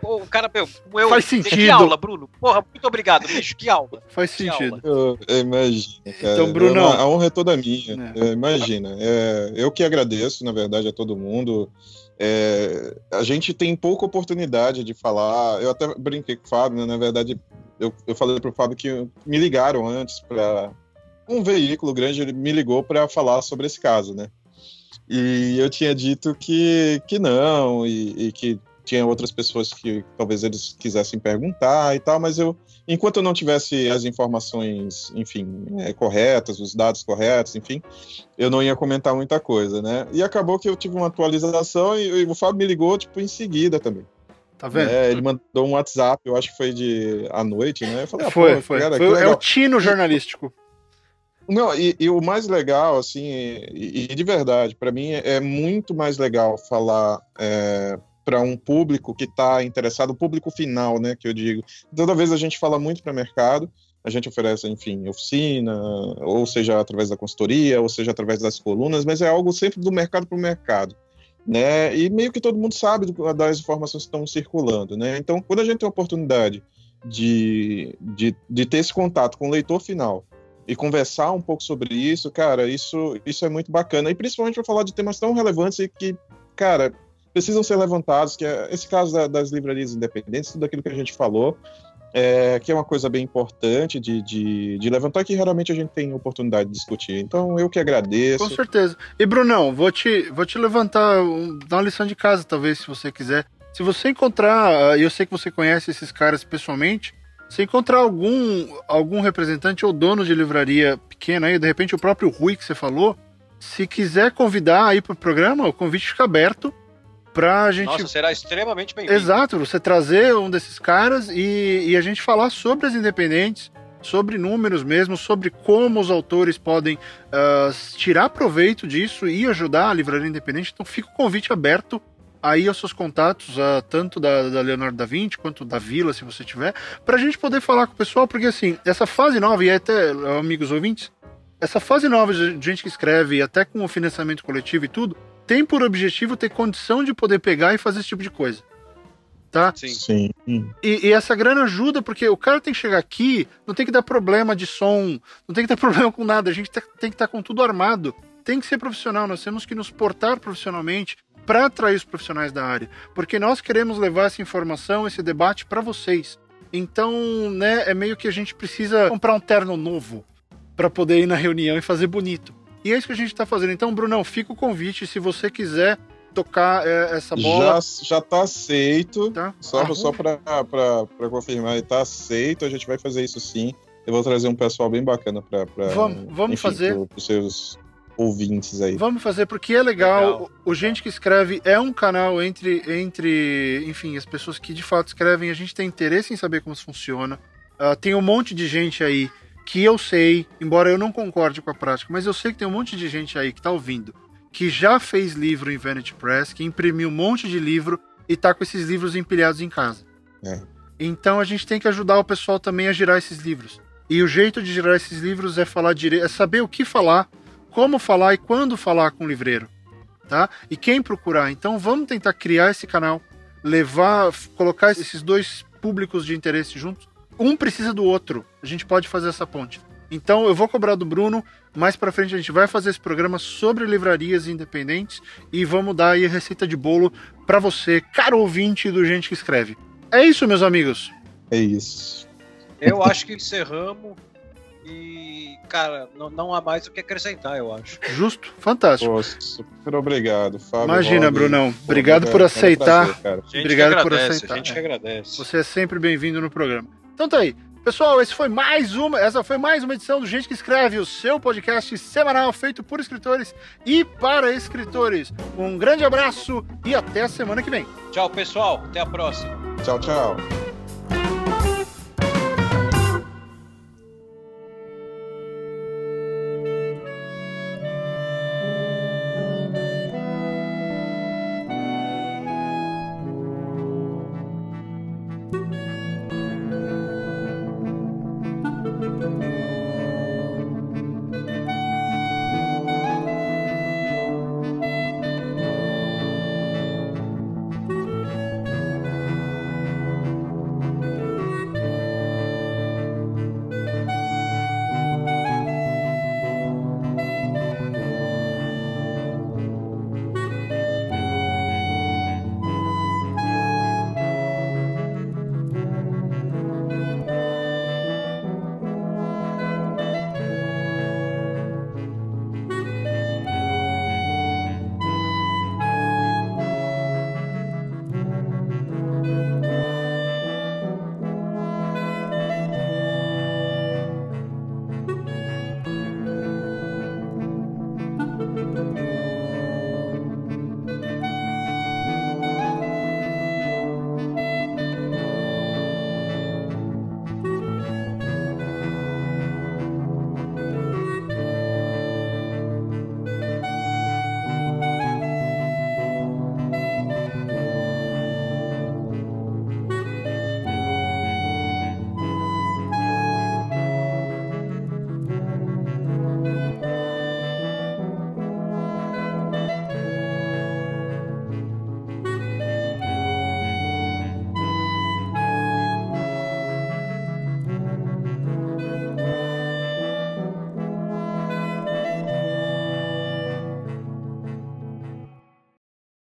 o cara, meu, eu, Faz sentido. Que aula, Bruno. Porra, muito obrigado, bicho. Que aula. Faz que sentido. Eu, eu imagino. Então, Bruno. É a honra é toda minha. É. imagina. É, eu que agradeço, na verdade, a todo mundo. É, a gente tem pouca oportunidade de falar. Eu até brinquei com o Fábio, né? Na verdade, eu, eu falei pro Fábio que me ligaram antes para um veículo grande ele me ligou para falar sobre esse caso, né? E eu tinha dito que, que não, e, e que tinha outras pessoas que talvez eles quisessem perguntar e tal, mas eu, enquanto eu não tivesse as informações, enfim, é, corretas, os dados corretos, enfim, eu não ia comentar muita coisa, né? E acabou que eu tive uma atualização e, e o Fábio me ligou, tipo, em seguida também. Tá vendo? É, ele mandou um WhatsApp, eu acho que foi de à noite, né? Eu falei, ah, foi, foi. Cara, foi é o tino jornalístico. Não, e, e, o mais legal, assim, e, e de verdade, para mim é muito mais legal falar é, para um público que está interessado, o público final, né, que eu digo. Toda vez a gente fala muito para mercado, a gente oferece, enfim, oficina, ou seja através da consultoria, ou seja através das colunas, mas é algo sempre do mercado para o mercado. Né? E meio que todo mundo sabe das informações que estão circulando, né? Então, quando a gente tem a oportunidade de, de, de ter esse contato com o leitor final e conversar um pouco sobre isso, cara, isso, isso é muito bacana. E principalmente para falar de temas tão relevantes e que, cara, precisam ser levantados, que é esse caso da, das livrarias independentes, tudo aquilo que a gente falou, é, que é uma coisa bem importante de, de, de, levantar que realmente a gente tem oportunidade de discutir. Então, eu que agradeço. Com certeza. E, Brunão, vou te, vou te levantar, um, dar uma lição de casa, talvez, se você quiser. Se você encontrar, e eu sei que você conhece esses caras pessoalmente, se encontrar algum, algum representante ou dono de livraria pequena aí, de repente o próprio Rui que você falou, se quiser convidar aí para o programa, o convite fica aberto pra gente. Nossa, será extremamente bem-vindo. Exato, você trazer um desses caras e, e a gente falar sobre as independentes, sobre números mesmo, sobre como os autores podem uh, tirar proveito disso e ajudar a livraria independente. Então fica o convite aberto aí aos seus contatos, uh, tanto da, da Leonardo da Vinci quanto da Vila, se você tiver, para a gente poder falar com o pessoal, porque assim, essa fase nova, e até, amigos ouvintes, essa fase nova de gente que escreve, até com o financiamento coletivo e tudo, tem por objetivo ter condição de poder pegar e fazer esse tipo de coisa. Tá? Sim. Sim. E, e, essa grana ajuda, porque o cara tem que chegar aqui, não tem que dar problema de som, não tem que dar problema com nada, a gente tem que estar com tudo armado. Tem que ser profissional, nós temos que nos portar profissionalmente, para atrair os profissionais da área, porque nós queremos levar essa informação, esse debate para vocês. Então, né, é meio que a gente precisa comprar um terno novo para poder ir na reunião e fazer bonito. E é isso que a gente está fazendo. Então, Brunão, fica o convite se você quiser tocar é, essa bola. Já, já tá aceito. Tá? Só, só para confirmar, está aceito. A gente vai fazer isso sim. Eu vou trazer um pessoal bem bacana para. Vamos, vamos enfim, fazer. Para os seus ouvintes aí. Vamos fazer porque é legal. legal. O, Gente que Escreve é um canal entre, entre, enfim, as pessoas que de fato escrevem. A gente tem interesse em saber como isso funciona. Uh, tem um monte de gente aí que eu sei, embora eu não concorde com a prática, mas eu sei que tem um monte de gente aí que tá ouvindo, que já fez livro em Vanity Press, que imprimiu um monte de livro e tá com esses livros empilhados em casa. É. Então a gente tem que ajudar o pessoal também a girar esses livros. E o jeito de girar esses livros é falar direito, é saber o que falar como falar e quando falar com o livreiro, tá? E quem procurar. Então vamos tentar criar esse canal, levar, colocar esses dois públicos de interesse juntos. Um precisa do outro. A gente pode fazer essa ponte. Então eu vou cobrar do Bruno. Mais para frente a gente vai fazer esse programa sobre livrarias independentes e vamos dar aí a receita de bolo para você, caro ouvinte do Gente que Escreve. É isso, meus amigos. É isso. Eu acho que encerramos e, cara, não, não há mais o que acrescentar, eu acho. Justo, fantástico. Pô, super obrigado, Fábio. Imagina, Robin. Brunão. Obrigado por aceitar. Prazer, obrigado agradece, por aceitar. A gente que agradece. Você é sempre bem-vindo no programa. Então tá aí. Pessoal, esse foi mais uma, essa foi mais uma edição do Gente que Escreve, o seu podcast semanal feito por escritores e para escritores. Um grande abraço e até a semana que vem. Tchau, pessoal. Até a próxima. Tchau, tchau.